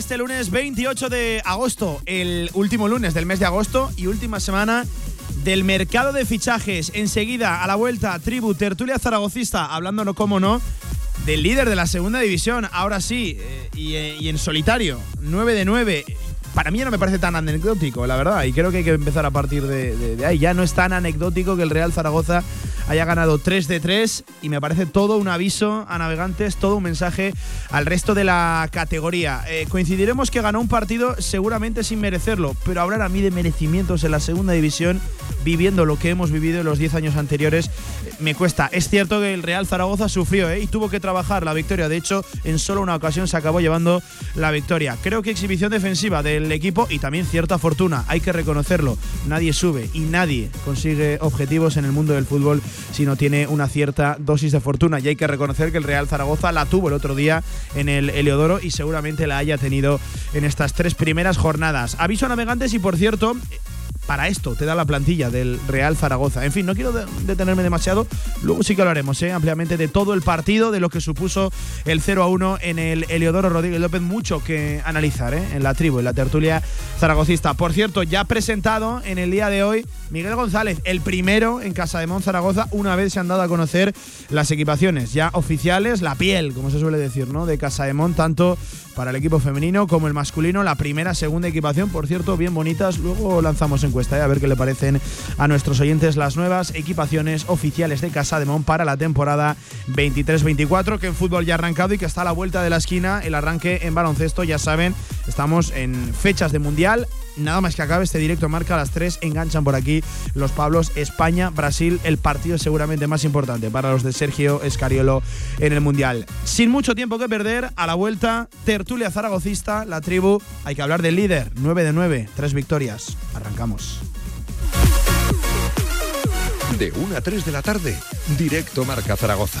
Este lunes 28 de agosto, el último lunes del mes de agosto y última semana del mercado de fichajes. Enseguida, a la vuelta, Tribu Tertulia Zaragocista, hablando no como no, del líder de la segunda división, ahora sí, eh, y, eh, y en solitario, 9 de 9. Para mí ya no me parece tan anecdótico, la verdad, y creo que hay que empezar a partir de, de- de ahí. Ya no es tan anecdótico que el Real Zaragoza haya ganado 3 de 3 y me parece todo un aviso a navegantes, todo un mensaje al resto de la categoría. Eh, coincidiremos que ganó un partido seguramente sin merecerlo, pero hablar a mí de merecimientos en la segunda división, viviendo lo que hemos vivido en los 10 años anteriores, eh, me cuesta. Es cierto que el Real Zaragoza sufrió ¿eh? y tuvo que trabajar la victoria. De hecho, en solo una ocasión se acabó llevando la victoria. Creo que exhibición defensiva del equipo y también cierta fortuna, hay que reconocerlo. Nadie sube y nadie consigue objetivos en el mundo del fútbol si no tiene una cierta dosis de fortuna. Y hay que reconocer que el Real Zaragoza la tuvo el otro día en el Heliodoro y seguramente la haya tenido en estas tres primeras jornadas. Aviso a navegantes y por cierto, para esto te da la plantilla del Real Zaragoza. En fin, no quiero de- detenerme demasiado. Luego sí que hablaremos ¿eh? ampliamente de todo el partido, de lo que supuso el 0 a 1 en el Heliodoro Rodríguez López. Mucho que analizar ¿eh? en la tribu, en la tertulia zaragocista. Por cierto, ya presentado en el día de hoy Miguel González, el primero en Casa de Mon Zaragoza, una vez se han dado a conocer las equipaciones ya oficiales, la piel, como se suele decir, ¿no? De Casa de Mon, tanto para el equipo femenino como el masculino, la primera, segunda equipación, por cierto, bien bonitas. Luego lanzamos encuesta, ¿eh? a ver qué le parecen a nuestros oyentes las nuevas equipaciones oficiales de Casa de Mon para la temporada 23-24, que en fútbol ya ha arrancado y que está a la vuelta de la esquina. El arranque en baloncesto, ya saben, estamos en fechas de mundial. Nada más que acabe este directo marca a las 3, enganchan por aquí los Pablos España, Brasil, el partido seguramente más importante para los de Sergio Escariolo en el Mundial. Sin mucho tiempo que perder, a la vuelta, tertulia zaragocista, la tribu, hay que hablar del líder, 9 de 9, tres victorias. Arrancamos. De 1 a 3 de la tarde, directo Marca Zaragoza.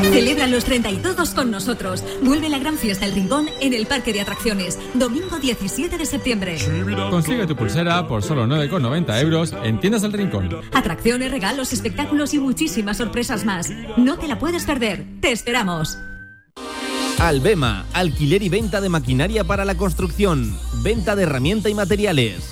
Celebra los 32 con nosotros. Vuelve la gran fiesta El Rincón en el Parque de Atracciones. Domingo 17 de septiembre. Consigue tu pulsera por solo 9,90 euros en Tiendas del Rincón. Atracciones, regalos, espectáculos y muchísimas sorpresas más. No te la puedes perder. Te esperamos. Albema, alquiler y venta de maquinaria para la construcción, venta de herramienta y materiales,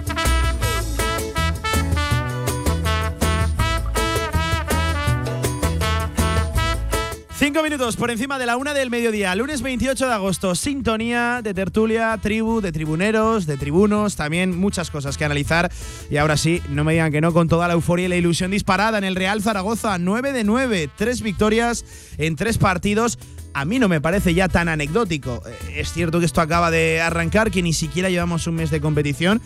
Cinco minutos por encima de la una del mediodía, lunes 28 de agosto. Sintonía de tertulia, tribu, de tribuneros, de tribunos, también muchas cosas que analizar. Y ahora sí, no me digan que no, con toda la euforia y la ilusión disparada en el Real Zaragoza. 9 de 9, tres victorias en tres partidos a mí no me parece ya tan anecdótico. Eh, es cierto que esto acaba de arrancar, que ni siquiera llevamos un mes de competición,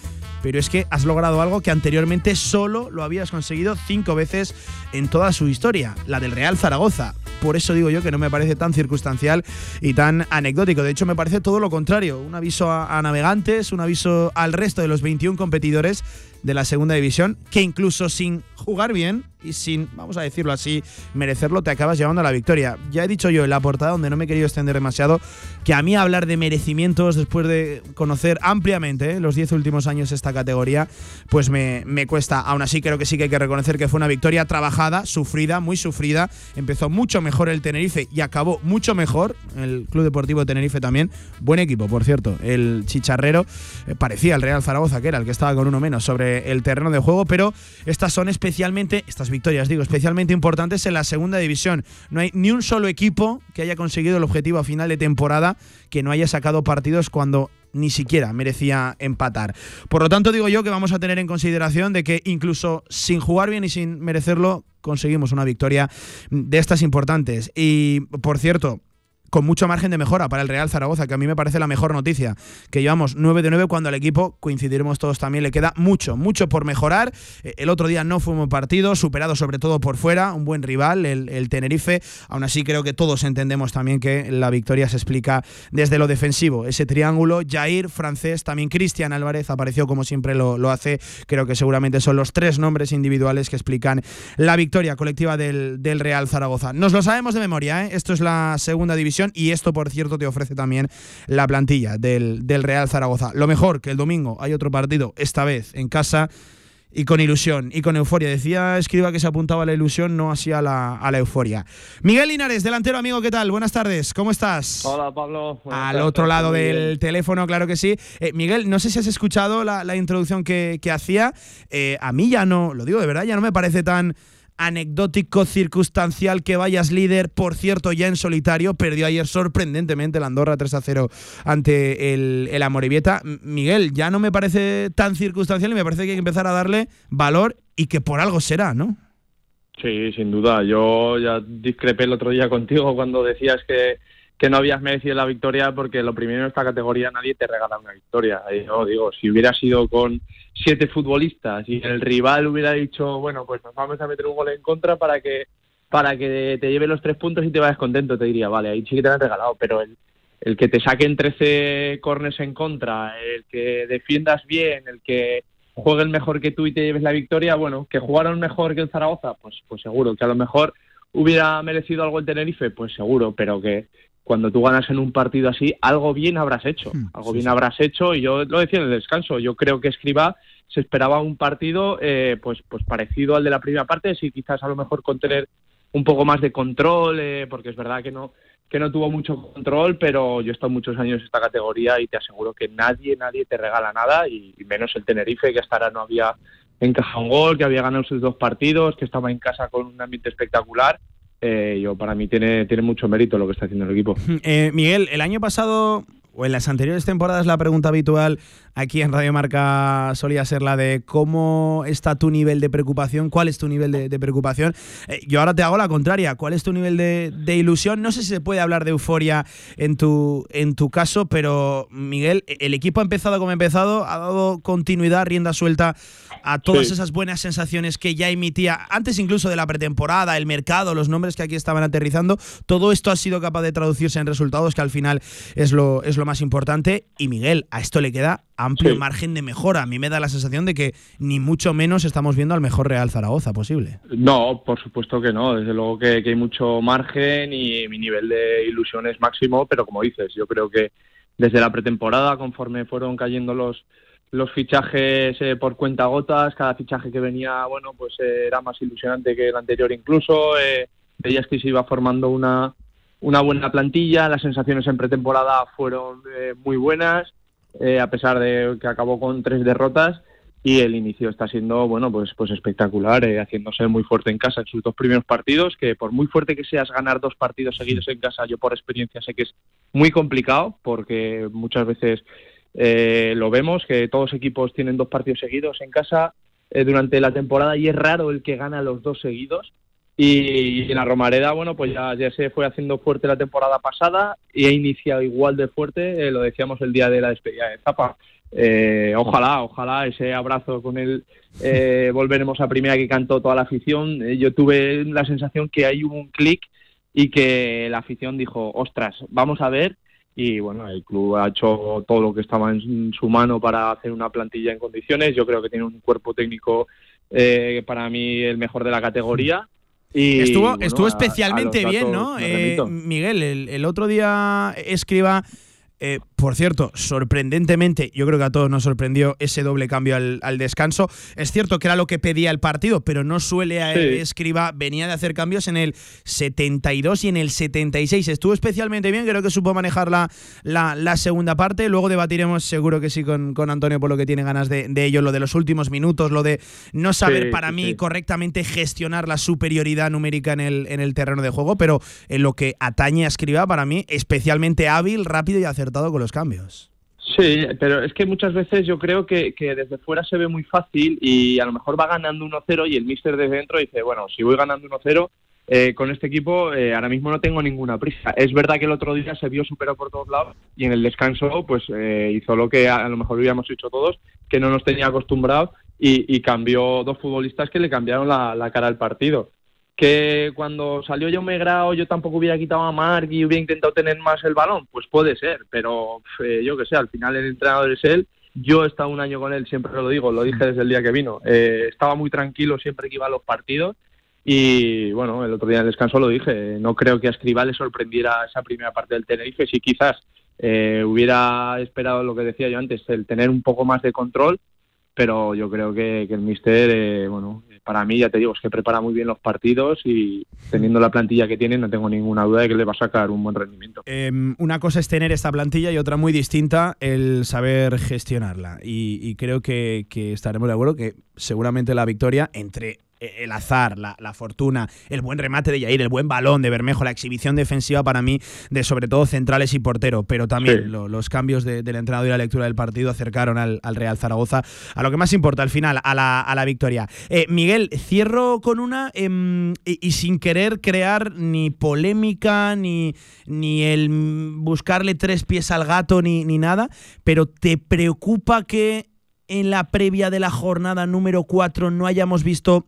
pero es que has logrado algo que anteriormente solo lo habías conseguido cinco veces en toda su historia, la del Real Zaragoza. Por eso digo yo que no me parece tan circunstancial y tan anecdótico. De hecho, me parece todo lo contrario. Un aviso a, navegantes, un aviso al resto de los 21 competidores de la segunda división, que incluso sin jugar bien y sin, vamos a decirlo así, merecerlo, te acabas llevando a la victoria. Ya he dicho yo en la portada, donde no me he querido extender demasiado, que a mí hablar de merecimientos después de conocer ampliamente ¿eh? los 10 últimos años esta categoría, pues me, me cuesta. Aún así, creo que sí que hay que reconocer que fue una victoria trabajada, sufrida, muy sufrida. Empezó mucho mejor el Tenerife y acabó mucho mejor el Club Deportivo Tenerife también. Buen equipo, por cierto. El Chicharrero eh, parecía el Real Zaragoza, que era el que estaba con uno menos sobre el terreno de juego, pero estas son especialmente, estas victorias digo, especialmente importantes en la segunda división. No hay ni un solo equipo que haya conseguido el objetivo a final de temporada que no haya sacado partidos cuando ni siquiera merecía empatar. Por lo tanto, digo yo que vamos a tener en consideración de que incluso sin jugar bien y sin merecerlo, conseguimos una victoria de estas importantes. Y, por cierto, con mucho margen de mejora para el Real Zaragoza, que a mí me parece la mejor noticia. Que llevamos 9 de 9 cuando al equipo, coincidiremos todos también, le queda mucho, mucho por mejorar. Eh, el otro día no fue un partido, superado sobre todo por fuera, un buen rival, el, Tenerife. Aún así creo que todos entendemos también que la victoria se explica desde lo defensivo. Ese triángulo, Jair, francés, también Cristian Álvarez apareció como siempre lo, hace. Creo que seguramente son los tres nombres individuales que explican la victoria colectiva del, del Real Zaragoza. Nos lo sabemos de memoria, ¿eh? esto es la segunda división y esto, por cierto, te ofrece también la plantilla del, del Real Zaragoza. Lo mejor que el domingo hay otro partido, esta vez en casa y con ilusión y con euforia. Decía Escriba que se apuntaba a la ilusión, no así a la, a la euforia. Miguel Linares, delantero amigo, ¿qué tal? Buenas tardes, ¿cómo estás? Hola Pablo. Al otro lado del teléfono, claro que sí. Eh, Miguel, no sé si has escuchado la, introducción que, hacía. Eh, a mí ya no, lo digo de verdad, ya no me parece tan anecdótico, circunstancial que vayas líder, por cierto, ya en solitario, perdió ayer sorprendentemente la Andorra 3 a 0 ante el, el Amorebieta. Miguel, ya no me parece tan circunstancial y me parece que hay que empezar a darle valor y que por algo será, ¿no? Sí, sin duda. Yo ya discrepé el otro día contigo cuando decías que que no habías merecido la victoria porque lo primero en esta categoría nadie te regala una victoria. yo digo, si hubiera sido con siete futbolistas y el rival hubiera dicho, bueno, pues nos vamos a meter un gol en contra para que para que te lleve los tres puntos y te vayas contento, te diría, vale, ahí sí que te han regalado, pero el, el que te saquen 13 cornes en contra, el que defiendas bien, el que jueguen mejor que tú y te lleves la victoria, bueno, que jugaron mejor que el Zaragoza, pues, pues seguro, que a lo mejor hubiera merecido algo el Tenerife, pues seguro, pero que, cuando tú ganas en un partido así, algo bien habrás hecho, hmm, algo bien habrás hecho, y yo lo decía en el descanso, yo creo que Escriba se esperaba un partido eh, pues, pues parecido al de la primera parte, sí quizás a lo mejor con tener un poco más de control, eh, porque es verdad que no, que no tuvo mucho control, pero yo he estado muchos años en esta categoría y te aseguro que nadie, nadie te regala nada, y, menos el Tenerife, que hasta ahora no había encajado un gol, que había ganado sus dos partidos, que estaba en casa con un ambiente espectacular eh, yo para mí tiene, tiene mucho mérito lo que está haciendo el equipo. Eh, Miguel, el año pasado o en las anteriores temporadas la pregunta habitual aquí en Radio Marca solía ser la de cómo está tu nivel de preocupación, cuál es tu nivel de, preocupación. Eh, yo ahora te hago la contraria, ¿cuál es tu nivel de, de, ilusión? No sé si se puede hablar de euforia en tu, en tu caso, pero Miguel, el equipo ha empezado como ha empezado, ha dado continuidad, rienda suelta a todas esas buenas sensaciones que ya emitía antes incluso de la pretemporada, el mercado, los nombres que aquí estaban aterrizando. Todo esto ha sido capaz de traducirse en resultados que al final es lo, es lo más importante. Y Miguel, a esto le queda amplio margen de mejora. A mí me da la sensación de que ni mucho menos estamos viendo al mejor Real Zaragoza posible. No, por supuesto que no. Desde luego que, hay mucho margen y mi nivel de ilusión es máximo, pero como dices, yo creo que desde la pretemporada, conforme fueron cayendo los los fichajes eh, por cuenta gotas, cada fichaje que venía, bueno, pues eh, era más ilusionante que el anterior incluso. Eh, veías que se iba formando una, una buena plantilla, las sensaciones en pretemporada fueron eh, muy buenas, eh, a pesar de que acabó con tres derrotas y el inicio está siendo bueno pues pues espectacular eh, haciéndose muy fuerte en casa en sus dos primeros partidos que por muy fuerte que seas ganar dos partidos seguidos en casa yo por experiencia sé que es muy complicado porque muchas veces eh, lo vemos que todos equipos tienen dos partidos seguidos en casa eh, durante la temporada y es raro el que gana los dos seguidos y, en la Romareda, bueno, pues ya, ya se fue haciendo fuerte la temporada pasada y ha iniciado igual de fuerte, lo decíamos el día de la despedida de Zapa. Eh, ojalá, ojalá ese abrazo con él eh, volveremos a primera que cantó toda la afición. Eh, yo tuve la sensación que hay un clic y que la afición dijo, ostras, vamos a ver. Y bueno, el club ha hecho todo lo que estaba en su mano para hacer una plantilla en condiciones. Yo creo que tiene un cuerpo técnico para mí el mejor de la categoría. Y, estuvo, estuvo especialmente bien, ¿no? Miguel, el, el, otro día escriba eh, por cierto, sorprendentemente, yo creo que a todos nos sorprendió ese doble cambio al, descanso. Es cierto que era lo que pedía el partido, pero no suele a escriba, venía de hacer cambios en el 72 y en el 76. Estuvo especialmente bien, creo que supo manejar la, la, segunda parte. Luego debatiremos, seguro que sí, con, con, Antonio por lo que tiene ganas de, ello, lo de los últimos minutos, lo de no saber para mí correctamente gestionar la superioridad numérica en el, en el terreno de juego, pero en lo que atañe a escriba, para mí, especialmente hábil, rápido y acertado con los cambios. Sí, pero es que muchas veces yo creo que, desde fuera se ve muy fácil y a lo mejor va ganando 1-0 y el míster desde dentro dice, bueno, si voy ganando 1-0 eh, con este equipo eh, ahora mismo no tengo ninguna prisa. Es verdad que el otro día se vio superado por todos lados y en el descanso pues eh, hizo lo que a, lo mejor hubiéramos hecho todos, que no nos tenía acostumbrados y, cambió dos futbolistas que le cambiaron la, la cara al partido que cuando salió yo Grau yo tampoco hubiera quitado a Mark y hubiera intentado tener más el balón, pues puede ser, pero eh, yo que sé, al final el entrenador es él. Yo he estado un año con él, siempre lo digo, lo dije desde el día que vino. Eh, estaba muy tranquilo siempre que iba a los partidos y bueno, el otro día en el descanso lo dije. No creo que a Escribá le sorprendiera esa primera parte del Tenerife. Si quizás eh, hubiera esperado lo que decía yo antes, el tener un poco más de control, pero yo creo que, el Mister, bueno, para mí, ya te digo, es que prepara muy bien los partidos y teniendo la plantilla que tiene, no tengo ninguna duda de que le va a sacar un buen rendimiento. Em, una cosa es tener esta plantilla y otra muy distinta, el saber gestionarla. Y, creo que, que estaremos de acuerdo que seguramente la victoria entre el azar, la, fortuna, el buen remate de Yair, el buen balón de Bermejo, la exhibición defensiva para mí de sobre todo centrales y portero, pero también los cambios del entrenador y la lectura del partido acercaron al, Real Zaragoza a lo que más importa al final, a la, victoria. Eh, Miguel, cierro con una em, y, sin querer crear ni polémica, ni, ni el buscarle tres pies al gato, ni, ni nada, pero ¿te preocupa que en la previa de la jornada número 4 no hayamos visto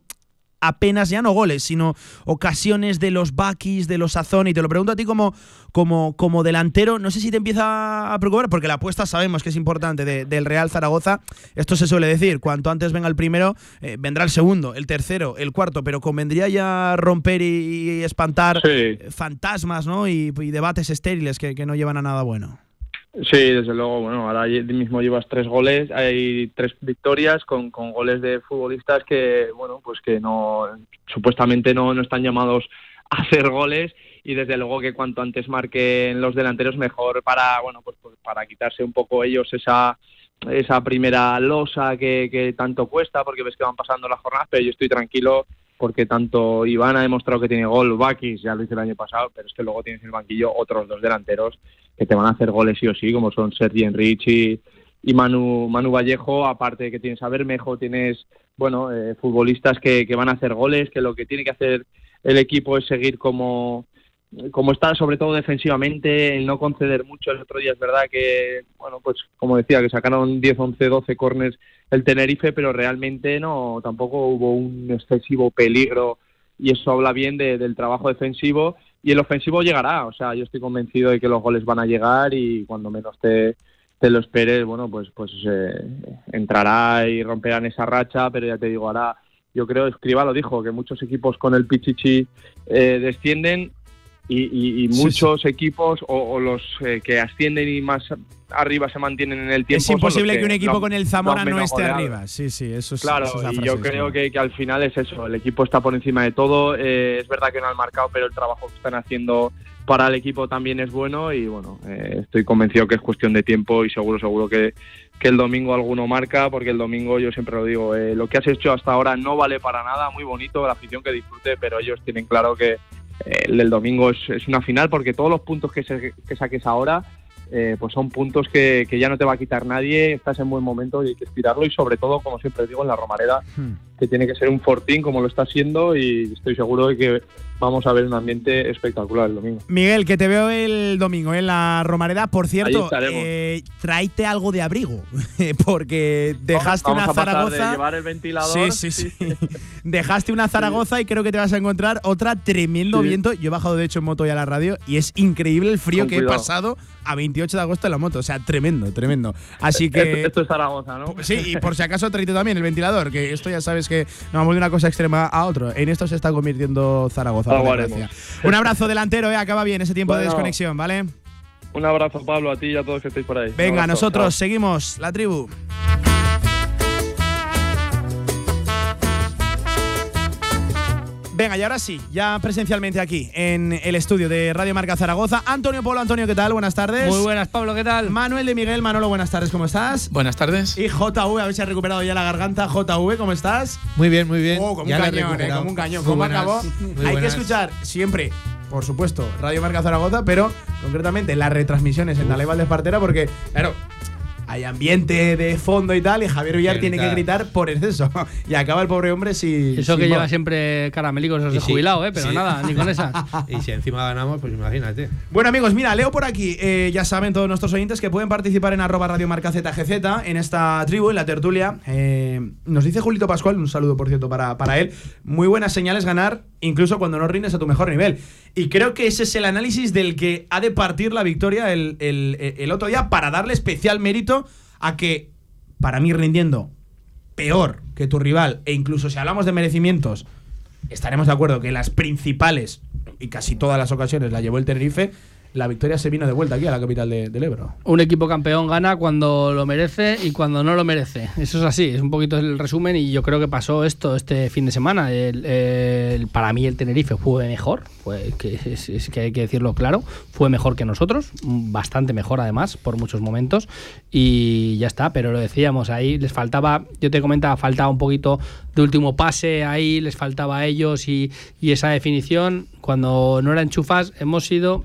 apenas ya no goles, sino ocasiones de los Bakis, de los Sazón. Y te lo pregunto a ti como, como, como delantero, no sé si te empieza a preocupar, porque la apuesta sabemos que es importante del Real Zaragoza. Esto se suele decir, cuanto antes venga el primero, eh, vendrá el segundo, el tercero, el cuarto, pero convendría ya romper y, espantar fantasmas ¿no? y, debates estériles que no llevan a nada bueno. Sí, desde luego, bueno, ahora mismo llevas tres goles, hay tres victorias con, goles de futbolistas que, bueno, pues que no, supuestamente no, no están llamados a hacer goles y desde luego que cuanto antes marquen los delanteros mejor para, bueno, pues, pues para quitarse un poco ellos esa esa primera losa que, que tanto cuesta porque ves que van pasando las jornadas, pero yo estoy tranquilo porque tanto Iván ha demostrado que tiene gol, Bakis ya lo hizo el año pasado, pero es que luego tienes en el banquillo otros dos delanteros que te van a hacer goles sí o sí, como son Sergi Enrich y, Manu, Manu Vallejo, aparte de que tienes a Bermejo, tienes bueno eh, futbolistas que, que van a hacer goles, que lo que tiene que hacer el equipo es seguir como, como está sobre todo defensivamente, el no conceder mucho. El otro día es verdad que, bueno, pues como decía, que sacaron 10, 11, 12 corners el Tenerife, pero realmente no, tampoco hubo un excesivo peligro. Y eso habla bien del trabajo defensivo y el ofensivo llegará, o sea, yo estoy convencido de que los goles van a llegar y cuando menos te, lo esperes, bueno, pues pues eh, entrará y romperán esa racha, pero ya te digo, ahora yo creo, Escriba lo dijo, que muchos equipos con el Pichichi eh, descienden y, y- y muchos equipos o, o los eh, que ascienden y más arriba se mantienen en el tiempo. Es imposible que, un equipo con el Zamora no esté goleado. arriba. Sí, sí, eso es. Claro, esa es la y yo creo que, que al final es eso, el equipo está por encima de todo, eh, es verdad que no han marcado, pero el trabajo que están haciendo para el equipo también es bueno y bueno, eh, estoy convencido que es cuestión de tiempo y seguro, seguro que, que el domingo alguno marca, porque el domingo yo siempre lo digo, eh, lo que has hecho hasta ahora no vale para nada, muy bonito, la afición que disfrute, pero ellos tienen claro que el del domingo es, es una final porque todos los puntos que, se- que saques ahora eh, pues son puntos que, que ya no te va a quitar nadie, estás en buen momento y hay que estirarlo y sobre todo, como siempre digo, en la Romareda, Hmm. que tiene que ser un fortín como lo está siendo y estoy seguro de que vamos a ver un ambiente espectacular el domingo. Miguel, que te veo el domingo en la Romareda. Por cierto, eh, tráete algo de abrigo, porque dejaste Vamos una a pasar Zaragoza. de llevar el ventilador. Sí, sí, sí. Dejaste una Zaragoza y creo que te vas a encontrar otra tremendo Sí. viento. Yo he bajado de hecho en moto ya a la radio y es increíble el frío Con que he pasado a 28 de agosto en la moto. O sea, tremendo, tremendo. Así que. Esto, esto es Zaragoza, ¿no? Sí, y por si acaso tráete también el ventilador, que esto ya sabes que nos vamos de una cosa extrema a otro. En esto se está convirtiendo Zaragoza. Un abrazo delantero, eh, acaba bien ese tiempo de desconexión, ¿vale? Un abrazo, Pablo, a ti y a todos que estáis por ahí. Venga, abrazo. nosotros Chao. seguimos la tribu. Venga, y ahora sí, ya presencialmente aquí en el estudio de Radio Marca Zaragoza. Antonio Polo, Antonio, ¿qué tal? Buenas tardes. Muy buenas, Pablo, ¿qué tal? Manuel de Miguel, Manolo, buenas tardes, ¿cómo estás? Buenas tardes. Y JV, a ver si ha recuperado ya la garganta. JV, ¿cómo estás? Muy bien, muy bien. Oh, como Ya un la he cañón, eh, como un cañón. Muy ¿Cómo buenas, acabó? Hay que escuchar siempre, por supuesto, Radio Marca Zaragoza, pero concretamente las retransmisiones en Dalai de Espartera, porque, claro, hay ambiente de fondo y tal, y Javier Villar Que tiene que gritar. por exceso. y acaba el pobre hombre sin. Eso sin que voz. lleva siempre caramelicos Y de sí, jubilado, ¿eh? Pero sí. nada, ni con esa. Y si encima ganamos, pues imagínate. Bueno amigos, mira, leo por aquí, eh, ya saben todos nuestros oyentes que pueden participar en arroba Radio Marca ZGZ en esta tribu, en la tertulia. Eh, nos dice Julito Pascual, un saludo por cierto para, para él, muy buenas señales ganar incluso cuando no rindes a tu mejor nivel. Y creo que ese es el análisis del que ha de partir la victoria el, el- otro día para darle especial mérito a que, para mí rindiendo peor que tu rival, e incluso si hablamos de merecimientos, estaremos de acuerdo que las principales y casi todas las ocasiones la llevó el Tenerife, la victoria se vino de vuelta aquí a la capital de- del Ebro. Un equipo campeón gana cuando lo merece y cuando no lo merece. Eso es así, es un poquito el resumen y yo creo que pasó esto este fin de semana. El- para mí el Tenerife fue mejor, que es, es que hay que decirlo claro, fue mejor que nosotros, bastante mejor además por muchos momentos y ya está, pero lo decíamos, ahí les faltaba, yo te comentaba, faltaba un poquito de último pase, ahí les faltaba a ellos y, y esa definición, cuando no era enchufas, hemos sido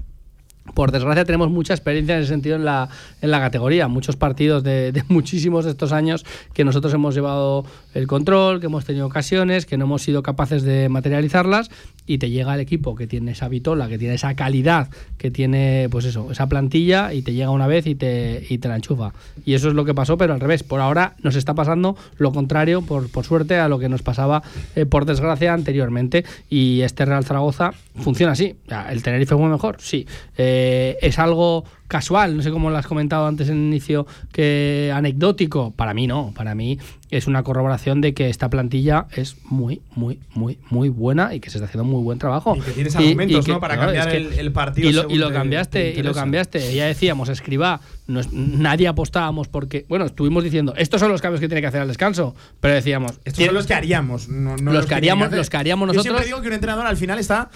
por desgracia tenemos mucha experiencia en ese sentido en la, en la categoría, muchos partidos de, de muchísimos de estos años que nosotros hemos llevado el control, que hemos tenido ocasiones, que no hemos sido capaces de materializarlas y te llega el equipo que tiene esa vitola, que tiene esa calidad, que tiene pues eso, esa plantilla y te llega una vez y te, y te la enchufa. Y eso es lo que pasó, pero al revés, por ahora nos está pasando lo contrario, por, por suerte, a lo que nos pasaba eh, por desgracia anteriormente. Y este Real Zaragoza funciona así. ¿El Tenerife fue mejor? Sí. Eh, es algo casual, no sé cómo lo has comentado antes en el inicio, que anecdótico. Para mí no, para mí es una corroboración de que esta plantilla es muy, muy, muy, muy buena y que se está haciendo muy buen trabajo. Y que tienes argumentos, que- ¿no? Para cambiar es que- el, el partido. y lo, y cambiaste, te y lo cambiaste. Ya decíamos, escriba, no es- nadie apostábamos porque, bueno, estuvimos diciendo, estos son los cambios que tiene que hacer al descanso, pero decíamos, Estos son los que haríamos. no- no Los que haríamos- los que haríamos Yo nosotros- siempre digo que un entrenador al final está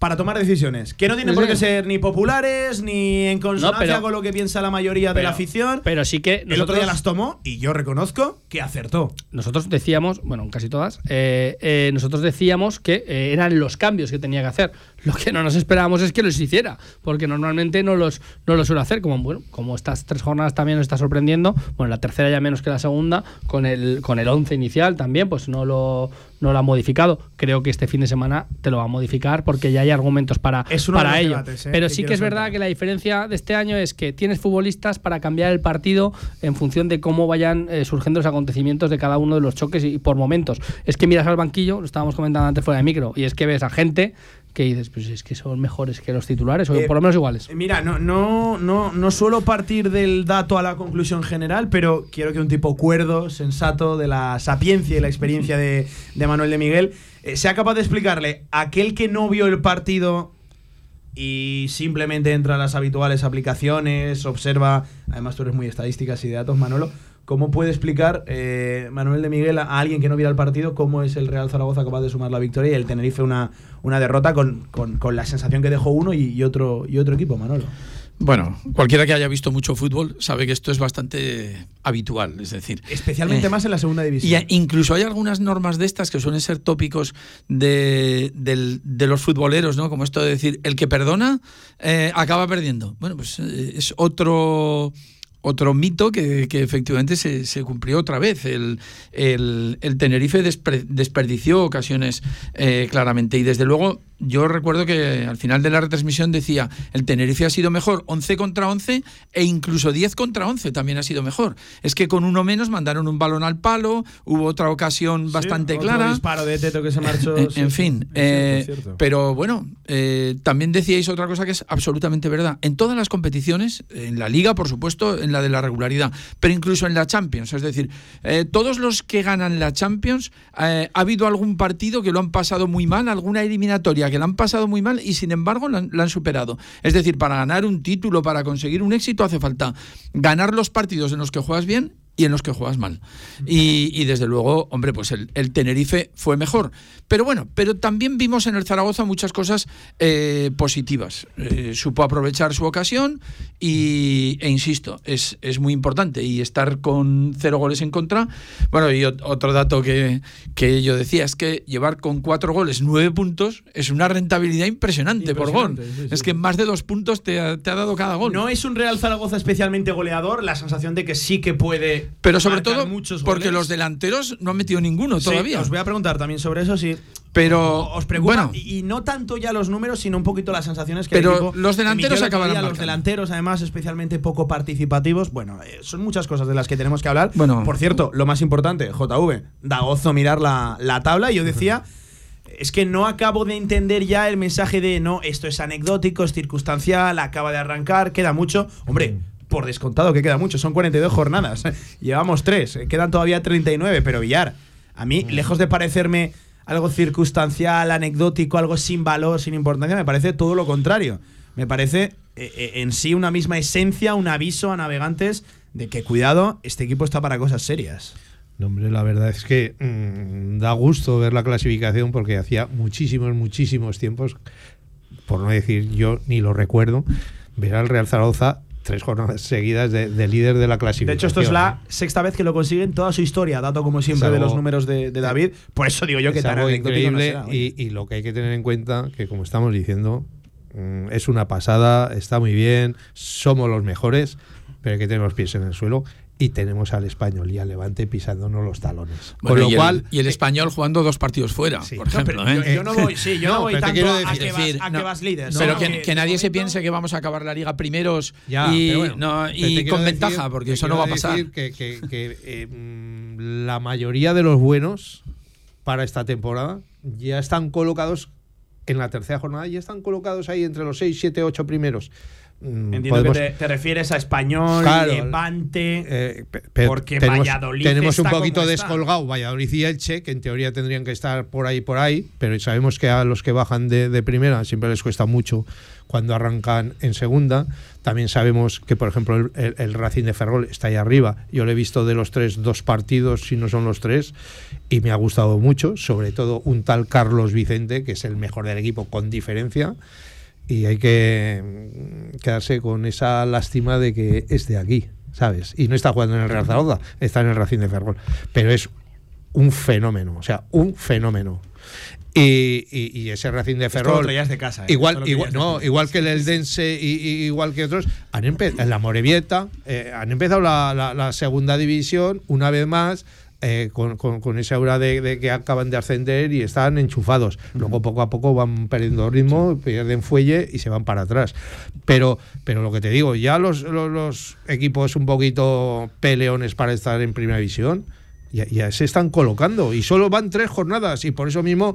para tomar decisiones. Que no tienen por qué ser ni populares, ni en consonancia pero- con lo que piensa la mayoría de la afición. pero sí que el otro día las tomó y yo reconozco que acertó. nosotros decíamos, bueno, casi todas, eh, eh, nosotros decíamos que eh, eran los cambios que tenía que hacer. Lo que no nos esperábamos es que los hiciera, porque normalmente no los, no los suele hacer. Como, bueno, como estas tres jornadas también nos está sorprendiendo, bueno, la tercera ya menos que la segunda, con el, con el once inicial también, pues no lo, no lo ha modificado. Creo que este fin de semana te lo va a modificar porque ya hay argumentos para, Es para ello. debates, eh, Pero sí que es verdad que la diferencia de este año es que tienes futbolistas para cambiar el partido en función de cómo vayan eh, surgiendo los acontecimientos de cada uno de los choques y por momentos. Es que miras al banquillo, lo estábamos comentando antes fuera de micro, y es que ves a gente que dices, pues es que son mejores que los titulares, o Eh, por lo menos iguales. Mira, no, no, no, no suelo partir del dato a la conclusión general, pero quiero que un tipo cuerdo, sensato, de la sapiencia y la experiencia de, de Manuel de Miguel, eh, sea capaz de explicarle a aquel que no vio el partido y simplemente entra a las habituales aplicaciones, observa, además tú eres muy estadísticas y de datos, Manolo, ¿cómo puede explicar eh, Manuel de Miguel a alguien que no viera el partido cómo es el Real Zaragoza capaz de sumar la victoria y el Tenerife una, una derrota con, con- con la sensación que dejó uno y, y otro, y otro equipo, Manolo? Bueno, cualquiera que haya visto mucho fútbol sabe que esto es bastante habitual, es decir. Especialmente eh, más en la segunda Y división. a- incluso hay algunas normas de estas que suelen ser tópicos de, del- de los futboleros, ¿no? Como esto de decir, el que perdona eh, acaba perdiendo. Bueno, pues es otro otro mito que, que efectivamente se, se cumplió otra vez. El, el- el Tenerife desperdició ocasiones eh, claramente. Y desde luego, yo recuerdo que al final de la retransmisión decía, el Tenerife ha sido mejor 11 contra 11 e incluso 10 contra 11 también ha sido mejor. Es que con uno menos mandaron un balón al palo, hubo otra ocasión bastante otro clara. disparo de Teto que se marchó. En, sí, en sí, fin, es cierto, eh, es cierto. pero bueno, eh, también decíais otra cosa que es absolutamente verdad. En todas las competiciones, en la liga, por supuesto, en la de la regularidad, pero incluso en la Champions, es decir, eh, todos los que ganan la Champions, eh, ha habido algún partido que lo han pasado muy mal, alguna eliminatoria que la han pasado muy mal y sin embargo la han, han superado. Es decir, para ganar un título, para conseguir un éxito, hace falta ganar los partidos en los que juegas bien y en los que juegas mal. Y, y desde luego, hombre, pues el, el Tenerife fue mejor. Pero bueno, pero también vimos en el Zaragoza muchas cosas eh, positivas. Eh, supo aprovechar su ocasión y, e insisto, es, es muy importante. Y estar con cero goles en contra. Bueno, y ot- otro dato que, que yo decía es que llevar con cuatro goles nueve puntos es una rentabilidad impresionante, por gol. Impresionante, sí, sí, es que más de dos puntos te ha, te ha dado cada gol. No es un Real Zaragoza especialmente goleador, la sensación de que sí que puede. Pero sobre todo muchos porque goles. los delanteros no han metido ninguno Sí, todavía. os voy a preguntar también sobre eso, sí. Pero os preocupa bueno. y no tanto ya los números, sino un poquito las sensaciones que el Pero equipo los delanteros acabaron Los marcando. delanteros, además, especialmente poco participativos. Bueno, eh, son muchas cosas de las que tenemos que hablar. Bueno. Por cierto, lo más importante, JV, da gozo mirar la, la tabla. Y yo decía. Es que no acabo de entender ya el mensaje de no, esto es anecdótico, es circunstancial, acaba de arrancar, queda mucho. Hombre, por descontado que queda mucho, son 42 jornadas. Llevamos 3, quedan todavía 39, pero Villar, a mí, lejos de parecerme algo circunstancial, anecdótico, algo sin valor, sin importancia, me parece todo lo contrario. Me parece eh, eh, en sí una misma esencia, un aviso a navegantes de que cuidado, este equipo está para cosas serias. No, hombre, la verdad es que mm, da gusto ver la clasificación porque hacía muchísimos, muchísimos tiempos, por no decir yo ni lo recuerdo, ver al Real Zaragoza tres jornadas seguidas de, de líder de la De clasificación. hecho, esto es la sexta vez que lo consiguen en toda su historia, dato como siempre Es de algo- los números de, de David. Por eso digo yo que es tan algo anecdótico no increíble será, y, y lo que hay que tener en cuenta que como estamos diciendo mm, es una pasada está muy bien somos los mejores pero hay que tener los pies en el suelo y tenemos al español y al levante pisándonos los talones Bueno, con lo y, cual el, y el español jugando dos partidos fuera, por No, ejemplo. pero ¿eh? yo, yo no voy, sí, yo no, No, voy tanto quiero a, decir- que vas, decir, a que no, vas líder. pero que, que nadie se piense que vamos a acabar la liga primeros Ya, y, bueno, no, y con decir- ventaja, porque eso no va a pasar. decir que, que- que, eh, mm, la mayoría de los buenos para esta temporada ya están colocados en la tercera jornada, ya están colocados ahí entre los 6, 7, 8 primeros. Mm, Entiendo podemos- que te, te refieres a Español, Claro, Levante. eh, porque tenemos, Valladolid tenemos un está poquito como está. descolgado Valladolid y Elche, que en teoría tendrían que estar por ahí, por ahí, pero sabemos que a los que bajan de, de primera siempre les cuesta mucho cuando arrancan en segunda. También sabemos que, por ejemplo, el, el- el Racing de Ferrol está ahí arriba. Yo lo he visto de los tres, dos partidos, si no son los tres, y me ha gustado mucho, sobre todo un tal Carlos Vicente, que es el mejor del equipo con diferencia y hay que mm, quedarse con esa lástima de que es de aquí, ¿sabes? Y no está jugando en el Real Zaragoza, está en el Racing de Ferrol. Pero es un fenómeno, o sea, un fenómeno. Y, y- y ese Racing de Ferrol. de casa, ¿eh? Igual, igual, no, igual que el Eldense y, y- igual que otros, han empe- en la Morevieta eh, han empezado la, la- la segunda división una vez más. Eh, con, con, con esa aura de, de que acaban de ascender y están enchufados. Luego poco a poco van perdiendo ritmo, pierden fuelle y se van para atrás. Pero, pero lo que te digo, ya los, los, los equipos un poquito peleones para estar en primera división ya, ya se están colocando y solo van tres jornadas y por eso mismo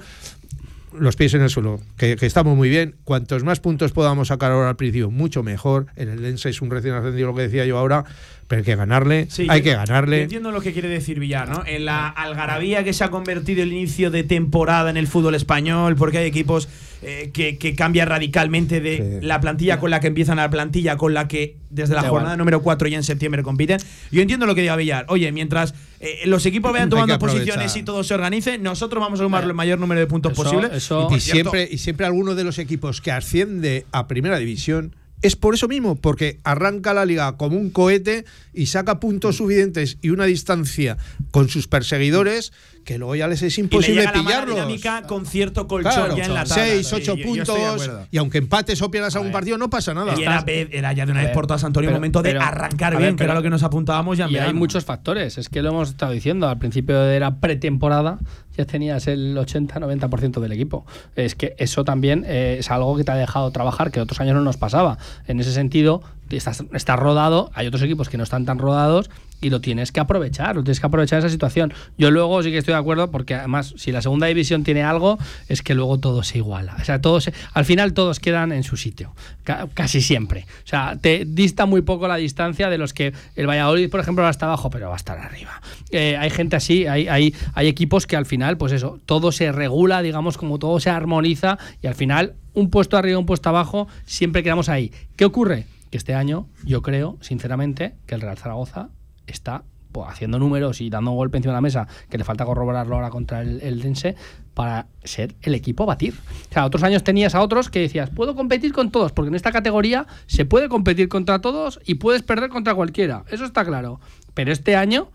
los pies en el suelo, que, que estamos muy bien. Cuantos más puntos podamos sacar ahora al principio, mucho mejor. En el Lense es un recién ascendido, lo que decía yo ahora, pero hay que ganarle, Sí, hay yo- que yo ganarle. entiendo lo que quiere decir Villar, ¿no? En la algarabía que se ha convertido el inicio de temporada en el fútbol español, porque hay equipos eh, que, que cambian radicalmente de Sí. la plantilla con la que empiezan a la plantilla con la que desde la Da jornada número 4 ya en septiembre compiten. Yo entiendo lo que diga Villar. Oye, mientras eh, los equipos vayan tomando posiciones y todo se organice, nosotros vamos a sumar el mayor número de puntos Eso- posible. eso- Y siempre, y siempre alguno de los equipos que asciende a primera división es por eso mismo, porque arranca la liga como un cohete y saca puntos suficientes y una distancia con sus perseguidores que luego ya les es y le imposible la mala pillarlos. dinámica con cierto colchón Claro, ya en la tabla. seis, Sí, ocho yo- yo estoy de puntos acuerdo. y aunque empates o pierdas algún ver. partido no pasa nada. Y era, ya de una A vez por todas, Antonio, pero- el momento de arrancar a bien, ver, que era lo que nos apuntábamos ya Y hay muchos factores, es que lo hemos estado diciendo, al principio de la pretemporada ya tenías el 80-90% del equipo. Es que eso también eh, es algo que te ha dejado trabajar, que otros años no nos pasaba. En ese sentido, estás, estás rodado, hay otros equipos que no están tan rodados y lo tienes que aprovechar, lo tienes que aprovechar esa situación. Yo luego sí que estoy de acuerdo porque además si la segunda división tiene algo es que luego todo se iguala. O sea, todos, al final todos quedan en su sitio, ca- casi siempre. O sea, te dista muy poco la distancia de los que el Valladolid, por ejemplo, va hasta abajo, pero va a estar arriba. Eh, hay gente así, hay, hay equipos que al final, pues eso, todo se regula, digamos, como todo se armoniza y al final un puesto arriba, un puesto abajo, siempre quedamos ahí. ¿Qué ocurre? Que este año yo creo, sinceramente, que el Real Zaragoza está pues, haciendo números y dando un golpe encima de la mesa, que le falta corroborarlo ahora contra el, el Dense, para ser el equipo a batir. O sea, otros años tenías a otros que decías, puedo competir con todos, porque en esta categoría se puede competir contra todos y puedes perder contra cualquiera. Eso está claro. Pero este año,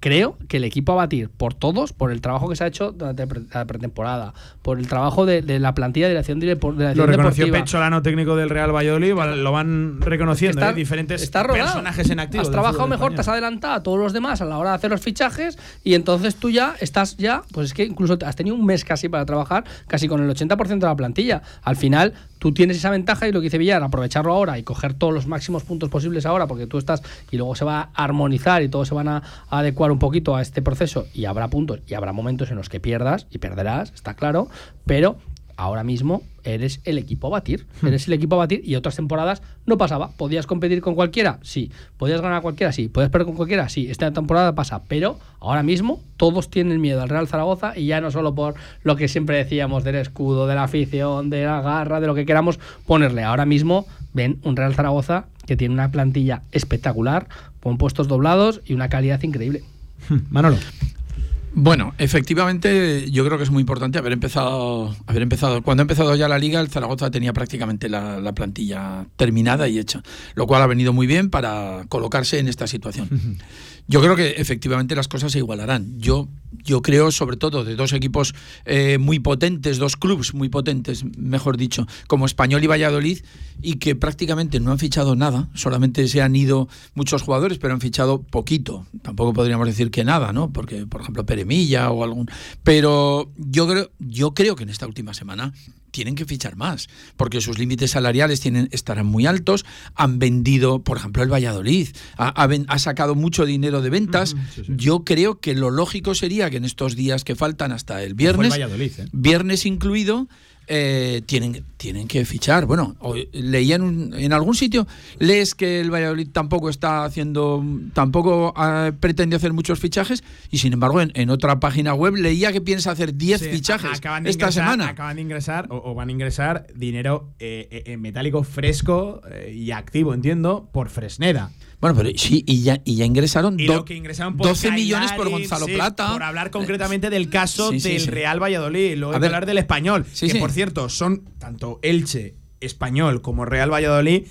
creo que el equipo a batir por todos, por el trabajo que se ha hecho durante la pretemporada, por el trabajo de, de la plantilla de dirección, de, de la Lo reconoció deportiva. Pecholano, técnico del Real Valladolid, va- lo van reconociendo Está- ¿eh? diferentes está personajes en activo. Has trabajado mejor, te has adelantado a todos los demás a la hora de hacer los fichajes y entonces tú ya estás ya, pues es que incluso has tenido un mes casi para trabajar, casi con el 80% de la plantilla. Al final tú tienes esa ventaja y lo que dice Villar, aprovecharlo ahora y coger todos los máximos puntos posibles ahora porque tú estás y luego se va a armonizar y todos se van a, a adecuar un poquito a este proceso y habrá puntos y habrá momentos en los que pierdas y perderás, está claro, pero ahora mismo eres el equipo a batir. Eres el equipo a batir y otras temporadas no pasaba. ¿Podías competir con cualquiera? Sí. ¿Podías ganar a cualquiera? Sí. ¿Podías perder con cualquiera? Sí. Esta temporada pasa. Pero ahora mismo todos tienen miedo al Real Zaragoza y ya no solo por lo que siempre decíamos del escudo, de la afición, de la garra, de lo que queramos ponerle. Ahora mismo ven un Real Zaragoza que tiene una plantilla espectacular, con puestos doblados y una calidad increíble. Manolo. Bueno, efectivamente, yo creo que es muy importante haber empezado, haber empezado. Cuando ha empezado ya la liga, el Zaragoza tenía prácticamente la, la plantilla terminada y hecha, lo cual ha venido muy bien para colocarse en esta situación. Yo creo que efectivamente las cosas se igualarán. Yo, yo creo, sobre todo, de dos equipos eh, muy potentes, dos clubes muy potentes, mejor dicho, como Español y Valladolid, y que prácticamente no han fichado nada, solamente se han ido muchos jugadores, pero han fichado poquito. Tampoco podríamos decir que nada, ¿no? Porque, por ejemplo, Peremilla o algún. Pero yo creo, yo creo que en esta última semana tienen que fichar más, porque sus límites salariales tienen, estarán muy altos. Han vendido, por ejemplo, el Valladolid, ha, ha ven- ha sacado mucho dinero de ventas. Yo creo que lo lógico sería que en estos días que faltan hasta el viernes, Valladolid, ¿eh? viernes incluido, eh, tienen, tienen que fichar. Bueno, leía en, un- en algún sitio, lees que el Valladolid tampoco está haciendo, tampoco ah, pretende hacer muchos fichajes, y sin embargo en, en otra página web leía que piensa hacer 10 Sí, fichajes acaban de esta ingresar- semana. Acaban de ingresar o, o van a ingresar dinero eh, eh, en metálico fresco eh, y activo, entiendo, por Fresneda. Bueno, pero sí, y ya, y ya ingresaron Y do- lo que ingresaron por 12 millones por Gonzalo sí, Plata. Por hablar concretamente del caso Sí, sí, del. Real Valladolid. Luego hablar del español. Que por cierto, son tanto Elche, Español como Real Valladolid.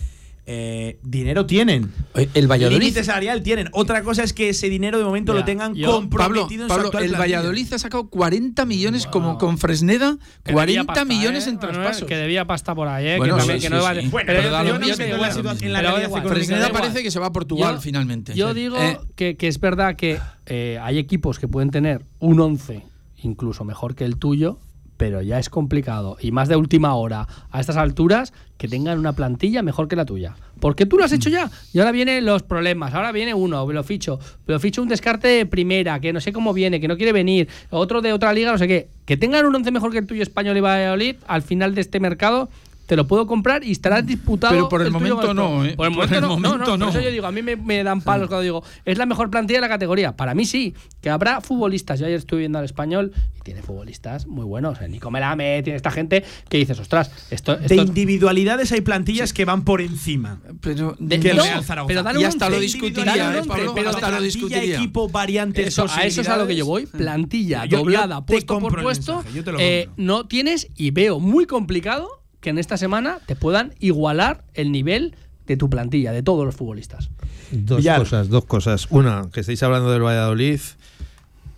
Eh, dinero tienen. El Valladolid. Límite salarial tienen. Otra cosa es que ese dinero de momento lo tengan yo- Pablo, comprometido en su Pablo, actual el plantilla. Valladolid ha sacado 40 millones como con Fresneda, Que 40 debía pasta, millones ¿eh? en Manuel, traspasos. Que debía pasta por ahí, ¿eh? Bueno, que, también, sí, que no sí, vale. sí. Bueno, pero yo no sé la en la realidad Fresneda parece que se va a Portugal Yo- finalmente. Yo digo Eh, que, que es verdad que eh, hay equipos que pueden tener un 11 incluso mejor que el tuyo, pero ya es complicado. Y más de última hora, a estas alturas, que tengan una plantilla mejor que la tuya. Porque tú lo has hecho ya. Y ahora vienen los problemas. Ahora viene uno, me lo ficho. Lo ficho un descarte de primera, que no sé cómo viene, que no quiere venir. Otro de otra liga, no sé qué. Que tengan un 11 mejor que el tuyo español y Valladolid al final de este mercado te lo puedo comprar y estará disputado. Pero por el momento no. ¿eh? Por el Por momento el no, no, momento no, no. Por eso yo digo, a mí me, me dan palos cuando digo, es la mejor plantilla de la categoría. Para mí sí, que habrá futbolistas. Yo ayer estuve viendo al español y tiene futbolistas muy buenos. eh, Nico Melame, tiene esta gente que dices, ostras, esto. De individualidades hay plantillas que van por encima. Pero, de- que no, pero dale Y un hasta once. lo discutiría, un ¿eh, Pablo? pero Hasta lo discutiría. equipo, variantes, Eso, a eso es a lo que yo voy. Plantilla, Yo- doblada, puesto por puesto. mensaje, yo te lo eh, no tienes y veo muy complicado que en esta semana te puedan igualar el nivel de tu plantilla, de todos los futbolistas. Dos Villar. cosas, dos cosas. Una, que estáis hablando del Valladolid,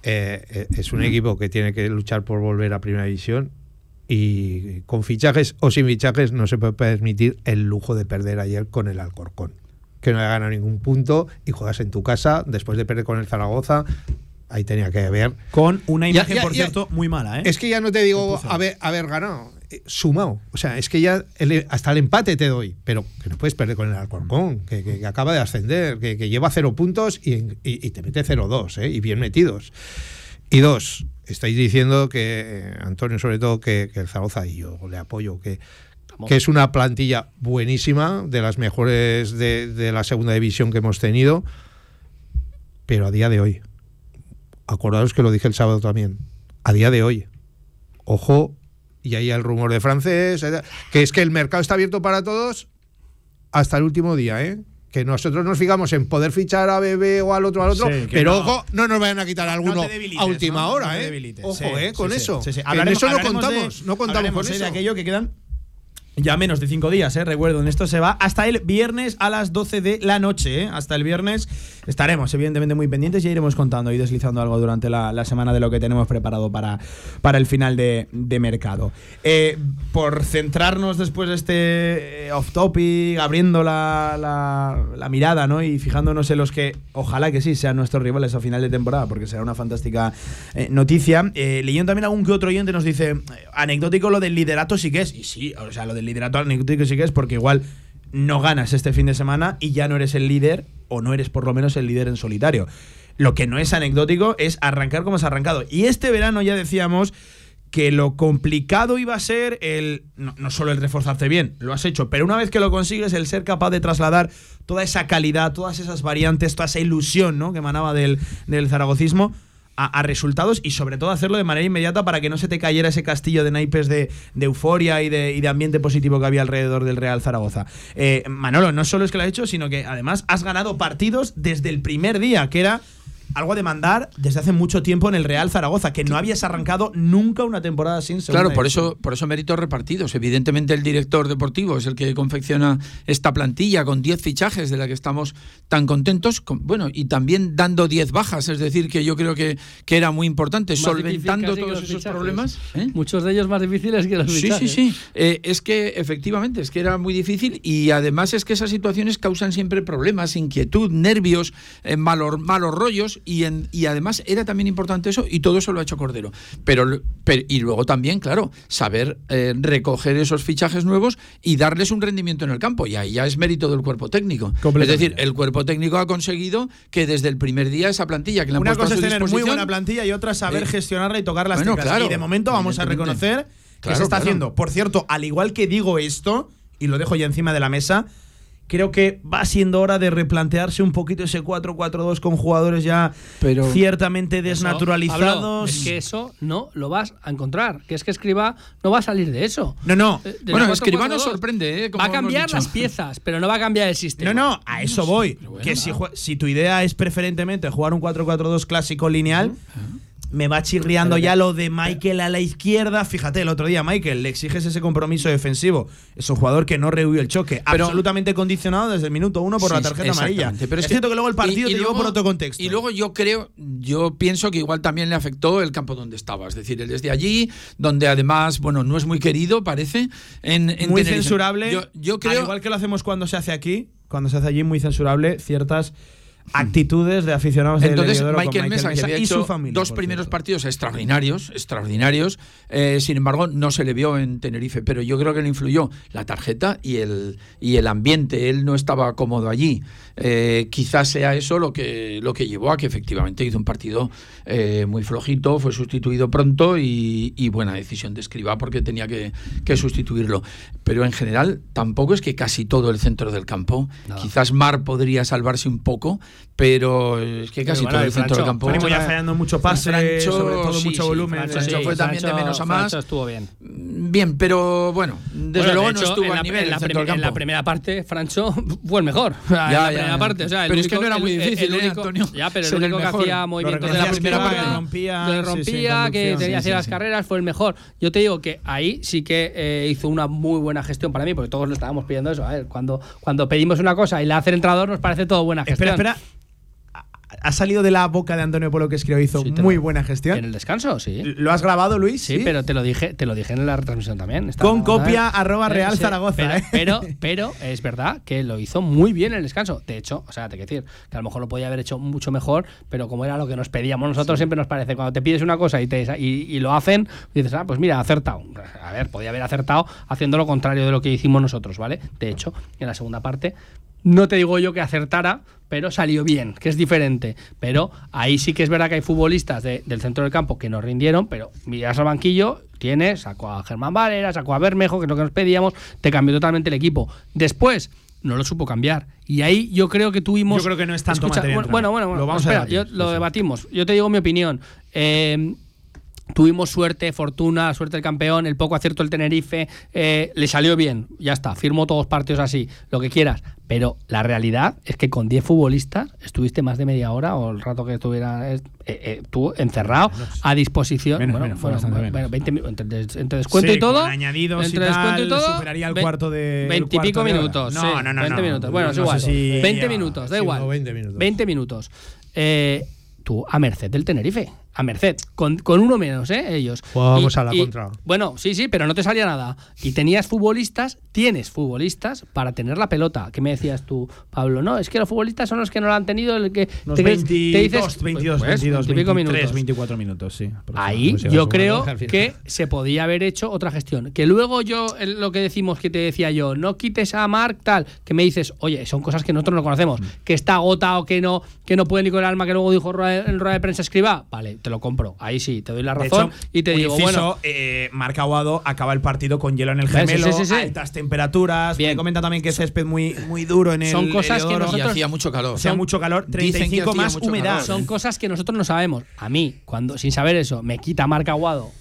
eh, eh, es un equipo que tiene que luchar por volver a Primera División y con fichajes o sin fichajes no se puede permitir el lujo de perder ayer con el Alcorcón. Que no le gana ningún punto y juegas en tu casa después de perder con el Zaragoza. Ahí tenía que haber. Con una imagen, ya, por ya. cierto, muy mala, ¿eh? Es que ya no te digo haber, haber ganado, sumado. O sea, es que ya el- hasta el empate te doy, pero que no puedes perder con el Alcorcón, que, que- que acaba de ascender, que, que lleva cero puntos y, y- y te mete 0-2, ¿eh? y bien metidos. Y dos, estáis diciendo que, eh, Antonio, sobre todo, que, el Zaragoza, y yo le apoyo, que, que es una plantilla buenísima, de las mejores de, de la segunda división que hemos tenido, pero a día de hoy, acordaos que lo dije el sábado también, a día de hoy, ojo, y ahí el rumor de francés, que es que el mercado está abierto para todos hasta el último día, ¿eh? Que nosotros nos fijamos en poder fichar a Bebé o al otro, al otro, Sí, pero no. ojo, no nos vayan a quitar a alguno No a última ¿no? hora, ¿eh? Ojo, Sí, ¿eh? Con sí, eso. Hablaremos- en eso no contamos, de- no contamos con eh, eso. de aquello que quedan ya menos de cinco días, ¿eh? recuerdo. En esto se va hasta el viernes a las 12 de la noche. ¿eh? Hasta el viernes estaremos, evidentemente, muy pendientes y iremos contando y deslizando algo durante la, semana de lo que tenemos preparado para, para el final de, de mercado. Eh, por centrarnos después de este eh, off-topic, abriendo la, la- mirada ¿no? y fijándonos en los que, ojalá que sí, sean nuestros rivales a final de temporada, porque será una fantástica eh, noticia. Leyendo también algún que otro oyente nos dice, anecdótico lo del liderato sí que es. Y sí, o sea, lo del liderato anecdótico sí que es porque igual no ganas este fin de semana y ya no eres el líder o no eres por lo menos el líder en solitario. Lo que no es anecdótico es arrancar como has arrancado. Y este verano ya decíamos que lo complicado iba a ser el no, solo el reforzarte bien, lo has hecho, pero una vez que lo consigues el ser capaz de trasladar toda esa calidad, todas esas variantes, toda esa ilusión, ¿no? que emanaba del, del zaragocismo a, resultados y sobre todo hacerlo de manera inmediata para que no se te cayera ese castillo de naipes de, euforia y de, y de ambiente positivo que había alrededor del Real Zaragoza. Eh, Manolo, no solo es que lo has hecho, sino que además has ganado partidos desde el primer día, que era algo a demandar desde hace mucho tiempo en el Real Zaragoza, que no habías arrancado nunca una temporada sin segunda Claro, por eso, por eso méritos repartidos. Evidentemente el director deportivo es el que confecciona esta plantilla con 10 fichajes de la que estamos tan contentos. con- bueno, y también dando 10 bajas, es decir, que yo creo que, que era muy importante, Más solventando todos esos fichajes. problemas. ¿eh? Muchos de ellos más difíciles que los Sí, sí, fichajes. sí. Eh, es que efectivamente, es que era muy difícil y además es que esas situaciones causan siempre problemas, inquietud, nervios, eh, malos, malos rollos y, en- y además era también importante eso y todo eso lo ha hecho Cordero. Pero, pero- y luego también, claro, saber eh, recoger esos fichajes nuevos y darles un rendimiento en el campo y ahí ya es mérito del cuerpo técnico. Es decir, el cuerpo técnico ha consegudo que desde el primer día esa plantilla que le han Una a cosa es tener muy buena plantilla y otra saber Eh, gestionarla y tocar las bueno, claro, y de momento vamos a reconocer que Claro, se está claro. haciendo. Por cierto, al igual que digo esto, y lo dejo ya encima de la mesa, creo que va siendo hora de replantearse un poquito ese 4-4-2 con jugadores ya Pero- ciertamente Eso, desnaturalizados. Pablo, es que eso no lo vas a encontrar. Que es que Escriba no va a salir de eso. No, no. Eh, Bueno, 4-4-2. Escribá nos sorprende, ¿eh? Como Va a cambiar las piezas, pero no va a cambiar el sistema. No, no, a eso voy. bueno, que si, si tu idea es preferentemente jugar un 4-4-2 clásico lineal, me va chirriando ya lo de Michael a la izquierda. Fíjate, el otro día, Michael, le exiges ese compromiso defensivo. Es un jugador que no rehuye el choque. Pero- absolutamente condicionado desde el minuto uno por Sí, la tarjeta amarilla. pero es, es que- cierto que luego el partido y- y te llevó luego- por otro contexto. Y luego yo creo, yo pienso que igual también le afectó el campo donde estaba. Es decir, él desde allí, donde además, bueno, no es muy querido, parece. En, en muy Tenerife. censurable. Yo, yo Al creo. igual que lo hacemos cuando se hace aquí, cuando se hace allí, muy censurable ciertas actitudes de aficionados Entonces, Heliodoro con Michael Mesa, que había y hecho su familia. dos primeros cierto. partidos extraordinarios, extraordinarios, eh, sin embargo, no se le vio en Tenerife, pero yo creo que le influyó la tarjeta y el, y el ambiente. Él no estaba cómodo allí. Eh, quizás sea eso lo que, lo que llevó a que efectivamente hizo un partido eh, muy flojito, fue sustituido pronto y, y buena decisión de Escribá porque tenía que, que sustituirlo. Pero en general, tampoco es que casi todo el centro del campo, quizás Mar podría salvarse un poco, pero es que casi bueno, todo el centro del Francho- campo. Franco ya fallando mucho pase, Francho, sobre todo sí, mucho sí, volumen. Francho Sí, fue también de menos a más. Francho estuvo bien. Bien, pero bueno, desde Bueno, luego de no hecho, estuvo en al la, nivel en la del del en la campo. primera parte, Francho fue el mejor. Sea, en Ya, la ya, primera ya. parte. O sea, el Pero es que único- no era muy el- el- difícil, el ¿eh, único- Antonio? Ya, pero el Ser el único que hacía movimientos de la primera que parte. le rompía, le sí, sí, en rompía, que tenía sí, las carreras, fue el mejor. Yo te digo que ahí sí que eh, hizo una muy buena gestión para mí, porque todos lo estábamos pidiendo eso. A ver, cuando, cuando pedimos una cosa y la hace el entrenador, nos parece todo buena gestión. Espera, espera. Ha- salido de la boca de Antonio Polo que escribió hizo Sí, te muy lo- buena gestión. En el descanso, sí. ¿Lo has grabado, Luis? Sí, pero te lo dije, te lo dije en la retransmisión también. Está- Con copia arroba Eh, Real sí, Zaragoza, Pero, ¿eh? pero, pero es verdad que lo hizo muy bien en el descanso. De hecho, o sea, te quiero decir que a lo mejor lo podía haber hecho mucho mejor, pero como era lo que nos pedíamos nosotros, siempre nos parece cuando te pides una cosa y, te, y, y lo hacen, dices, ah, pues mira, acertado. A ver, podía haber acertado haciendo lo contrario de lo que hicimos nosotros, ¿vale? De hecho, en la segunda parte, no te digo yo que acertara, pero salió bien, que es diferente. Pero ahí sí que es verdad que hay futbolistas de- del centro del campo que nos rindieron, pero miras al banquillo, tienes, sacó a Germán Valera, sacó a Bermejo, que es lo que nos pedíamos, te cambió totalmente el equipo. Después, no lo supo cambiar. Y ahí yo creo que tuvimos. Yo creo que no es tanto materia bueno, de bueno, entrenamiento. bueno, Lo vamos a debatir. yo- lo debatimos. Yo te digo mi opinión. Eh, Tuvimos suerte, fortuna, suerte el campeón, el poco acierto el Tenerife, eh, le salió bien, ya está, firmó todos los partidos así, lo que quieras. Pero la realidad es que con 10 futbolistas estuviste más de media hora o el rato que estuviera eh, eh, tú encerrado a disposición. Menos, bueno, menos, fue bueno, bueno, menos. 20 mi- entre, des- entre descuento Sí, y todo. añadidos y entre descuento y todo. superaría el cuarto de- el 20 y pico minutos. No, sí, no, no, 20 no. minutos. Bueno, es igual. si 20 lleva- minutos, da igual. no, 20 minutos. 20 minutos. Eh, tú a merced del Tenerife. A merced. Con, con uno menos, ¿eh? Ellos. Jugábamos Y- a la y- contra. Bueno, sí, sí, pero no te salía nada. Y tenías futbolistas, tienes futbolistas para tener la pelota. ¿Qué me decías tú, Pablo? No, es que los futbolistas son los que no la han tenido. El que Unos te, 22, te dices, 22, pues, 22, 20 y pico 23, minutos. 24 minutos, sí. Ahí Pues yo creo que se podía haber hecho otra gestión. Que luego yo, lo que decimos que te decía yo, no quites a Mark tal, que me dices, oye, son cosas que nosotros no conocemos, Mm. que está agotado, que no, que no puede ni con el alma, que luego dijo rueda- en rueda de prensa escriba, vale, te lo compro. Ahí sí, te doy la De razón hecho, y te un digo, inciso, bueno, eh, Marc Aguado acaba el partido con hielo en el gemelo, Sí, sí, sí. altas temperaturas. Bien. Me comenta también que césped muy, muy duro en el Son cosas que Heliodoro. Y nosotros- hacía mucho calor. Hacía mucho calor, Dicen que 35 hacía más humedad. calor. son cosas que nosotros no sabemos. A mí, cuando sin saber eso, me quita Marca Aguado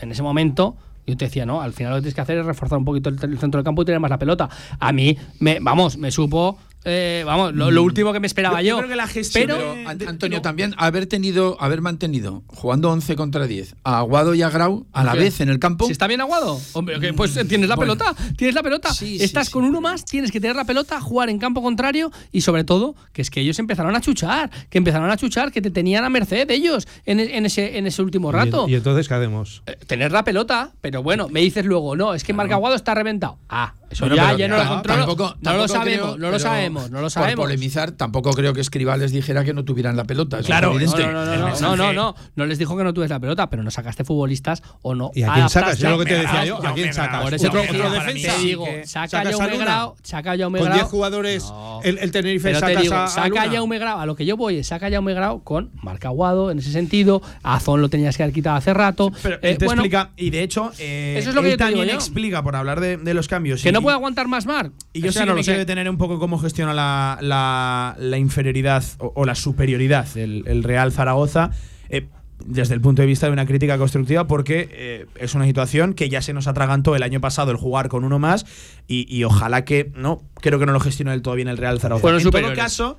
en ese momento. Yo te decía, no, al final lo que tienes que hacer es reforzar un poquito el, el centro del campo y tener más la pelota. A mí, me, vamos, me supo, eh, vamos, lo, lo último que me esperaba Yo- yo. creo que la gestión pero, Pero, An- Antonio, también haber tenido, haber mantenido, jugando 11 contra 10, a Aguado y a Grau a la ¿Qué? vez en el campo. Si está bien aguado, hombre, que, pues eh, tienes la Bueno. pelota, tienes la pelota. Sí, Estás sí. con uno más, tienes que tener la pelota, jugar en campo contrario y sobre todo que es que ellos empezaron a chuchar, que empezaron a chuchar, que te tenían a merced ellos en, e- en ese, en ese último rato. Y, y entonces, ¿qué hacemos? Eh, tener la pelota, pero bueno, me dices luego, no, es que Marca Aguado está reventado. Ah, eso Bueno, ya, ya no lo controlo. tampoco- no lo tampoco sabemos, creo- no lo sabemos, no lo Por sabemos. polemizar, tampoco creo que Escribá les dijera que no tuvieran la pelota. eso es Claro, evidente. No, no, no, no, no, no, no, no les dijo que no tuvies la pelota, pero no sacaste futbolistas o no. ¿Y a quién sacas? Yo lo que te decía yo, ¿a quién sacas? Por eso otro, te otro digo, defensa. te digo, saca a Jaume. Grau, saca a Jaume Con Grau. 10 jugadores, No. el, el Tenerife Pero te sacas digo, a, saca a Jaume Grau, a lo que yo voy es saca a Jaume Grau con Marca Aguado en ese sentido, a Azón lo tenías que haber quitado hace rato. Pero Eh, él te bueno, explica, y de hecho, eh, Eso es lo que te también explica, por hablar de los cambios. No puede aguantar más Mar. Y yo Eso sí ya que no me lo quiero detener un poco cómo gestiona la, la- la inferioridad o, o la superioridad el, el Real Zaragoza. eh, desde el punto de vista de una crítica constructiva, porque eh, es una situación que ya se nos atragantó el año pasado el jugar con uno más y, y ojalá que no, creo que no lo gestione del todo bien el Real Zaragoza. Fueron en todo caso,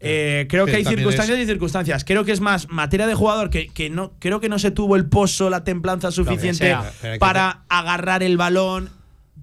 eh, creo que hay circunstancias es- y circunstancias. Creo que es más materia de jugador que, que no creo que no se tuvo el pozo, la templanza suficiente sea, para agarrar el balón,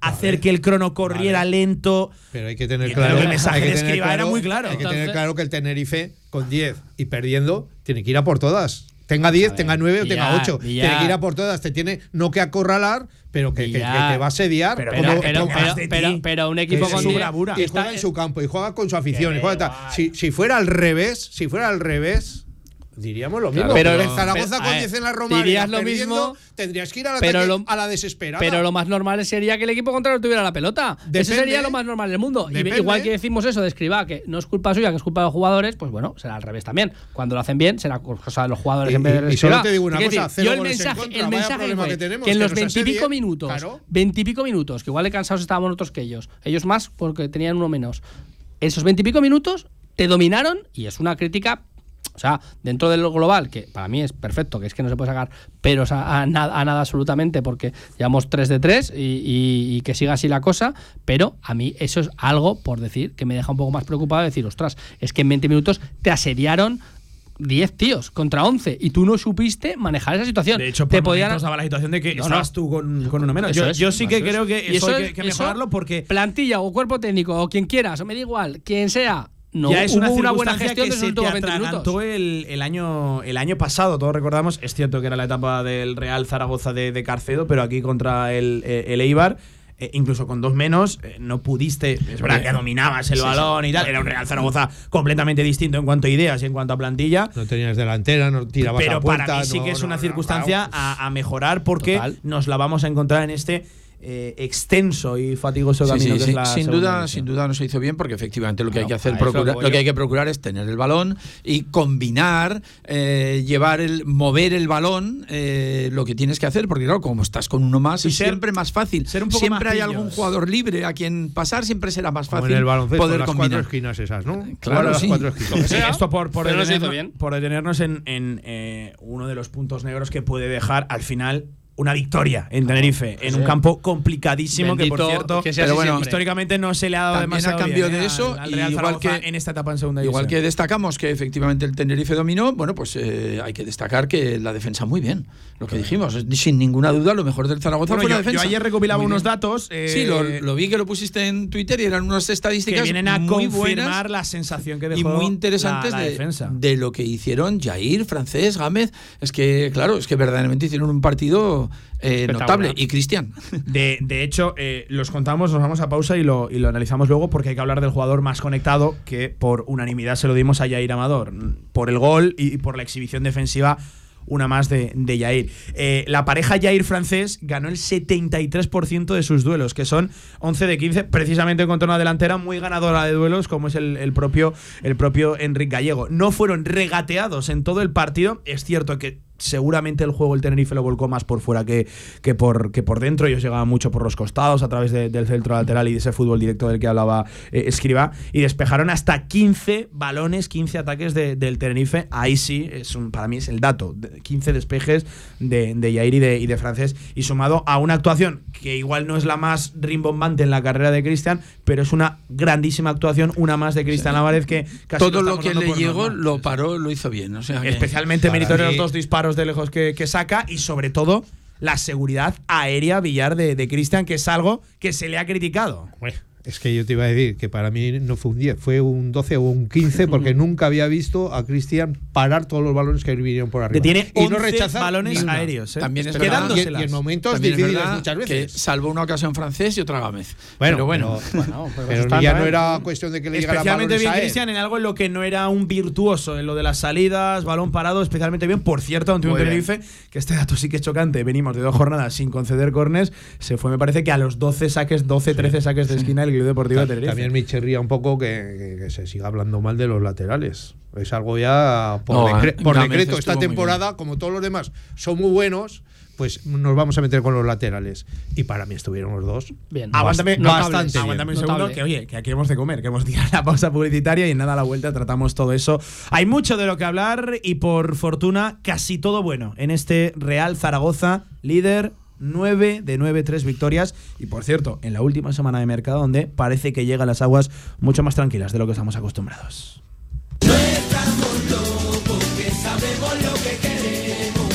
hacer que el crono corriera Vale. lento. Pero hay que tener Y claro. que el mensaje hay que de tener Escribá era muy claro. Hay que Entonces- tener claro que el Tenerife, con 10 y perdiendo, tiene que ir a por todas. tenga 10, tenga 9 o tenga 8. Villar. Tiene que ir a por todas, te tiene no que acorralar, pero que, que- que Villar. te va a asediar. Pero- como- pero- como- pero- pero- pero un equipo que con sí, diez- Y juega en su campo y juega con su afición. Y juega. Si, si fuera al revés, si fuera al revés. Diríamos lo mismo. Claro, pero, pero- en Zaragoza pero, con ver, 10 en la Romareda dirías lo mismo, tendrías que ir a la, pero lo- a la desesperada. Pero lo más normal sería que el equipo contrario tuviera la pelota. Eso Depende. sería lo más normal del mundo. Depende. igual que decimos eso de Escribá, que no es culpa suya, que es culpa de los jugadores, pues bueno, será al revés también. Cuando lo hacen bien, será cosa de los jugadores Y- en vez de y- y solo te digo una cosa, decir, cero yo el mensaje, contra, el mensaje fue que tenemos, que en que los veintipico minutos, claro. veintipico minutos, que igual de cansados estaban otros que ellos, ellos más porque tenían uno menos. Esos veintipico minutos te dominaron y es una crítica o sea, dentro de lo global, que para mí es perfecto, que es que no se puede sacar peros a, a nada, a nada absolutamente, porque llevamos 3 de 3 y, y- y que siga así la cosa, pero a mí eso es algo, por decir, que me deja un poco más preocupado de decir, ostras, es que en 20 minutos te asediaron 10 tíos contra 11 y tú no supiste manejar esa situación. De hecho, te por podían momentos daba la situación de que No, estabas no. tú con, con uno menos. Yo, es, yo sí que es. creo que eso, eso hay que, que mejorarlo porque plantilla o cuerpo técnico o quien quieras, o me da igual, quien sea, no ya es hubo una, una, buena gestión que se te últimos 20 atragantó minutos. el, el año, el año pasado, todos recordamos. Es cierto que era la etapa del Real Zaragoza de, de Carcedo, pero aquí contra el, eh, el Eibar. eh, incluso con dos menos, eh, no pudiste. Es verdad que dominabas el Sí, balón y tal. Era un Real Zaragoza completamente distinto en cuanto a ideas y en cuanto a plantilla. No tenías delantera, no tirabas Pero a puerta. para mí sí no, que es no, una no, circunstancia claro. a, a mejorar porque Total. nos la vamos a encontrar en este eh, extenso y fatigoso Sí, camino sí, que sí. es la sin duda, división. sin duda no se hizo bien porque efectivamente lo que hay que hacer, procura- lo que hay que procurar es tener el balón y combinar, eh, llevar el, mover el balón, eh, lo que tienes que hacer, porque claro, como estás con uno más, Y es ser- siempre más fácil. ser un poco siempre más hay pillos. algún jugador libre a quien pasar, siempre será más Como fácil en el baloncesto, poder las combinar. cuatro esquinas esas, ¿no? Claro, las sí. cuatro esquinas. Sí, esto por, por, detenernos- bien. por detenernos en, en, eh, uno de los puntos negros que puede dejar al final una victoria en Tenerife, en un campo complicadísimo que, por Bendito cierto, que Pero bueno, históricamente no se le ha dado También a demasiado cambio bien, de ¿eh? eso, al, al Real igual Zaragoza que- en esta etapa en segunda Igual que destacamos que efectivamente el Tenerife dominó, bueno, pues eh, hay que destacar que la defensa muy bien. Lo que dijimos, sin ninguna duda, lo mejor del Zaragoza Bueno, fue la yo, yo defensa. ayer recopilaba unos datos eh, Sí, lo, lo vi que lo pusiste en Twitter y eran unas que estadísticas vienen a muy confirmar buenas la sensación que dejó y muy la- interesantes la de, defensa. de lo que hicieron Jair, Francés, Gámez. Es que, claro, es que verdaderamente hicieron un partido eh, notable. Y Cristian. De, de hecho, eh, los contamos, nos vamos a pausa y lo, y lo analizamos luego porque hay que hablar del jugador más conectado que por unanimidad se lo dimos a Jair Amador. Por el gol y por la exhibición defensiva, una más de, de Jair. Eh, la pareja Jair-Francés ganó el 73% de sus duelos, que son 11 de 15, precisamente contra una delantera muy ganadora de duelos como es el, el propio, el propio Enrique Gallego. No fueron regateados en todo el partido. Es cierto que seguramente el juego el Tenerife lo volcó más por fuera que, que, por, que por dentro. Ellos llegaban mucho por los costados a través de- del centro lateral y de ese fútbol directo del que hablaba eh, Escriba. Y despejaron hasta 15 balones, 15 ataques de- del Tenerife. Ahí sí, es un, para mí es el dato. de- 15 despejes de, de Yair y de, y de Francés. Y sumado a una actuación que igual no es la más rimbombante en la carrera de Cristian, pero es una grandísima actuación, una más de Cristian Álvarez que casi Todo lo que le llegó normal. lo paró, lo hizo bien. O sea que- Especialmente meritorio los dos disparos de lejos que, saca y sobre todo la seguridad aérea billar de, de Cristian, que es algo que se le ha criticado. Es que yo te iba a decir que para mí no fue un 10, fue un 12 o un 15 porque nunca había visto a Cristian parar todos los balones que vinieron por arriba. Que tiene y no 11 rechazar balones aéreos. ¿eh? También es y, y en momentos También difíciles muchas que veces. salvo una ocasión francés y otra Gámez. Bueno, pero bueno. pero, pues pero ya no era cuestión de que le llegaran Especialmente bien. Cristian en algo en lo que no era un virtuoso, en lo de las salidas, balón parado, especialmente bien. Por cierto, ante un. Tenerife, que este dato sí que es chocante, venimos de dos jornadas sin conceder corners, se fue me parece que a los 12 saques, 12, 13 saques de esquina el Club Deportivo de Tenerife. También me chirría un poco que, que- que se siga hablando mal de los laterales. Es algo ya por, No, decre- eh, por decreto. Esta temporada, como todos los demás, son muy buenos, pues nos vamos a meter con los laterales. Y para mí estuvieron los dos. Bien. Aguántame, bastante bien. aguántame un Notable. segundo, que oye, que aquí hemos de comer, que hemos tirado la pausa publicitaria y en nada a la vuelta tratamos todo eso. Hay mucho de lo que hablar y por fortuna casi todo bueno en este Real Zaragoza, líder 9 de 9, 3 victorias. Y por cierto, en la última semana de mercado donde parece que llegan las aguas mucho más tranquilas de lo que estamos acostumbrados.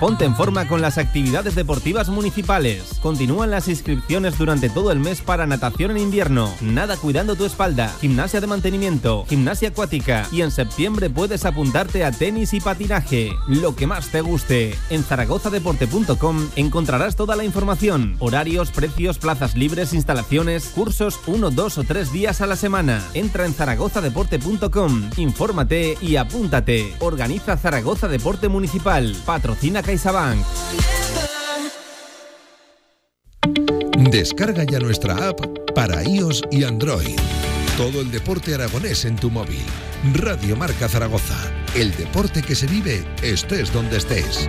Ponte en forma con las actividades deportivas municipales. Continúan las inscripciones durante todo el mes para natación en invierno, nada cuidando tu espalda, gimnasia de mantenimiento, gimnasia acuática y en septiembre puedes apuntarte a tenis y patinaje, lo que más te guste. En zaragozadeporte.com encontrarás toda la información, horarios, precios, plazas libres, instalaciones, cursos, uno, dos o tres días a la semana. Entra en zaragozadeporte.com, infórmate y apúntate. Organiza Zaragoza Deporte Municipal. Patrocina Descarga ya nuestra app para iOS y Android. Todo el deporte aragonés en tu móvil. Radio Marca Zaragoza. El deporte que se vive estés donde estés.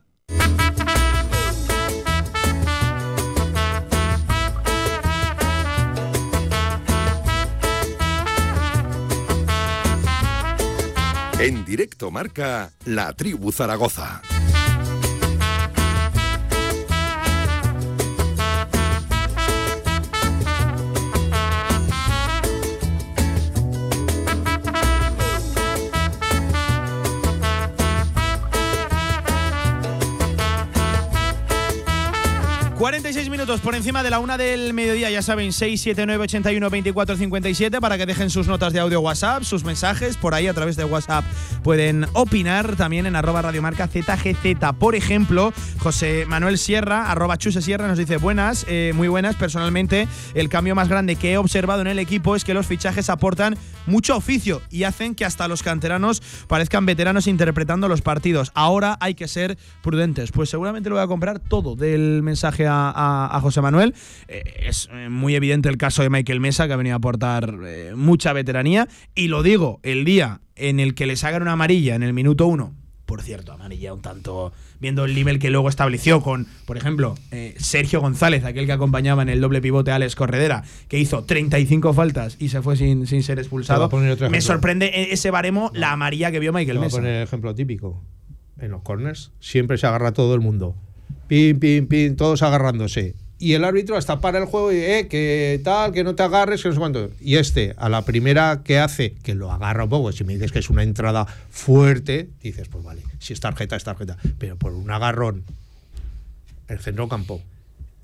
En directo marca La Tribu Zaragoza. 46 minutos por encima de la una del mediodía, ya saben, 679 81 24 57 para que dejen sus notas de audio WhatsApp, sus mensajes, por ahí a través de WhatsApp pueden opinar también en arroba radiomarca ZGZ. Por ejemplo, José Manuel Sierra, arroba Chuse Sierra, nos dice buenas, eh, muy buenas. Personalmente, el cambio más grande que he observado en el equipo es que los fichajes aportan mucho oficio y hacen que hasta los canteranos parezcan veteranos interpretando los partidos. Ahora hay que ser prudentes. Pues seguramente lo voy a comprar todo del mensaje a, a- a José Manuel. Eh, es eh, muy evidente el caso de Michael Mesa, que ha venido a aportar eh, mucha veteranía. Y lo digo, el día en el que le sacan una amarilla en el minuto uno, por cierto, amarilla un tanto, viendo el nivel que luego estableció con, por ejemplo, eh, Sergio González, aquel que acompañaba en el doble pivote a Alex Corredera, que hizo 35 faltas y se fue sin, sin ser expulsado. Me sorprende e- ese baremo la amarilla que vio Michael voy a Mesa. poner el ejemplo típico. En los corners siempre se agarra todo el mundo. Pim, pim, pim, todos agarrándose. Y el árbitro hasta para el juego y, eh, que tal, que no te agarres, que no sé cuánto. Y este, a la primera que hace, que lo agarra un poco, si me dices que es una entrada fuerte, dices, pues vale, si es tarjeta, es tarjeta. Pero por un agarrón, el centro campo.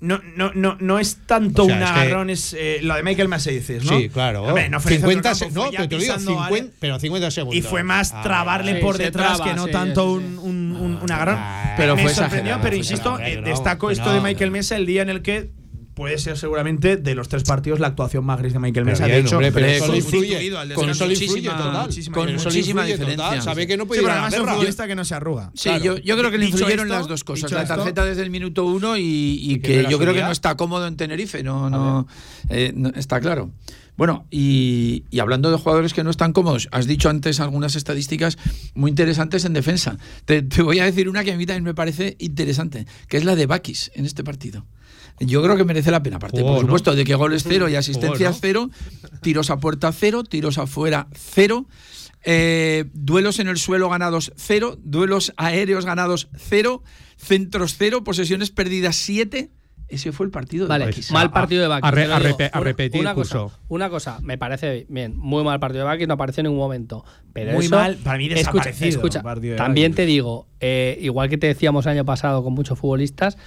No, no, no, no es tanto O sea, un es que- agarrón, es eh, lo de Michael Mesa dices, ¿no? Sí, claro. Hombre, no fue en el 50 centro se- campo, no, pero te digo, pisando a 50, pero 50 segundos. Y fue más Ah, trabarle sí, por detrás traba, que no sí, tanto sí, un, un, un- un agarrón. Pero Me fue sorprendió, pero insisto, eh, destaco esto de no. Michael Mesa el día en el que puede ser seguramente de los tres partidos la actuación más gris de Michael Pero Mesa. bien, de hecho, hombre, pero eh, eso con- influye. Con eso influye Muchísima- total. Con diferencia. total. Sabe que no Sí, puede pero ir a la es un futbolista que no se arruga. Sí, Claro. yo, yo creo que le influyeron esto- las dos cosas. La esto- tarjeta desde el minuto uno y, que yo creo que no está cómodo en Tenerife. No, no, eh, no- está claro. Bueno, y, y hablando de jugadores que no están cómodos, has dicho antes algunas estadísticas muy interesantes en defensa. Te, te voy a decir una que a mí también me parece interesante, que es la de Bakis en este partido. Yo creo que merece la pena, aparte, Jugó, por ¿no? supuesto, de que goles cero y asistencias ¿no? cero, tiros a puerta cero, tiros afuera cero, eh, duelos en el suelo ganados cero, duelos aéreos ganados cero, centros cero, posesiones perdidas siete. Ese fue el partido de Vale, Bakis. mal partido de Bakis. a re- repetir una cosa, curso. una cosa, me parece bien, muy mal partido de Bakis, no aparece en ningún momento. Pero Muy eso- mal, para mí desaparecido escucha, de también Bakis. te digo, eh, igual que te decíamos el año pasado con muchos futbolistas,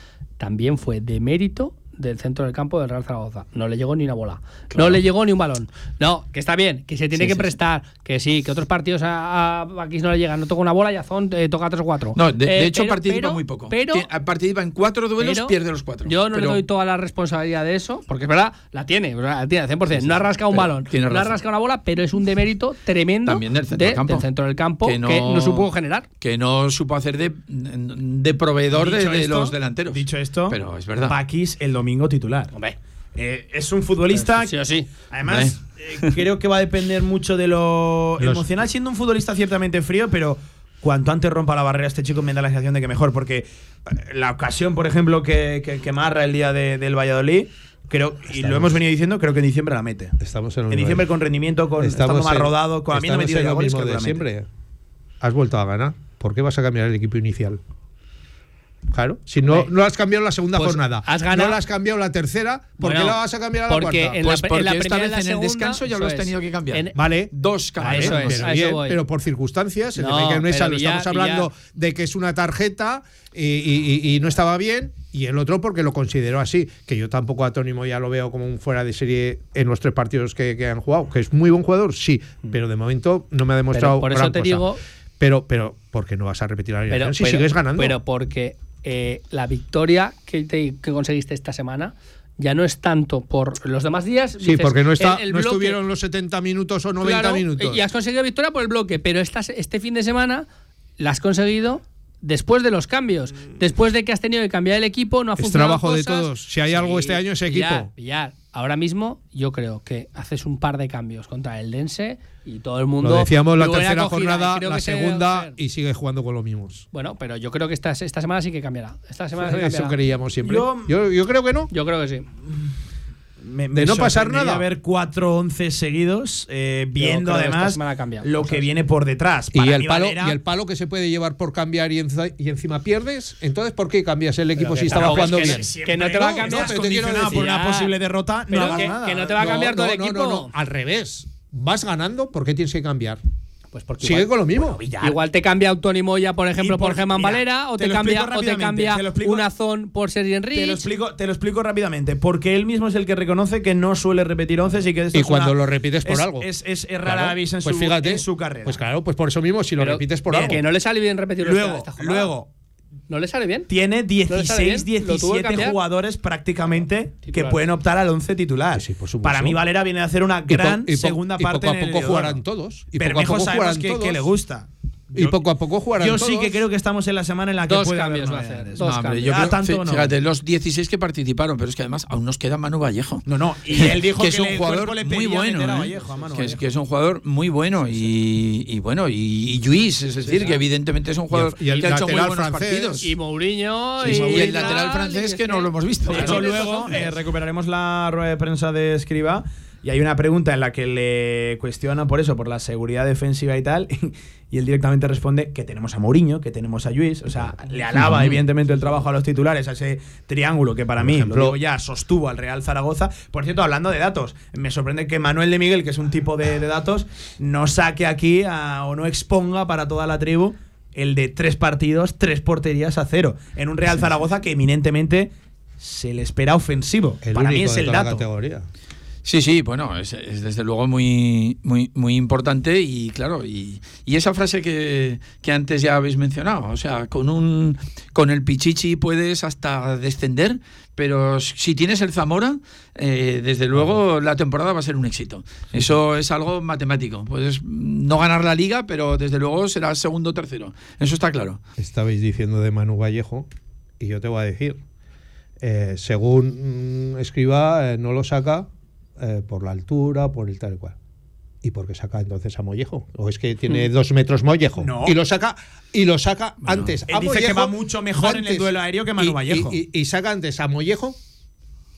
también fue de mérito del centro del campo del Real Zaragoza. No le llegó ni una bola. No le llegó ni un balón. No, que está bien, que se tiene Sí, que sí, prestar, que sí, que otros partidos a, a no le llegan. No toca una bola y Azón eh, toca tres o cuatro. No, de, de Eh, hecho pero- participa pero- muy poco. Pero, participa en cuatro duelos, pero pierde los cuatro. Yo no Pero- le doy toda la responsabilidad de eso, porque es verdad, la tiene, o sea, la tiene al 100%. no ha rascado un balón, no ha rascado una bola, pero es un demérito tremendo También del centro de- del campo. centro del campo que Que no, supo generar. que no supo hacer de, de proveedor de, los delanteros. Dicho esto, Pero es verdad. Bakis el domingo titular. Eh, es un futbolista. Sí o sí. Además, eh, creo que va a depender mucho de lo Los- emocional, siendo un futbolista ciertamente frío, pero cuanto antes rompa la barrera este chico me da la sensación de que mejor, porque eh, la ocasión, por ejemplo, que, que, que marra el día de- del Valladolid, creo, y lo Estamos- hemos venido diciendo, creo que en diciembre la mete. Estamos en, En diciembre con rendimiento, con estando más en- rodado, con habiendo estamos metido en ya lo goles, mismo de siempre. Has vuelto a ganar. ¿Por qué vas a cambiar el equipo inicial? Claro, si no, no has cambiado la segunda Pues jornada, has ganado- no la has cambiado la tercera, ¿por qué Bueno, la vas a cambiar a la porque cuarta? en Pues la, porque en la esta primera y vez la en el descanso ya lo has eso es. tenido que cambiar. En- Vale, Dos cambios. eso es, pero, eso pero por circunstancias, en No, el que Mesa lo estamos hablando de que es una tarjeta y, y- y- y no estaba bien, y el otro porque lo consideró así, que yo tampoco a Tony ya lo veo como un fuera de serie en los tres partidos que, que han jugado, que es muy buen jugador, sí, pero de momento no me ha demostrado Mm. Pero por eso gran te cosa. digo- pero, pero, ¿por qué no vas a repetir la pero, alineación si pero- sigues ganando? Pero porque eh, la victoria que, te- que conseguiste esta semana ya no es tanto por los demás días. sí, dices, porque no, está, el- el no bloque- estuvieron los 70 minutos o 90 Claro, minutos. Y has conseguido victoria por el bloque, pero este fin de semana la has conseguido después de los cambios. Después de que has tenido que cambiar el equipo, no ha Es funcionado. trabajo de todos. Si hay algo este año, es equipo. pillar, pillar. Ahora mismo, yo creo que haces un par de cambios contra el Dense y todo el mundo. Lo decíamos la tercera acogida, y jornada, la segunda y sigue jugando con los mismos. Bueno, pero yo creo que esta, esta semana sí que cambiará. Esta semana sí que Eso cambiará. creíamos siempre. Yo- Yo, yo creo que no. Yo creo que sí. Me- De me no pasar nada. ver 4-11 seguidos, eh, viendo además cambia lo que viene por detrás. Y Para el, mí, palo, Valera- y el palo que se puede llevar por cambiar y, enza- y encima pierdes, entonces ¿por qué cambias el equipo si estaba es jugando que bien? no- que no te va a cambiar. Pero te por una posible derrota, Pero no que- nada. que no te va a cambiar todo el no, equipo. No, no, al revés. Vas ganando, ¿por qué tienes que cambiar? Pues porque Sigue igual, con lo mismo. igual te cambia Autónimo Moya, por ejemplo, Y por, por- Germán mira, Valera, o te cambia, o te cambia te lo explico- una zona por Sergio Te lo, explico, te lo explico rápidamente. Porque él mismo es el que reconoce que no suele repetir 11 y que esto Y es cuando una- lo repites por es- algo. Es, es, es rara Claro, avis en, pues su, fíjate, en su carrera. Pues claro, pues por eso mismo, si lo Pero- repites por bien, algo. Que no le sale bien repetirlo luego, esta jornada. luego ¿No le sale bien? tiene le sale 16, bien, lo tuvo que 17 cambiar. jugadores prácticamente que pueden optar al 11 titular. Sí, sí, por supuesto. Para mí Valera viene a hacer una Y po- gran y po- segunda y parte poco a en el poco jugarán todos. Y Pero poco a Bermejo poco sabemos jugarán que, todos. que le gusta. Y Yo- poco a poco jugarán Yo todos. sí que creo que estamos en la semana en la que Dos puede cambios haber va a hacer, dos No, hombre, cambios. yo Ah, creo- tanto fí- no. fíjate, los 16 que participaron, pero es que además aún nos queda Manu Vallejo. No, no, y él dijo que, es un le- el jugador le muy bueno, a ¿eh? Vallejo, a Manu que, es, que es un jugador muy bueno y, y bueno y, y Luis, es decir, que evidentemente es un jugador Y el- que ha hecho muy lateral buenos francés. partidos. Y Mourinho. Sí, y, sí, y el lateral francés que no lo hemos visto. De hecho, luego eh, recuperaremos la rueda de prensa de Escriba y hay una pregunta en la que le cuestiona por eso, por la seguridad defensiva y tal, y él directamente responde que tenemos a Mourinho, que tenemos a Luis, o sea, le alaba evidentemente el trabajo a los titulares, a ese triángulo que para mí, ejemplo- lo digo ya, sostuvo al Real Zaragoza. Por cierto, hablando de datos, me sorprende que Manuel de Miguel, que es un tipo de, de datos, no saque aquí a- o no exponga para toda la tribu el de tres partidos, tres porterías a cero, en un Real Zaragoza que eminentemente se le espera ofensivo. El Para mí es el dato. categoría. Sí, sí, bueno, es, es desde luego muy, muy, muy importante y claro, y, y esa frase que, que antes ya habéis mencionado, o sea, con un con el Pichichi puedes hasta descender, pero si tienes el Zamora, eh, desde luego la temporada va a ser un éxito. Eso es algo matemático. Puedes no ganar la liga, pero desde luego será segundo o tercero. Eso está claro. Estabais diciendo de Manu Vallejo y yo te voy a decir, eh, según mm, escriba, eh, no lo saca eh, por la altura, por el tal y cual. ¿Y por qué saca entonces a Mollejo? ¿O es que tiene dos metros Mollejo? No. Y lo saca, y lo saca antes él a dice que Mollejo, va mucho mejor en el duelo aéreo que Manu y- Vallejo. Y, y- y saca antes a Mollejo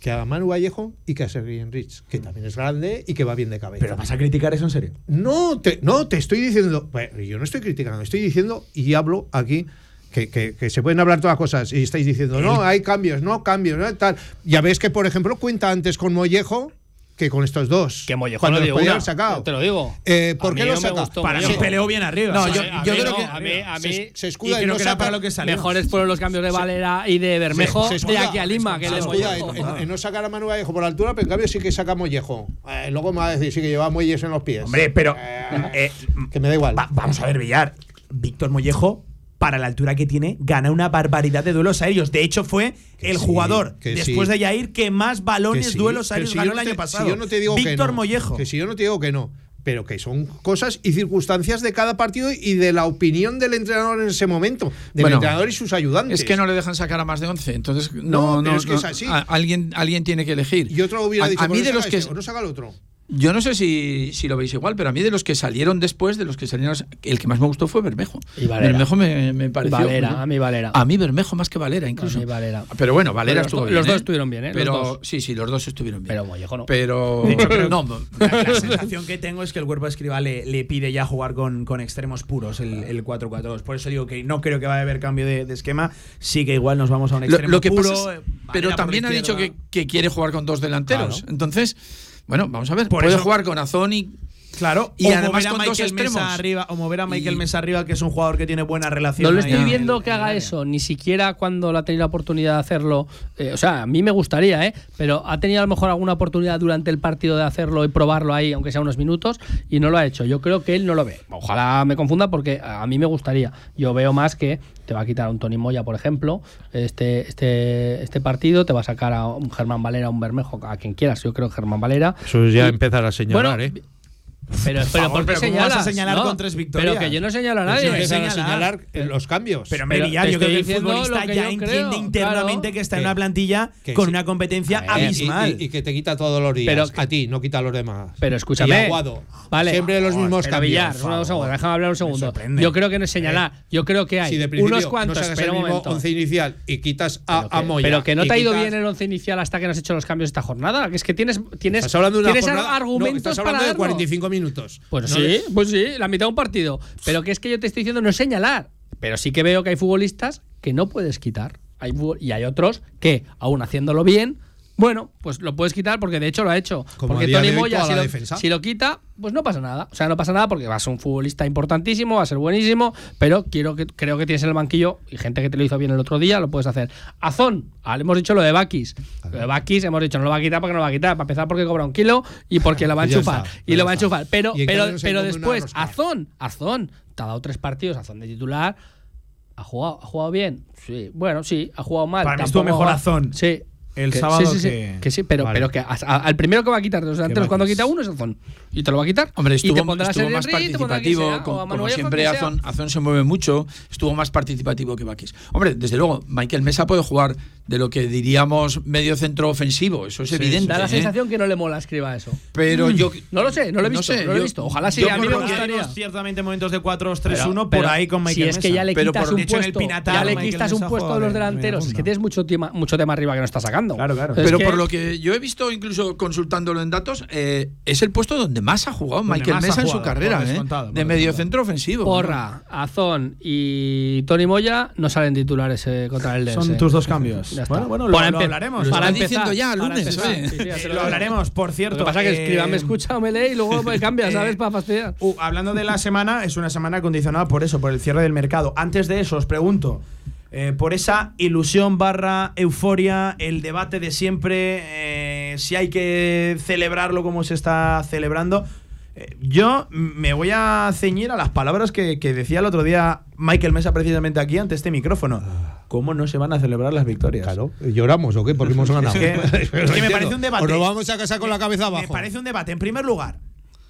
que a Manu Vallejo y que a Sergi Enrich, que también es grande y que va bien de cabeza. Pero vas a criticar eso en serio. No, te, no, te estoy diciendo. bueno, yo no estoy criticando, estoy diciendo y hablo aquí. Que, que- que se pueden hablar todas cosas y estáis diciendo, no, hay cambios, no cambios, no tal. Ya ves que, por ejemplo, cuenta antes con Mollejo que con estos dos. Que Mollejo cuando no los dio podía una, haber sacado. te lo digo. Eh, ¿Por qué no lo saca? gustó Para mí peleó bien arriba. No, yo- sí, yo mí creo no, que- a mí, a mí se, se escuda y y no que para lo que salió. mejores fueron los cambios de Valera y de Bermejo se- se de escuda- aquí a Lima que se escuda en, en- en no sacar a Manu Vallejo por altura, pero en cambio sí que saca Mollejo. Eh, luego me va a decir sí que lleva muelles en los pies. Hombre, pero. Eh, eh, que me da igual. va- vamos a ver, Villar. Víctor Mollejo, para la altura que tiene, gana una barbaridad de duelos aéreos. De hecho, fue Que el sí, jugador, que después sí. de Yair, que más Que balones, sí, duelos aéreos si ganó el año pasado. Si yo no te digo que Víctor no, Mollejo. Que si yo no te digo que no. Pero que son cosas y circunstancias de cada partido y de la opinión del entrenador en ese momento. Del Bueno, entrenador y sus ayudantes. Es que no le dejan sacar a más de 11, entonces no, No, no, pero es que no, es así. a- alguien, alguien tiene que elegir. Y otro hubiera a, dicho, a mí "Pues de los que este, o no saca el otro. Yo no sé si, si lo veis igual, pero a mí de los que salieron después, de los que salieron, el que más me gustó fue Bermejo. Y Valera. Bermejo me, me pareció. Valera, a mí Valera. A mí Bermejo más que Valera, incluso. A mí Valera. Pero bueno, Valera Pero los estuvo do- bien. los dos ¿eh? estuvieron bien, ¿eh? Los Pero dos. sí, sí, los dos estuvieron bien. Pero Mollejo no. Pero De hecho, creo- no, La, la sensación que tengo es que el cuerpo de escriba le, le pide ya jugar con, con extremos puros el, el 4-4-2. Por eso digo que no creo que vaya a haber cambio de, de esquema. Sí que igual nos vamos a un extremo lo que puro. pasa es- eh, pero también ha dicho que, quiere jugar con dos delanteros. Claro. Entonces, bueno, vamos a ver. Por Puede eso- jugar con Azón y Claro, Y o además mover a con dos Michael Mesa arriba, o mover a Michael Y- Mesa arriba, que es un jugador que tiene buena relación. No le ahí estoy en viendo el- que haga eso, ni siquiera cuando lo ha tenido la oportunidad de hacerlo. Eh, o sea, a mí me gustaría, ¿eh? Pero ha tenido a lo mejor alguna oportunidad durante el partido de hacerlo y probarlo ahí, aunque sea unos minutos, y no lo ha hecho. Yo creo que él no lo ve. Ojalá me confunda porque a mí me gustaría. Yo veo más que te va a quitar a un Tony Moya, por ejemplo, este, este, este partido, te va a sacar a un Germán Valera, a un Bermejo, a quien quieras. Yo creo que Germán Valera. Eso es ya Y- empezar a señalar, Bueno, ¿eh? Pero, pero favor, ¿por qué pero ¿cómo vas a señalar No, con tres victorias? Pero que yo no señalo a Pero nadie. si empiezan a señalar. señalar los cambios. Pero Pero Villar, yo creo que el futbolista que ya yo entiende creo, internamente claro. que está en una plantilla que con sí. una competencia A ver, abismal. Y, y que te quita todos los días. Pero a ti, no quita a los demás. Pero escúchame. Aguado. Vale. Siempre los mismos Pero cambios. Villar, una déjame hablar un segundo. Yo creo que no es señalar. Yo creo que hay Si de principio unos cuantos. no el un mismo momento. once inicial y quitas a, Pero que, a Moya. pero que no te ha ido bien el once inicial hasta que no has hecho los cambios esta jornada. Que es que tienes, no, argumentos estás para hablando de darlo. 45 minutos. Pues No sí, pues sí, la mitad de un partido. Pero que es que yo te estoy diciendo no es señalar. Pero sí que veo que hay futbolistas que no puedes quitar. Hay y hay otros que, aún haciéndolo bien, bueno, pues lo puedes quitar porque de hecho lo ha hecho. Como porque Tony Moya, si lo, si lo quita, pues no pasa nada. O sea, no pasa nada porque va a ser un futbolista importantísimo, va a ser buenísimo, pero quiero que, creo que tienes en el banquillo y gente que te lo hizo bien el otro día, lo puedes hacer. Azón, ah, le hemos dicho lo de Bakis. Lo de Bakis hemos dicho no lo va a quitar porque no lo va a quitar. Para empezar porque cobra un kilo y porque lo va a enchufar. y lo va a enchufar. Pero, pero, pero después. Azón, Azón, te ha dado tres partidos, Azón de titular. ¿Ha jugado, ¿Ha jugado bien? Sí. Bueno, sí. ¿Ha jugado mal? Para mí estuvo mejor Azón. Sí. El Que- sábado sí, sí, sí, que- sí, pero, Vale. pero que a- a- al primero que va a quitar de los delanteros cuando quita uno es Azón. Y te lo va a quitar. Hombre, y estuvo, te más Henry, participativo, sea, o como, siempre Azón se mueve mucho, estuvo más participativo que Bakis. Hombre, desde luego, Michael Mesa puede jugar de lo que diríamos medio centro ofensivo, eso es evidente. Da la ¿eh? sensación que no le mola escriba eso. Pero yo No lo sé, no lo he No visto. sé, no lo he yo- visto. Ojalá sí, yo a mí me gustaría. Tenemos ciertamente momentos de 4-2-3-1 Pero- por ahí con Michael Si es que ya le Pero quitas por- un hecho, puesto, Pinatar, ya le quitas un puesto juega de los delanteros. Es que tienes mucho tema, mucho tema arriba que no estás sacando. Claro, claro. Pero que- por lo que yo he visto, incluso consultándolo en datos, eh, es el puesto donde más ha jugado Donde Michael Mesa en su carrera, ¿eh? de medio centro ofensivo. Porra, Azón y Tony Moya no salen titulares contra el Dense. Son tus dos cambios. Ya está. Bueno, bueno, lo, Para lo hablaremos. Lo para empezar, diciendo ya, lunes. Sí, sí, lo hablaremos, por cierto. Lo que pasa es que escriba, me escucha, me lee y luego me cambia, ¿sabes? eh, Para fastidiar. Uh, hablando de la semana, es una semana condicionada por eso, por el cierre del mercado. Antes de eso, os pregunto, eh, por esa ilusión barra euforia, el debate de siempre, eh, si hay que celebrarlo como se está celebrando. Yo me voy a ceñir a las palabras que, que decía el otro día Michael Mesa precisamente aquí ante este micrófono. ¿Cómo no se van a celebrar las victorias? Claro, ¿lloramos o qué? Porque hemos ganado. Es que, es que me parece un debate. O nos vamos a casa con la cabeza Me abajo. parece un debate, en primer lugar,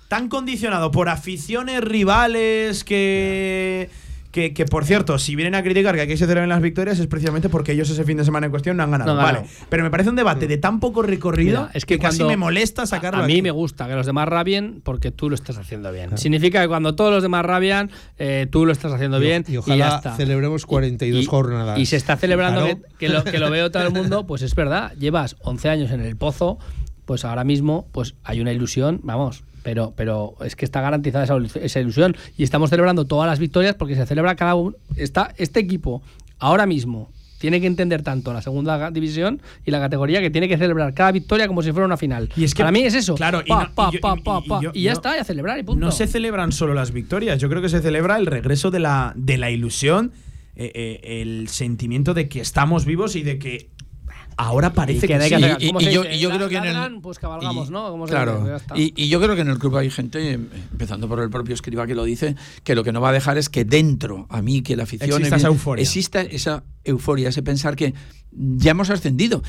tan condicionado por aficiones rivales que. Que, que, por cierto, si vienen a criticar que aquí se celebren las victorias es precisamente porque ellos ese fin de semana en cuestión no han ganado. No vale. Pero me parece un debate de tan poco recorrido Mira, es que, casi cuando me molesta sacarlo A, a mí aquí. me gusta que los demás rabien porque tú lo estás haciendo bien. Significa que cuando todos los demás rabian, eh, tú lo estás haciendo Y bien y y, ojalá ya está. celebremos 42 Y- jornadas. Y se está celebrando que, que lo, que lo veo todo el mundo, pues es verdad. Llevas 11 años en el pozo, pues ahora mismo pues hay una ilusión, vamos. Pero, pero es que está garantizada esa, ilu- esa ilusión. Y estamos celebrando todas las victorias porque se celebra cada uno. Está, este equipo ahora mismo tiene que entender tanto la segunda división y la categoría que tiene que celebrar cada victoria como si fuera una final. Y es que- Para mí es eso. Claro, y Pa, no- pa, y yo- pa, y- pa, y pa, yo- y ya está, y a celebrar y punto. No se celebran solo las victorias, yo creo que se celebra el regreso de la, de la ilusión, eh, eh, el sentimiento de que estamos vivos y de que ahora parece Y que, que hay que Y- ¿cómo y yo- y yo creo que en el- pues cabalgamos, y- ¿no? ¿Cómo se Claro. dice? Y, y yo creo que en el club hay gente, eh, empezando por el propio escriba que lo dice, que lo que no va a dejar es que dentro, a mí, que la afición. Exista esa euforia. Exista esa euforia, ese pensar que ya hemos ascendido.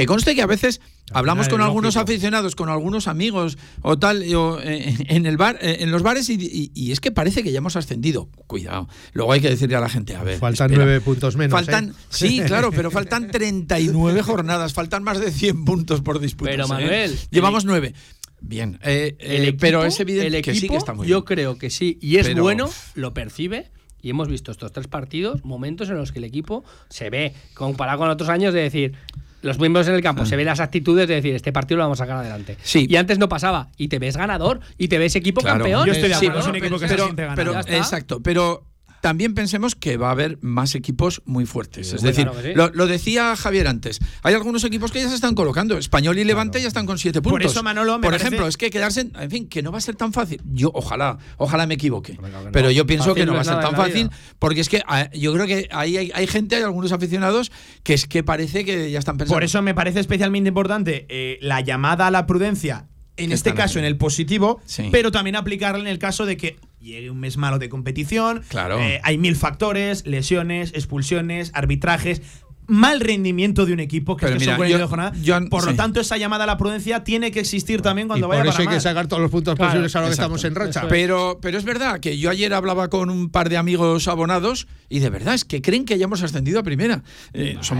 Que conste que a veces hablamos con algunos lógico. aficionados, con algunos amigos o tal, o, eh, en el bar, eh, en los bares, y, y- y es que parece que ya hemos ascendido. Cuidado. Luego hay que decirle a la gente, a ver. Faltan nueve puntos menos. Faltan, ¿eh? sí, claro, pero faltan 39 jornadas, faltan más de 100 puntos por disputa. Pero, Manuel, llevamos nueve. Bien, eh, eh, El equipo- pero es evidente el que sí que equipo, está muy Yo bien. creo que sí. Y es Pero- bueno, lo percibe. Y hemos visto estos tres partidos, momentos en los que el equipo se ve, comparado con otros años, de decir. Los miembros en el campo, se ven las actitudes de decir, este partido lo vamos a sacar adelante. Sí. Y antes no pasaba. Y te ves ganador y te ves equipo Claro. campeón. Yo estoy de Sí, acuerdo, es un pero- equipo que se pero- siente ganador. pero- Ya está. Exacto, pero también pensemos que va a haber más equipos muy fuertes. es decir, sí. lo, lo decía Javier antes, hay algunos equipos que ya se están colocando. Español y Levante ya están con siete Por puntos. eso, Manolo, me Por parece- ejemplo, es que quedarse, en, en fin, que no va a ser tan fácil. Yo, ojalá, ojalá me equivoque. Pero yo pienso que no va a ser tan fácil, porque es que ah, yo creo que hay, hay, hay gente, hay algunos aficionados que es que parece que ya están pensando. Por eso me parece especialmente importante eh, la llamada a la prudencia, en este caso en el positivo, Sí. pero también aplicarla en el caso de que llegue un mes malo de competición. Claro. eh, hay mil factores, lesiones, expulsiones, arbitrajes. Mal rendimiento de un equipo que es que mira, son 42 yo- Por lo tanto, esa llamada a la prudencia tiene que existir también Y cuando por vaya eso para hay que sacar todos los puntos Claro, posibles ahora que estamos en racha. Eso es. Pero, pero es verdad que yo ayer hablaba con un par de amigos abonados y de verdad es que creen que hayamos ascendido a primera. Eh, son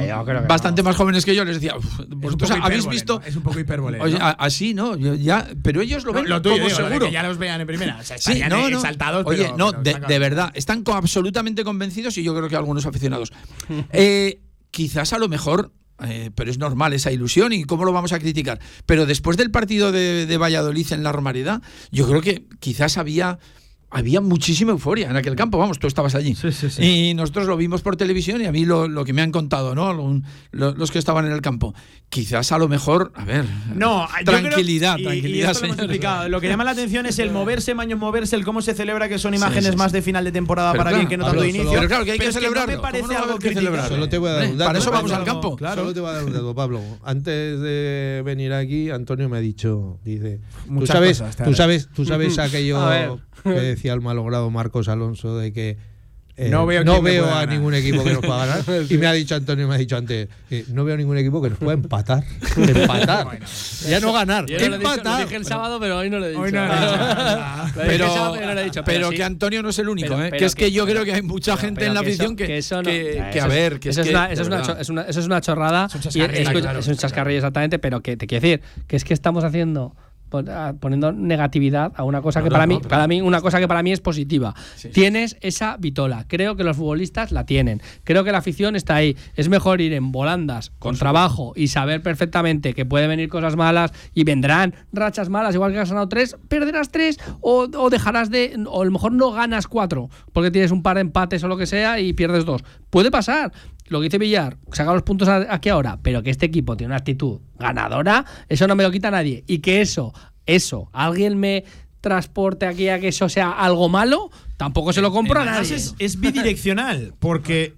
bastante no. más jóvenes que yo. Les decía, "Uf, Es un vosotros habéis visto. ¿no? Es un poco hipérbole. ¿no? así, ¿no? Yo ya, pero ellos lo No, ven lo tuyo, como digo, lo de seguro. que ya los vean en primera. O sea, Sí, no, no. Oye, pero- no, pero de, de verdad, están absolutamente convencidos y yo creo que algunos aficionados. Eh, quizás a lo mejor, eh, pero es normal esa ilusión y cómo lo vamos a criticar. Pero después del partido de, de Valladolid en la Romareda, yo creo que quizás había había muchísima euforia en aquel campo, vamos, tú estabas allí. Y nosotros lo vimos por televisión y a mí lo, lo que me han contado, ¿no? Lo- los que estaban en el campo. Quizás a lo mejor, a ver, No, tranquilidad, creo- y- y tranquilidad, esto lo hemos señores. explicado. Lo que llama la atención es el moverse, maños moverse, el cómo se celebra, que son Sí, imágenes sí, más sí. de final de temporada Pero para claro, alguien que no tanto de inicio. Pero claro, que hay que es no celebrarlo. me ¿Cómo parece no va a algo haber que criticable. celebrarlo? Solo te voy a dar un dato. para eso vamos al campo. Claro. Solo te voy a dar un dato, Pablo. Antes de venir aquí, Antonio me ha dicho, dice, tú sabes, cosas, tú sabes, tú sabes aquello A ver. que decía el malogrado Marcos Alonso de que eh, No veo me veo a ganar. ningún equipo que nos pueda ganar. Y me ha dicho Antonio, me ha dicho antes, eh, no veo ningún equipo que nos pueda empatar. empatar. ya no ganar. Yo no lo he dicho, lo empatar. dije el sábado, pero hoy no lo he dicho. Hoy no lo he dicho. Lo dije el Pero, pero no lo he dicho. pero sí. que Antonio no es el único, Pero- ¿eh? que es que, que- yo creo que hay mucha gente Pero en la afición que, que eso no- que- que, eso a es- ver, que eso es, una, de eso, es una, verdad. cho- es una- eso es una chorrada. Es un chascarrillo, exactamente, pero que te quiero decir que es que estamos haciendo poniendo negatividad a una cosa No, que para no, mí para mí una cosa que para mí es positiva. Sí, sí. tienes esa vitola. Creo que los futbolistas la tienen. Creo que la afición está ahí. Es mejor ir en volandas con trabajo y saber perfectamente que puede venir cosas malas y vendrán rachas malas igual que has ganado tres perderás tres o, o dejarás de o a lo mejor no ganas cuatro porque tienes un par de empates o lo que sea y pierdes dos. Puede pasar lo que dice Villar, saca los puntos aquí ahora, pero que este equipo tiene una actitud ganadora, eso no me lo quita nadie. Y que eso, eso, alguien me transporte aquí a que eso sea algo malo, tampoco se lo compro a nadie. es, es bidireccional, porque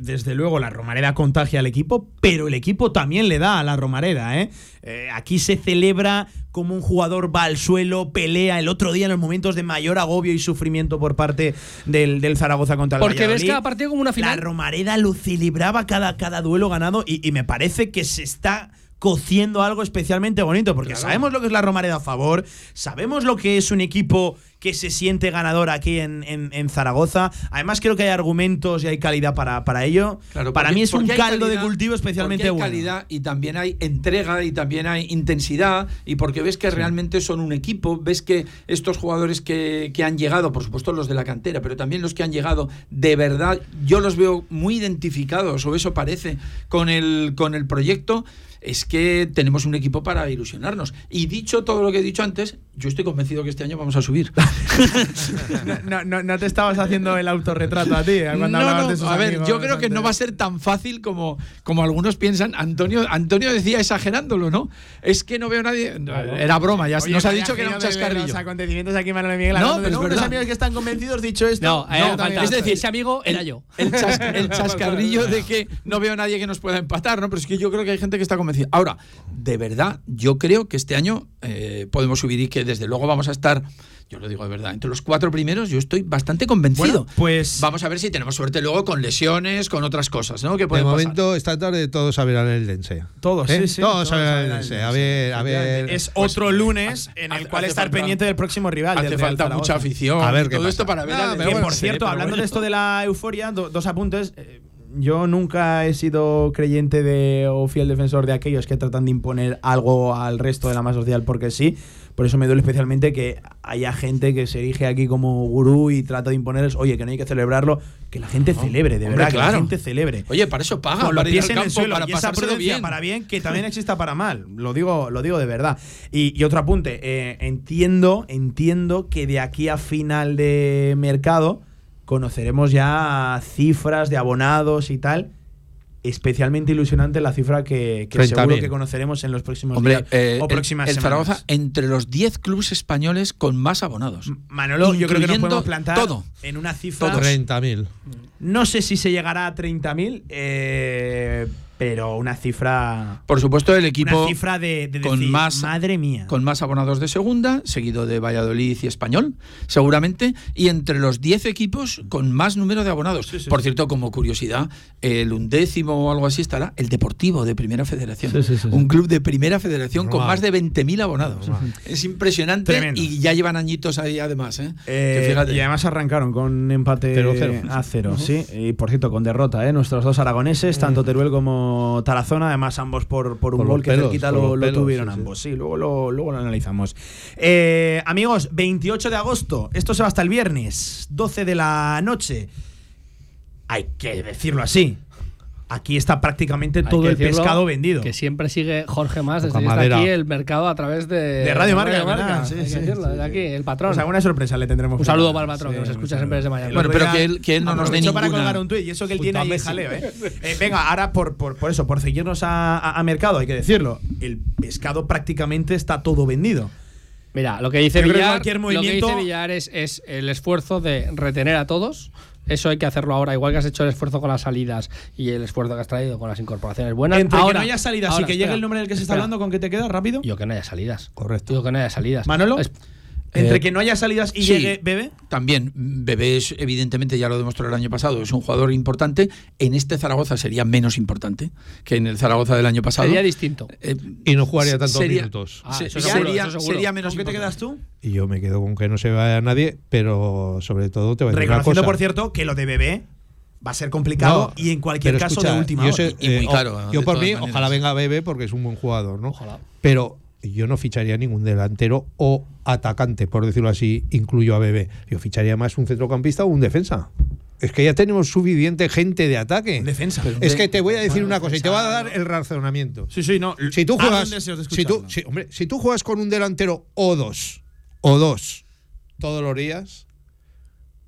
desde luego la Romareda contagia al equipo, pero el equipo también le da a la Romareda. ¿eh? Eh, aquí se celebra como un jugador va al suelo, pelea el otro día en los momentos de mayor agobio y sufrimiento por parte del, del Zaragoza contra el Porque ves Valladolid. cada partido como una La final. Romareda lo celebraba cada, cada duelo ganado y, y me parece que se está cociendo algo especialmente bonito, porque sabemos lo que es la Romareda a favor, sabemos lo que es un equipo que se siente ganador aquí en, en- en Zaragoza. Además, creo que hay argumentos y hay calidad para, para ello. Claro, para porque- mí es un caldo de cultivo especialmente porque hay bueno. calidad y también hay entrega y también hay intensidad y porque ves que realmente son un equipo, ves que estos jugadores que, que han llegado, por supuesto los de la cantera, pero también los que han llegado, de verdad, yo los veo muy identificados, o eso parece, con el, con el proyecto. Es que tenemos un equipo para ilusionarnos. Y dicho todo lo que he dicho antes, Yo estoy convencido que este año vamos a subir. no, no, no, te estabas haciendo el autorretrato a ti eh, cuando no, hablabas no, de sus a ver, yo creo que no va a ser tan fácil como, como algunos piensan. Antonio, Antonio decía exagerándolo, ¿no? Es que no veo a nadie. Era broma, ya Oye, nos ha dicho que era un chascarrillo. Los acontecimientos aquí, Manuel Miguel. No, pero es unos amigos que están convencidos, dicho esto. No, eh, falta- es decir, ese amigo era yo. El, chas- el chascarrillo de que no veo a nadie que nos pueda empatar, ¿no? Pero es que yo creo que hay gente que está convencida. Ahora, de verdad, yo creo que este año eh, podemos subir y que desde luego vamos a estar, yo lo digo de verdad, entre los cuatro primeros yo estoy bastante convencido. Bueno, pues Vamos a ver si tenemos suerte luego con lesiones, con otras cosas, ¿no? Que De puede pasar. momento, esta tarde todos a ver al Eldense. Todos, ¿Eh? sí, sí. Todos a ver al Eldense. A ver, a ver. Es Pues, otro lunes en el hace- cual hace estar falta- pendiente del próximo rival. Hace del Real falta Zaragoza. mucha afición. A ver qué todo pasa. esto para ver Ah, bueno, por sí, cierto, hablando bueno. de esto de la euforia, do- dos apuntes. Eh, Yo nunca he sido creyente de o fiel defensor de aquellos que tratan de imponer algo al resto de la masa social porque sí. Por eso me duele especialmente que haya gente que se erige aquí como gurú y trata de imponerles, oye, que no hay que celebrarlo, que la gente celebre, de hombre, verdad, que claro. la gente celebre. Oye, para eso paga, para ir al en el campo, suelo para bien. para bien que también exista para mal lo digo lo digo de verdad y, y otro apunte eh, entiendo entiendo que de aquí a final de mercado conoceremos ya cifras de abonados y tal especialmente ilusionante la cifra que, que 30.000. seguro que conoceremos en los próximos Hombre, días eh, o próximas el, semanas. Zaragoza entre los 10 clubes españoles con más abonados. Manolo, yo creo que nos podemos plantar todo. en una cifra. 30.000. No sé si se llegará a 30.000, eh, pero una cifra. Por supuesto, el equipo Una cifra de, de con decir, más- madre mía. con más abonados de segunda, seguido de Valladolid y Español, seguramente, y entre los 10 equipos con más número de abonados. Por cierto, como curiosidad, el undécimo o algo así estará el Deportivo de Primera Federación. Sí, sí, sí, sí. Un club de Primera Federación con más de 20.000 abonados. Es impresionante Tremendo. y ya llevan añitos ahí además. ¿eh? Eh, Que fíjate. y además arrancaron con empate 0-0. a cero, sí. Y por cierto, con derrota, ¿eh? Nuestros dos aragoneses, tanto Teruel como Tarazona, además ambos por, por un Por gol que pelos, cerquita lo, lo tuvieron sí. ambos. Sí, luego lo, luego lo analizamos. Eh, amigos, 28 de agosto, esto se va hasta el viernes, 12 de la noche. Hay que decirlo así. Aquí está prácticamente Hay todo el pescado vendido. Que siempre sigue Jorge Más desde que está aquí el mercado a través de, De Radio Marca, Hay que sí, decirlo, sí, desde sí. aquí, el patrón. Pues alguna sorpresa le tendremos. Un saludo para el patrón, que nos escucha siempre desde. Miami. Bueno, pero que él- que él no nos dé aprovechó para ninguna- colgar un tuit y eso que él Junto tiene ahí jaleo, ¿eh? Eh, Venga, ahora por, por, por eso, por seguirnos a, a- a mercado, hay que decirlo. El pescado prácticamente está todo vendido. Mira, lo que dice que Villar, lo que dice Villar es, es el esfuerzo de retener a todos. Eso hay que hacerlo ahora, igual que has hecho el esfuerzo con las salidas y el esfuerzo que has traído con las incorporaciones buenas. Entre ahora, que no haya salidas y que llegue el nombre del que se está hablando, ¿con qué te queda? ¿Rápido? Yo que no haya salidas. Correcto. Digo que no haya salidas. Manolo, Es- entre Eh, que no haya salidas y sí. llegue Bebe. También, Bebé es, evidentemente, ya lo demostró el año pasado, es un jugador importante. En este Zaragoza sería menos importante que en el Zaragoza del año pasado. Sería distinto. Eh, Y no jugaría tantos sería- minutos. Ah, se- eso seguro, sería, eso sería menos ¿Con qué te quedas tú? Y yo me quedo con que no se vaya nadie, pero sobre todo te voy a decir una Reconociendo, cosa. por cierto, que lo de Bebé va a ser complicado No, y en cualquier caso escucha, de última yo hora. sé- Y muy eh, caro, o- de Yo por mí, maneras. ojalá venga Bebe porque es un buen jugador, ¿no? Ojalá. Pero yo no ficharía ningún delantero o atacante, por decirlo así, incluyo a Bebe. Yo ficharía más un centrocampista o un defensa. Es que ya tenemos suficiente gente de ataque. Defensa. Es que te voy a decir Bueno, una cosa y te voy a dar el razonamiento. Sí, sí, no. Si tú Arden juegas, si tú, si- hombre, si tú juegas con un delantero o dos, o dos, todos los días,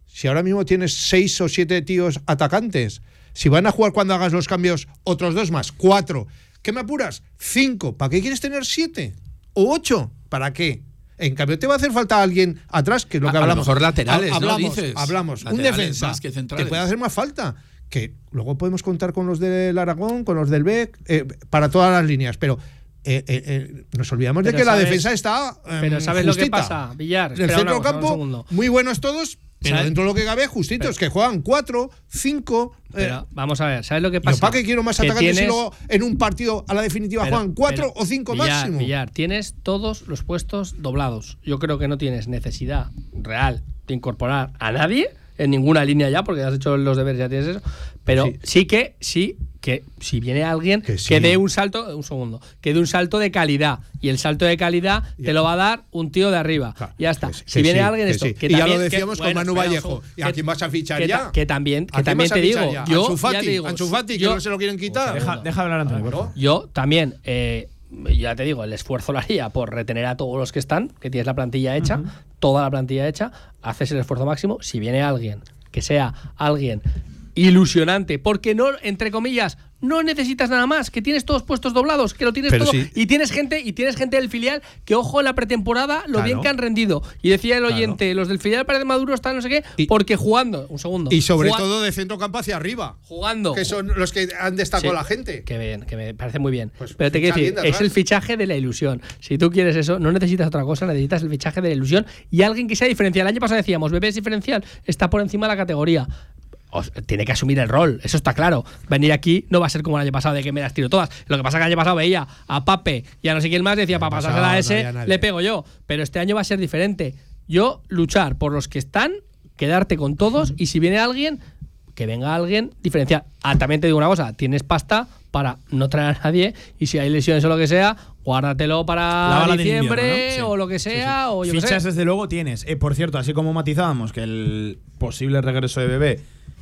si ahora mismo tienes seis o siete tíos atacantes, si van a jugar cuando hagas los cambios otros dos más, cuatro, ¿qué me apuras? Cinco, ¿para qué quieres tener siete? ¿O ocho? ¿Para qué? En cambio, te va a hacer falta alguien atrás, que es lo A- que a lo hablamos. mejor laterales, ¿no? hablamos, Dices. hablamos. un defensa. más que te puede hacer más falta. Que luego podemos contar con los del Aragón, con los del BEC, eh, para todas las líneas. Pero eh, eh, eh, nos olvidamos de que la defensa está. eh, pero ¿sabes lo que pasa, Villar? En el centro campo, muy buenos todos, pero ¿Sabes? dentro de lo que cabe, justitos, que juegan cuatro, cinco. eh, Pero vamos a ver, ¿sabes lo que ¿yo pasa? ¿Para qué quiero más atacantes si luego en un partido a la definitiva Pero- juegan cuatro pero, o cinco Villar, máximo? Villar, tienes todos los puestos doblados. Yo creo que no tienes necesidad real de incorporar a nadie en ninguna línea ya, porque has hecho los deberes, ya tienes eso. Pero Sí. sí, que, sí, que si viene alguien Que que, sí. dé un salto, un segundo, que dé un salto de calidad. Y el salto de calidad te lo va a dar un tío de arriba. Claro, ya está. que si que viene sí, alguien esto. sí. que Y ya lo también- decíamos con bueno, Manu Vallejo. ¿Y a quién vas a fichar ya? Que también, ¿A que también te digo. ya? Yo, Ansu ya Fati, te digo, que yo- no se lo quieren quitar. Deja, deja hablar Antonio, por favor. yo también, eh, ya te digo, el esfuerzo lo haría por retener a todos los que están, que tienes la plantilla hecha, toda la plantilla hecha, haces el esfuerzo máximo. Si viene alguien, que sea alguien ilusionante, porque no, entre comillas, no necesitas nada más, que tienes todos puestos doblados, que lo tienes Pero todo sí. y tienes gente y tienes gente del filial que ojo en la pretemporada lo Claro. bien que han rendido y decía el Claro. oyente, los del filial parece Maduro están no sé qué, porque jugando, un segundo. Y sobre todo de centro campo hacia arriba. Jugando. Que son los que han destacado Sí. la gente. Que bien, que me parece muy bien. Pues Pero te quiero decir, de es el fichaje de la ilusión. Si tú quieres eso, no necesitas otra cosa, necesitas el fichaje de la ilusión y alguien que sea diferencial. El año pasado decíamos, Bebé es diferencial, está por encima de la categoría. Tiene que asumir el rol, eso está claro. Venir aquí no va a ser como el año pasado de que me las tiro todas. Lo que pasa es que el año pasado veía a Pape y a no sé quién más, decía, para pasársela a ese, le pego yo. Pero este año va a ser diferente. Yo luchar por los que están, quedarte con todos y si viene alguien, que venga alguien diferencial. Ah, también te digo una cosa, tienes pasta para no traer a nadie y si hay lesiones o lo que sea, guárdatelo para diciembre invierno, ¿no? Sí. o lo que sea. O yo qué Fichas desde luego tienes. Eh, por cierto, así como matizábamos que el posible regreso de bebé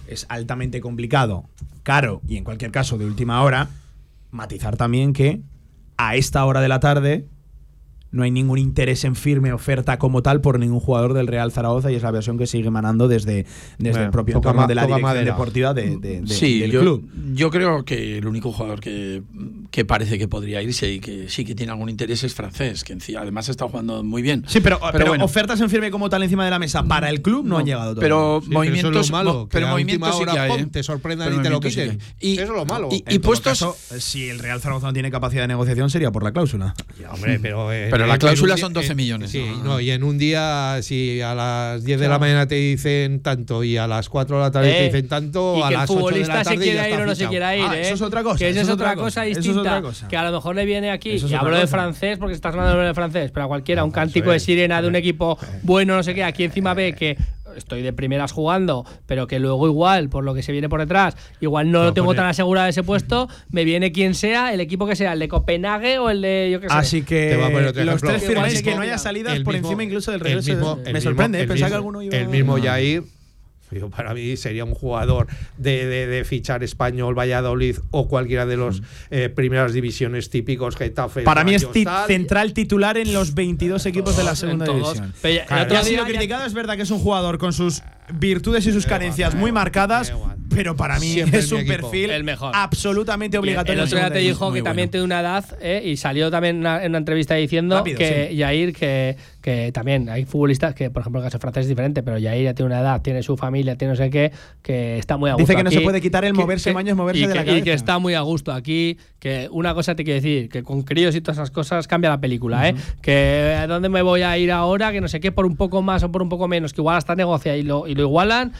es altamente complicado, caro y en cualquier caso de última hora, matizar también que a esta hora de la tarde no hay ningún interés en firme oferta como tal por ningún jugador del Real Zaragoza y es la versión que sigue emanando desde, desde Bueno, el propio entorno ma- de la toca dirección madera. deportiva de, de- de- sí, del yo, club. yo creo que el único jugador que, que parece que podría irse y que sí que tiene algún interés es francés, que encima- además está jugando muy bien. Sí, pero, pero, bueno. ofertas en firme como tal encima de la mesa para el club no, han llegado todavía. Pero Sí, pero eso es lo movimientos, malo, pero movimientos sí que hora, hay. pum, ¿eh? te sorprendan Pero y te lo movimientos sí. Y, Eso es lo malo. Y, y puestos. caso, si el Real Zaragoza no tiene capacidad de negociación sería por la cláusula. Hombre, pero, eh, Pero la cláusula un día- son 12 eh, millones, Sí, ¿no? no, y en un día, si a las 10 de la mañana te dicen tanto y a las 4 de la tarde te Eh, dicen tanto, y a que el las 8 de futbolista la se tarde ya quiera ir o no se quiera ir, Ah, ¿eh? eso es otra cosa, Que eso es otra cosa eso es distinta. otra cosa. Que a lo mejor le viene aquí, Eso y hablo de francés porque estás hablando de francés, pero a cualquiera, un eso cántico de sirena de un equipo bueno, no sé qué, aquí encima ve que estoy de primeras jugando, pero que luego igual, por lo que se viene por detrás, igual no, lo tengo tan asegurado ese puesto, me viene quien sea, el equipo que sea, el de Copenhague o el de, yo qué sé. Así que Te voy a poner otro los ejemplo. tres se que no haya salidas por mismo- encima incluso del el regreso. de- mismo- me mismo- sorprende, ¿eh? el pensaba mismo- que alguno iba El mismo Jair, yo, para mí sería un jugador de, de- de fichar español, Valladolid o cualquiera de los eh, primeras divisiones típicos, Getafe. Para mí es Rayos, ti- tal. central titular en los 22 equipos de la segunda división. Pero ya- Claro, ha sido criticado, es verdad que es un jugador con sus virtudes y sus carencias muy marcadas, pero para mí Siempre es un equipo. perfil El mejor. absolutamente obligatorio. El otro día te dijo que también tiene una edad ¿eh? y salió también una- en una entrevista diciendo Rápido, que sí. Jair, que, que también hay futbolistas que, por ejemplo, el caso francés es diferente, pero Jair ya tiene una edad, tiene su familia, tiene no sé qué, que está muy a gusto. Dice que no se puede quitar el que- moverse que- baños, moverse y de que, la y que cabeza. está muy a gusto aquí, que una cosa te quiero decir, que con críos y todas esas cosas cambia la película, ¿eh? Que dónde me voy a ir ahora, que no sé qué, por un poco más o por un poco menos, que igual hasta negocia y lo, y lo igualan.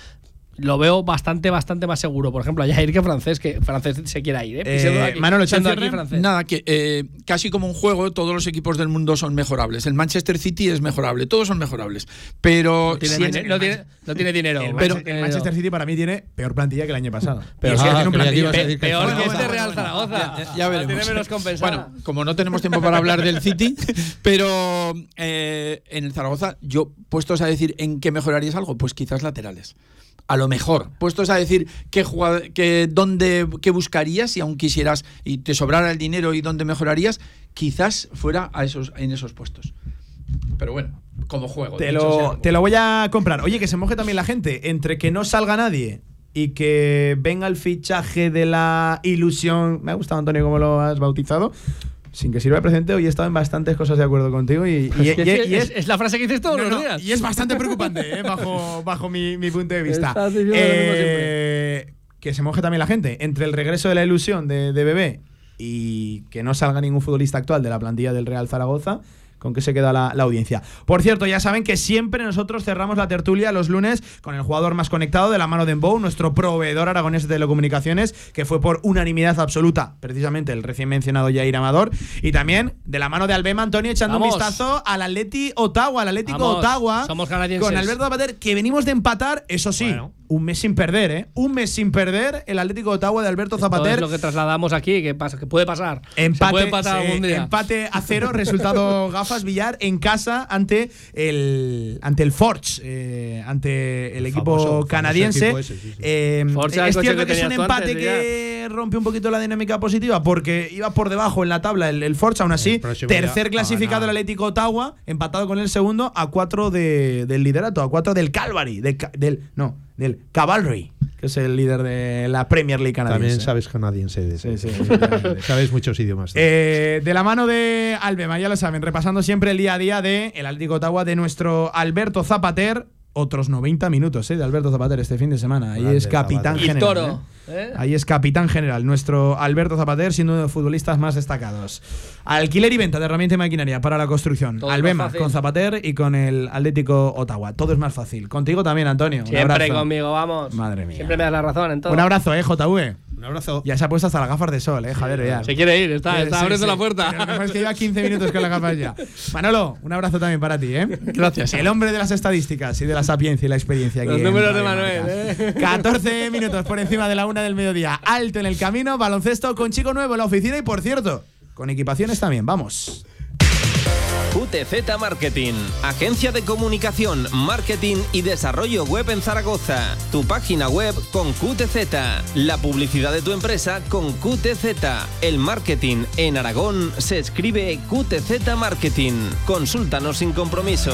Lo veo bastante, bastante más seguro. Por ejemplo, a Jair que francés, que francés se quiera ir, ¿eh? Eh, aquí- Manolo, francés. Nada, que eh, casi como un juego, todos los equipos del mundo son mejorables. El Manchester City es mejorable, todos son mejorables. Pero No tiene, si dine- en- no tiene- no tiene dinero. El, Pero- Manchester, el Manchester City para mí tiene peor plantilla que el año pasado. Pero es ah, tiene un plantilla- Pe- peor bueno, que este Real bueno. Zaragoza. Ya, ya veremos. Tiene menos compensada. Bueno, como no tenemos tiempo para hablar del City, pero eh, en el Zaragoza, yo puestos a decir en qué mejorarías algo, pues quizás laterales. A lo mejor, puestos a decir qué qué, dónde, qué buscarías y aún quisieras y te sobrara el dinero y dónde mejorarías, quizás fuera a esos, en esos puestos. Pero bueno, como juego. Te lo, como- te lo voy a comprar. Oye, que se moje también la gente. Entre que no salga nadie y que venga el fichaje de la ilusión. Me ha gustado, Antonio, cómo lo has bautizado. Sin que sirva de presente, hoy he estado en bastantes cosas de acuerdo contigo y, y- Es, que y- es, y es, es la frase que dices todos no, los no, días. y es bastante preocupante, eh, bajo, bajo mi, mi punto de vista. Eh, que se moje también la gente. Entre el regreso de la ilusión de, de Bebé y que no salga ningún futbolista actual de la plantilla del Real Zaragoza, ¿con qué se queda la, la audiencia? Por cierto, ya saben que siempre nosotros cerramos la tertulia los lunes con el jugador más conectado de la mano de Embow, nuestro proveedor aragonés de telecomunicaciones, que fue por unanimidad absoluta, precisamente el recién mencionado Jair Amador, y también de la mano de Albema Antonio echando Vamos. un vistazo al Atleti Ottawa, al Atlético Vamos, Ottawa, somos canadienses. con Alberto Zapater, que venimos de empatar, eso sí, Bueno. Un mes sin perder, ¿eh? Un mes sin perder el Atlético de Ottawa de Alberto Zapater. es lo que trasladamos aquí, que pasa, que puede pasar. Empate, puede empatar algún día. empate a cero, resultado gafas Villar en casa ante el ante el Forge, eh, ante el, equipo famoso- famoso canadiense. equipo ese, sí, sí. Eh, Forge era el es cierto que que, es un empate antes, que rompe un poquito la dinámica positiva porque iba por debajo en la tabla el, el Forge, aún así, tercer ya clasificado ha el. Atlético Ottawa, empatado con el segundo a cuatro de- del liderato, a cuatro del Calvary, de ca- del no, del Cavalry, que es el líder de la Premier League canadiense. También sabes canadiense. Sí, sí, sí. sabes muchos idiomas. Eh, de la mano de Albema, ya lo saben, repasando siempre el día a día de el Atlético de Ottawa de nuestro Alberto Zapater. Otros 90 minutos eh, de Alberto Zapater este fin de semana. Ahí es capitán Zapater. Y general. toro. eh. ¿Eh? Ahí es capitán general, nuestro Alberto Zapater, siendo uno de los futbolistas más destacados. Alquiler y venta de herramienta y maquinaria para la construcción. Todo Albema con Zapater y con el Atlético Ottawa. Todo es más fácil. Contigo también, Antonio. Un Siempre abrazo. conmigo, vamos. Madre mía. Siempre me das la razón en todo. Un abrazo, eh, JV. Un abrazo. Ya se ha puesto hasta las gafas de sol, eh, Javier. ya. Se quiere ir, está, está sí, abriendo sí. la puerta. Es que lleva 15 minutos con las gafas ya. Manolo, un abrazo también para ti, ¿eh? Gracias. El hombre de las estadísticas y de la sapiencia y la experiencia aquí. Los números de Manuel. ¿eh? 14 minutos por encima de la del mediodía. Alto en el camino, baloncesto con chico nuevo en la oficina y, por cierto, con equipaciones también. Vamos. QTZ Marketing, agencia de comunicación, marketing y desarrollo web en Zaragoza. Tu página web con QTZ, la publicidad de tu empresa con QTZ. El marketing en Aragón se escribe QTZ Marketing. Consúltanos sin compromiso.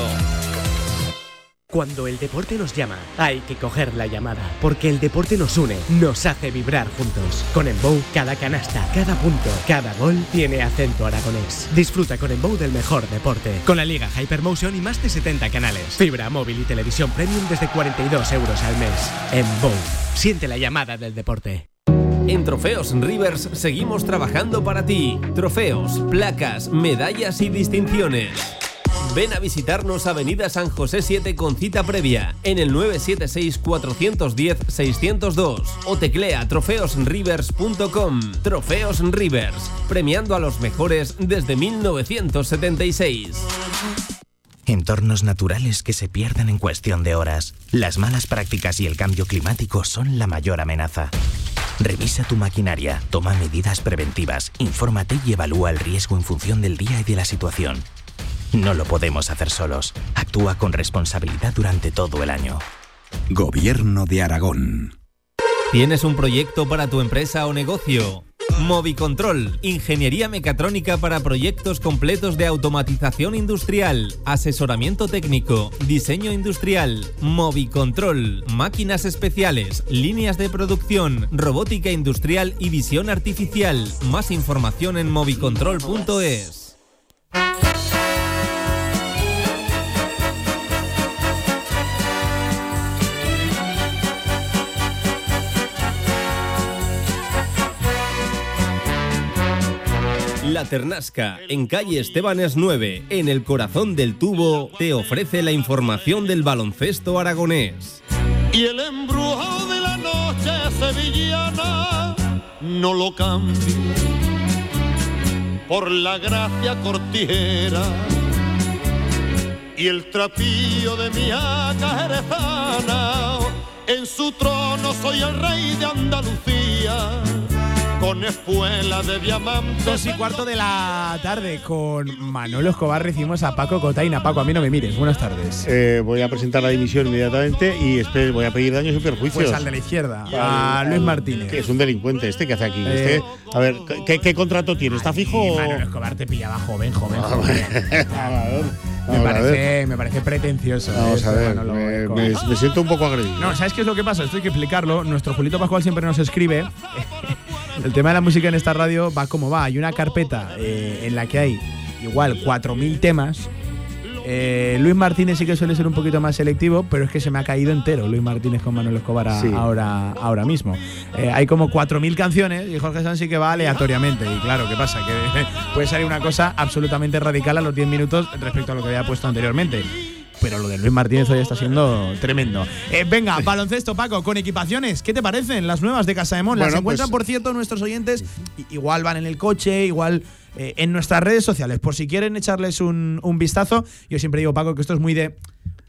Cuando el deporte nos llama, hay que coger la llamada, porque el deporte nos une, nos hace vibrar juntos. Con Embow, cada canasta, cada punto, cada gol tiene acento aragonés. Disfruta con Embow del mejor deporte, con la liga Hypermotion y más de 70 canales. Fibra móvil y televisión premium desde 42 euros al mes. Embow, siente la llamada del deporte. En Trofeos Rivers seguimos trabajando para ti. Trofeos, placas, medallas y distinciones. Ven a visitarnos Avenida San José 7 con cita previa en el 976-410-602 o teclea trofeosrivers.com. Trofeos Rivers, premiando a los mejores desde 1976. Entornos naturales que se pierden en cuestión de horas. Las malas prácticas y el cambio climático son la mayor amenaza. Revisa tu maquinaria, toma medidas preventivas, infórmate y evalúa el riesgo en función del día y de la situación. No lo podemos hacer solos. Actúa con responsabilidad durante todo el año. Gobierno de Aragón. ¿Tienes un proyecto para tu empresa o negocio? Movicontrol, ingeniería mecatrónica para proyectos completos de automatización industrial, asesoramiento técnico, diseño industrial, Movicontrol, máquinas especiales, líneas de producción, robótica industrial y visión artificial. Más información en movicontrol.es. La Ternasca, en calle Estebanes 9, en el corazón del tubo, te ofrece la información del baloncesto aragonés. Y el embrujo de la noche sevillana no lo cambio por la gracia cortijera y el trapillo de mi haca jerezana. En su trono soy el rey de Andalucía con espuela de diamantes. Dos y cuarto de la tarde con Manolo Escobar recibimos a Paco Cotaina. Paco, a mí no me mires. Buenas tardes. Eh, voy a presentar la dimisión inmediatamente y espere, voy a pedir daños y perjuicios. Pues al de la izquierda, a Luis Martínez. Que es un delincuente este que hace aquí. Eh, Este, a ver, ¿qué, qué contrato tiene? ¿Está fijo? Manolo Escobar te pillaba joven, joven, joven. me, parece, me parece pretencioso. Vamos eh, a ver, Manolo me, Escobar. me- me siento un poco agredido. No, ¿sabes qué es lo que pasa? Esto hay que explicarlo. Nuestro Julito Pascual siempre nos escribe. El tema de la música en esta radio va como va. Hay una carpeta eh, en la que hay igual 4.000 temas. Eh, Luis Martínez sí que suele ser un poquito más selectivo, pero es que se me ha caído entero Luis Martínez con Manuel Escobar a- Sí. ahora, ahora mismo. Eh, hay como 4.000 canciones y Jorge Sanz sí que va aleatoriamente. Y claro, ¿qué pasa? Que puede salir una cosa absolutamente radical a los 10 minutos respecto a lo que había puesto anteriormente. Pero lo de Luis Martínez hoy está siendo tremendo. Eh, venga, baloncesto, Paco, con equipaciones. ¿Qué te parecen las nuevas de Casa de Mon? Las encuentran, pues- por cierto, nuestros oyentes. Igual van en el coche, igual eh, en nuestras redes sociales. Por si quieren echarles un, un vistazo. Yo siempre digo, Paco, que esto es muy de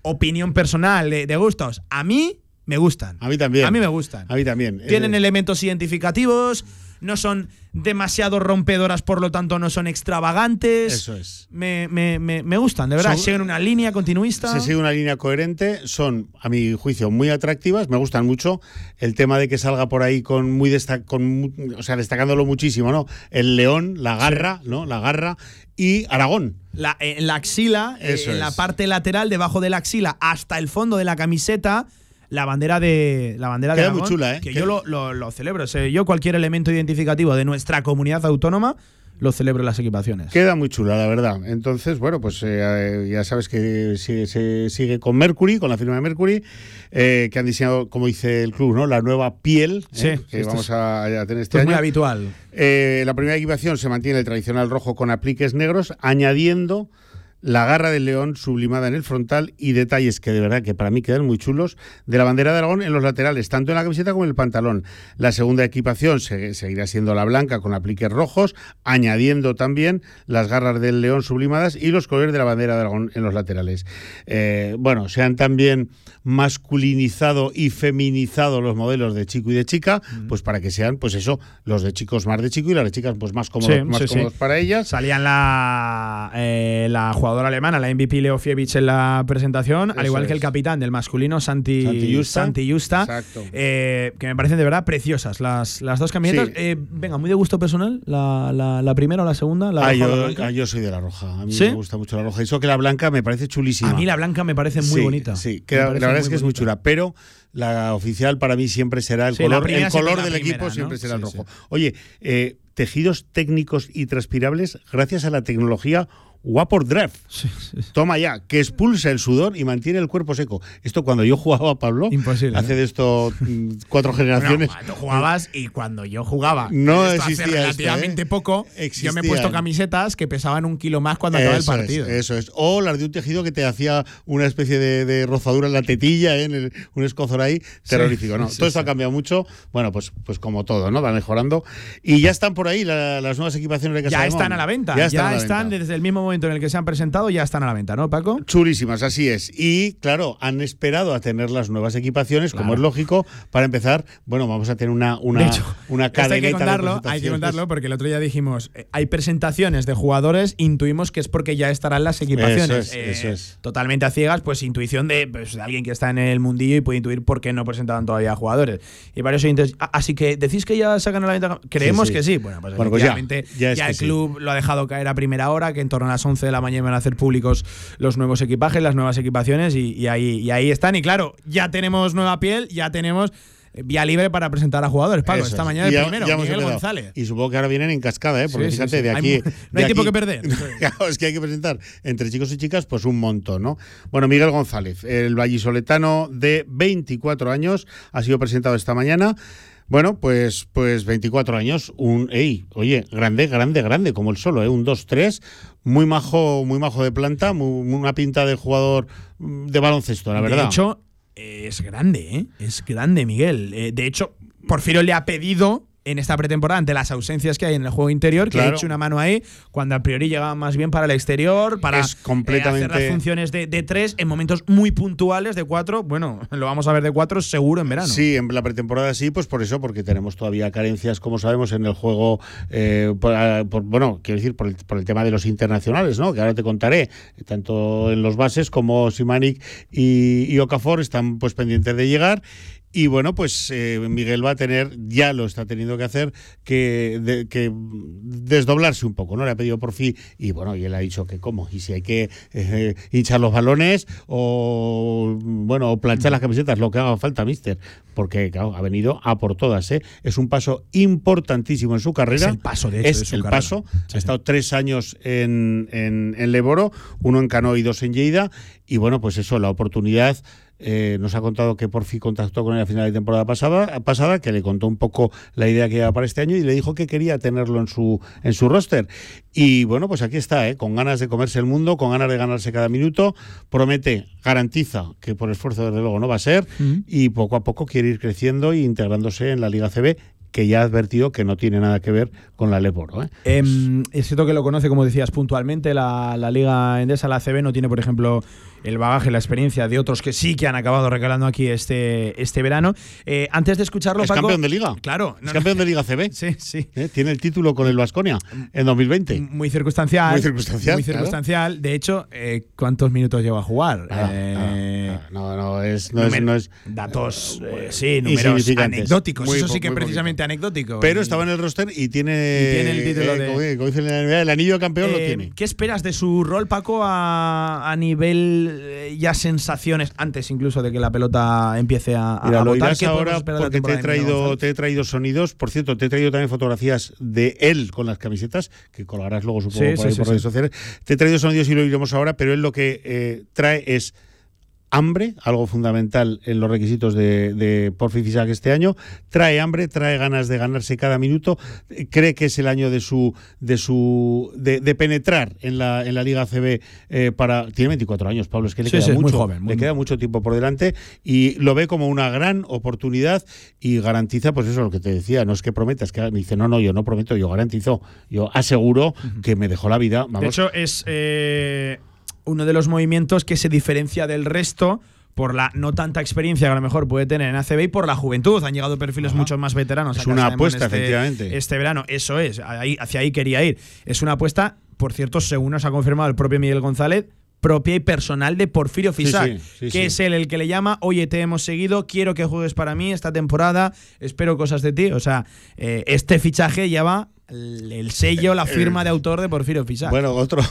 opinión personal, de, de gustos. A mí me gustan. A mí también. A mí me gustan. A mí también. Tienen Eh, elementos identificativos, no son demasiado rompedoras, por lo tanto no son extravagantes. Eso es. Me, me- me- me gustan, de verdad. Son- Siguen una línea continuista. Se sigue una línea coherente, son, a mi juicio, muy atractivas, me gustan mucho. El tema de que salga por ahí con muy desta- con, o sea, destacándolo muchísimo, ¿no? El león, la garra, ¿no? La garra y Aragón. La, en la axila, eh, Eso en la parte lateral, debajo de la axila, hasta el fondo de la camiseta, la bandera de la bandera de Queda muy chula, ¿eh? Que Queda- yo lo, lo- lo celebro. O sea, yo cualquier elemento identificativo de nuestra comunidad autónoma lo celebro en las equipaciones. Queda muy chula, la verdad. Entonces, bueno, pues eh, eh, ya sabes que sigue- se sigue con Mercury, con la firma de Mercury, eh, que han diseñado, como dice el club, ¿no? La nueva piel Sí, eh, que vamos a, a tener este es año. muy habitual. La primera equipación se mantiene el tradicional rojo con apliques negros, añadiendo la garra del león sublimada en el frontal y detalles que de verdad que para mí quedan muy chulos de la bandera de Aragón en los laterales, tanto en la camiseta como en el pantalón. La segunda equipación se- seguirá siendo la blanca con apliques rojos, añadiendo también las garras del león sublimadas y los colores de la bandera de Aragón en los laterales. Eh, bueno, se han también masculinizado y feminizado los modelos de chico y de chica, pues para que sean, pues eso, los de chicos más de chico y las de chicas pues más cómodos, Sí, más sí, sí. cómodos para ellas. Salían la, eh, la jugadora alemana, la MVP Leo Fievich en la presentación, al igual que el capitán del masculino, Santi, Santi Justa. Santi Justa, eh, que me parecen de verdad preciosas las, las dos camisetas. Sí. Eh, venga, muy de gusto personal, la, la- la primera o la segunda, la Ah, roja o la yo, ah, yo soy de la roja. A mí ¿Sí? me gusta mucho la roja. Y eso que la blanca me parece chulísima. A mí la blanca me parece muy Sí, bonita. Sí, que la, verdad es que es muy chula. Pero la oficial para mí siempre será el Sí, color, el color del primera, equipo ¿no? siempre será el Sí, rojo. Oye, eh, tejidos técnicos y transpirables gracias a la tecnología Vapor Draft. Toma ya, que expulsa el sudor y mantiene el cuerpo seco. Esto cuando yo jugaba, Pablo, Imposible, hace de esto mm, cuatro generaciones. Bueno, tú jugabas y cuando yo jugaba, No esto hace existía esto, relativamente ¿eh? poco, yo me he Existían. puesto camisetas que pesaban un kilo más cuando acababa el Eso es, partido. eso es. O las de un tejido que te hacía una especie de, de rozadura en la tetilla, ¿eh? en el- un escozor ahí, terrorífico. ¿no? sí, todo esto sí. ha cambiado mucho. Bueno, pues, pues como todo, ¿no? Va mejorando. Y ya están por ahí la- las nuevas equipaciones de Casa ya de están a la venta. Ya Ya están, están, a la venta. desde el mismo momento en el que se han presentado, ya están a la venta, ¿no, Paco? Chulísimas, así es. Y claro, han esperado a tener las nuevas equipaciones, como es lógico, para empezar. Bueno, vamos a tener una, una, de hecho, una esto hay cadeneta que de contarlo, hay que contarlo porque el otro día dijimos, eh, hay presentaciones de jugadores, intuimos que es porque ya estarán las equipaciones. Eso es, eso es. Totalmente a ciegas, pues intuición de, pues, de alguien que está en el mundillo y puede intuir por qué no presentaban todavía jugadores. Y varios oyentes, "Ah, así que decís que ya sacan a la venta. Creemos sí. que sí. Bueno, pues, Bueno, pues ya, ya es que el sí. club lo ha dejado caer a primera hora, que en torno a las 11 de la mañana van a hacer públicos los nuevos equipajes, las nuevas equipaciones y, y ahí, y ahí están. Y claro, ya tenemos nueva piel, ya tenemos eh, vía libre para presentar a jugadores. Paco, Eso esta es. mañana Y el primero, ya Miguel. González. Y supongo que ahora vienen en cascada, ¿eh? Porque Sí, fíjate, sí. de Hay aquí. no hay de tiempo aquí- que perder. Claro, es que hay que presentar entre chicos y chicas, pues un montón, ¿no? Bueno, Miguel González, el vallisoletano de 24 años, ha sido presentado esta mañana. Bueno, pues, pues 24 años, un, ey, oye, grande, grande, grande, como el solo, ¿eh? un 2-3, muy majo, muy majo de planta, muy- una pinta de jugador mm, de baloncesto, la verdad. De hecho, es grande, ¿eh? Es grande, Miguel. Eh, de hecho, Porfirio le ha pedido en esta pretemporada, ante las ausencias que hay en el juego interior, que ha hecho una mano ahí, cuando a priori llegaba más bien para el exterior, para Es eh, hacer las funciones de, de tres en momentos muy puntuales de cuatro. Bueno, lo vamos a ver de cuatro seguro en verano. Sí, en la pretemporada sí, pues por eso, porque tenemos todavía carencias, como sabemos, en el juego, eh, por, ah, por- bueno, quiero decir, por el, por el tema de los internacionales, ¿no? Que ahora te contaré, tanto en los bases como Simanic y, y Okafor están pues pendientes de llegar. Y bueno, pues eh, Miguel va a tener, ya lo está teniendo que hacer, que, de- que desdoblarse un poco, ¿no? Le ha pedido por fin, y bueno, y él ha dicho que cómo, y si hay que eh, hinchar los balones o, bueno, o planchar las camisetas, lo que haga falta, mister, porque claro, ha venido a por todas, ¿eh? Es un paso importantísimo en su carrera. Es el paso, de hecho, Es de su el carrera. paso. ha estado tres años en, en, en Leboro, uno en Cano y dos en Lleida, y bueno, pues eso, la oportunidad eh, nos ha contado que por fin contactó con él a final de temporada pasada, pasada, que le contó un poco la idea que iba para este año y le dijo que quería tenerlo en su, en su roster. Y bueno, pues aquí está, ¿eh? con ganas de comerse el mundo, con ganas de ganarse cada minuto, promete, garantiza que por esfuerzo desde luego no va a ser, y poco a poco quiere ir creciendo e integrándose en la Liga CB que ya ha advertido que no tiene nada que ver con la Leporo. ¿eh? Em, es cierto que lo conoce, como decías, puntualmente la, la Liga Endesa, la ACB, no tiene, por ejemplo, el bagaje, la experiencia de otros que sí que han acabado recalando aquí este, este verano. Eh, antes de escucharlo, Es Paco- campeón de liga. Claro. Es campeón de liga CB. Sí, sí. Tiene el título con el Vasconia en 2020. Muy circunstancial. Muy circunstancial, Muy claro. circunstancial. De hecho, eh, ¿cuántos minutos lleva a jugar? Nada, Eh, No, no, es, no, es, no es- datos, eh, sí, números anecdóticos. Muy Eso sí que muy precisamente anecdótico. Pero Y- estaba en el roster y tiene, Y tiene el título eh, de- como- como la NBA, el anillo de campeón lo Eh, tiene. ¿Qué esperas de su rol, Paco, a, a nivel eh, ya sensaciones, antes incluso de que la pelota empiece a, a ahora porque te he, traído, te he traído sonidos. Por cierto, te he traído también fotografías de él con las camisetas, que colgarás luego, supongo, Sí, por, sí, ahí sí, por redes sociales. Te he traído sonidos y lo iremos ahora, pero él lo que eh, trae es hambre, algo fundamental en los requisitos de, de Porfi Fisac este año. Trae hambre, trae ganas de ganarse cada minuto. Cree que es el año de su de su de, de penetrar en la, en la Liga CB eh, para tiene 24 años, Pablo, es que le Sí, queda sí, es muy mucho, joven, muy- le queda mucho tiempo por delante y lo ve como una gran oportunidad y garantiza, pues eso lo que te decía, no es que prometas, que me dice, no, no, yo no prometo, yo garantizo, yo aseguro que me dejó la vida. Vamos, De hecho, es eh, uno de los movimientos que se diferencia del resto por la no tanta experiencia que a lo mejor puede tener en ACB y por la juventud. Han llegado perfiles mucho más veteranos. Es una apuesta, este- efectivamente. Este verano, eso es. Ahí, hacia ahí quería ir. Es una apuesta, por cierto, según nos ha confirmado el propio Miguel González, propia y personal de Porfirio Fisac, sí, sí, que es él el que le llama, oye, te hemos seguido, quiero que juegues para mí esta temporada, espero cosas de ti. O sea, eh, este fichaje lleva el, el sello, la firma de autor de Porfirio Fisac. Bueno, otro,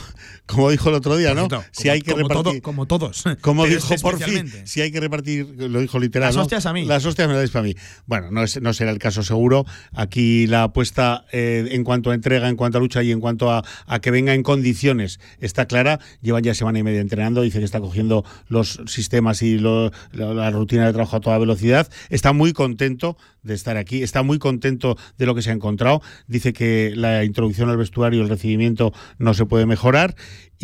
como dijo el otro día, ¿no? si como- hay que como todo- repartir, como todos. como dijo este Porfi, si hay que repartir, lo dijo literal, Las ¿no? hostias a mí. Las hostias me las dais para mí. Bueno, no, es- no será el caso seguro. Aquí la apuesta eh, en cuanto a entrega, en cuanto a lucha y en cuanto a, a que venga en condiciones está clara. Llevan ya semana y media entrenando, dice que está cogiendo los sistemas y lo- la, la rutina de trabajo a toda velocidad. Está muy contento de estar aquí, está muy contento de lo que se ha encontrado. Dice que la introducción al vestuario, el recibimiento no se puede mejorar.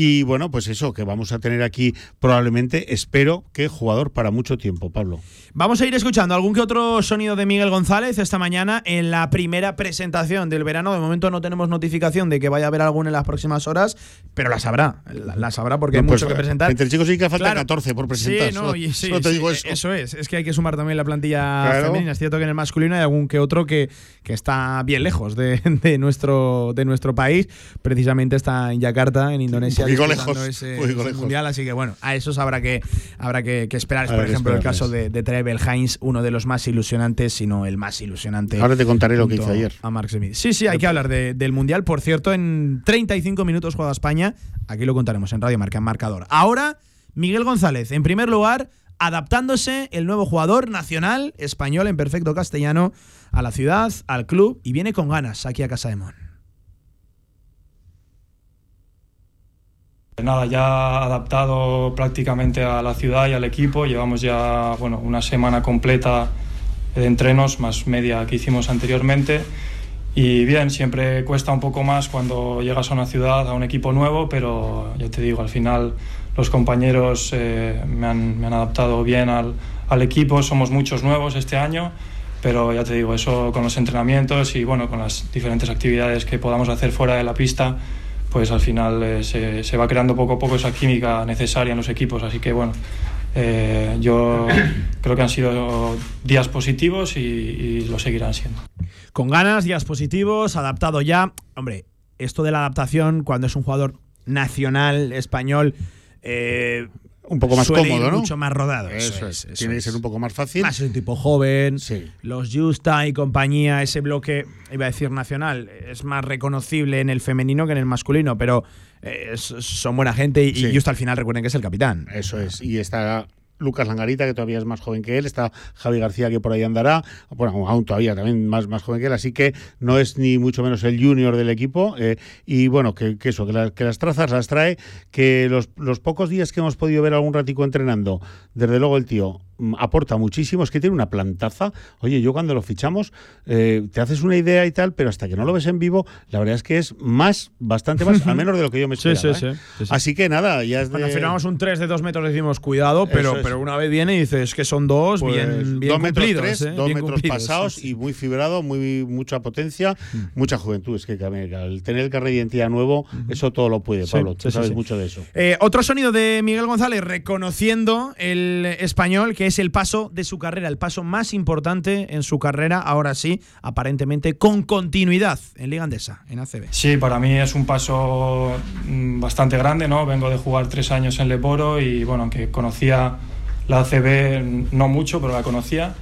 Y bueno, pues eso, que vamos a tener aquí probablemente, espero que jugador para mucho tiempo, Pablo. Vamos a ir escuchando algún que otro sonido de Miguel González esta mañana en la primera presentación del verano. De momento no tenemos notificación de que vaya a haber alguna en las próximas horas, pero la sabrá. La, sabrá porque hay Pues, mucho que presentar. Entre chicos sí que falta Claro. 14 por presentar. Sí, no, y sí, te sí, digo eso. eso es. Es que hay que sumar también la plantilla Claro. femenina. Es cierto que en el masculino hay algún que otro que, que está bien lejos de, de nuestro, de nuestro país. Precisamente está en Yakarta, en Indonesia, Disputando lejos, ese, poquito ese mundial. Así que bueno, a esos habrá que, habrá que, que esperar. Es, por ejemplo, el caso de, de Trevel Heinz, uno de los más ilusionantes, sino el más ilusionante. Ahora te contaré lo que hizo ayer. A Mark Smith. Sí, sí, hay que hablar de- del mundial. Por cierto, en 35 minutos juega España. Aquí lo contaremos en Radio Marca, en marcador. Ahora, Miguel González, en primer lugar, adaptándose el nuevo jugador nacional español en perfecto castellano a la ciudad, al club y viene con ganas aquí a Casa de Mon. Nada, ya adaptado prácticamente a la ciudad y al equipo. Llevamos ya bueno, una semana completa de entrenos, más media que hicimos anteriormente. Y bien, siempre cuesta un poco más cuando llegas a una ciudad, a un equipo nuevo, pero ya te digo, al final los compañeros eh, me, han, me han adaptado bien al, al equipo. Somos muchos nuevos este año, pero ya te digo, eso con los entrenamientos y bueno, con las diferentes actividades que podamos hacer fuera de la pista, pues al final eh, se, se va creando poco a poco esa química necesaria en los equipos. Así que bueno, eh, yo creo que han sido días positivos y, y lo seguirán siendo. Con ganas, días positivos, adaptado ya. Hombre, esto de la adaptación cuando es un jugador nacional español. eh, un poco más suele ir cómodo, ¿no? Mucho más rodado. Eso, Eso, es. es. eso Tiene que ser un poco más fácil. Más un tipo joven. Sí. Los Justa y compañía, ese bloque, iba a decir nacional, es más reconocible en el femenino que en el masculino, pero eh, son buena gente y, y. Justa al final recuerden que es el capitán. Eso es. Y está Lucas Langarita, que todavía es más joven que él. Está Javi García, que por ahí andará. Bueno, aún todavía también más, más joven que él. Así que no es ni mucho menos el junior del equipo. eh, y bueno, que, eso, que, que las trazas las trae. Que los, los pocos días que hemos podido ver algún ratico entrenando, desde luego el tío aporta muchísimo, es que tiene una plantaza. Oye, yo cuando lo fichamos, eh, te haces una idea y tal, pero hasta que no lo ves en vivo, la verdad es que es más, bastante más, al menos de lo que yo me esperaba. sí, ¿eh? sí, sí, sí. Así que nada, ya es de... Cuando firmamos un 3 de 2 metros decimos cuidado, pero, es. pero una vez viene y dices que son dos Pues, bien, bien dos metros cumplidos. tres, ¿eh? dos Bien metros cumplidos, pasados y muy fibrado, muy mucha potencia, Mm. mucha juventud. Es que al tener el carnet de identidad nuevo, eso todo lo puede, Pablo. Tú sabes mucho de eso. Otro sonido de Miguel González reconociendo el español, que es el paso de su carrera, el paso más importante en su carrera, ahora sí, aparentemente con continuidad en Liga Andesa, en ACB. Sí, para mí es un paso mm, bastante grande, ¿no? Vengo de jugar tres años en Leporo y, bueno, aunque conocía la ACB, no mucho, pero la conocía,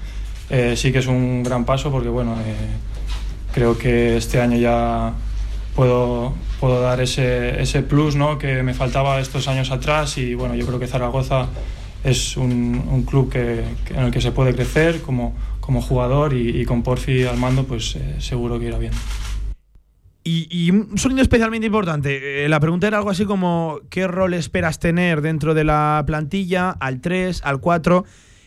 eh, sí que es un gran paso porque, bueno, eh, creo que este año ya puedo, puedo dar ese, ese plus, ¿no? Que me faltaba estos años atrás y, bueno, yo creo que Zaragoza es un, un club que, que- en el que se puede crecer como, como jugador y, y con Porfi al mando, pues eh, seguro que irá bien. Y, y un sonido especialmente importante. Eh, la pregunta era algo así como: ¿qué rol esperas tener dentro de la plantilla? Al 3, al 4.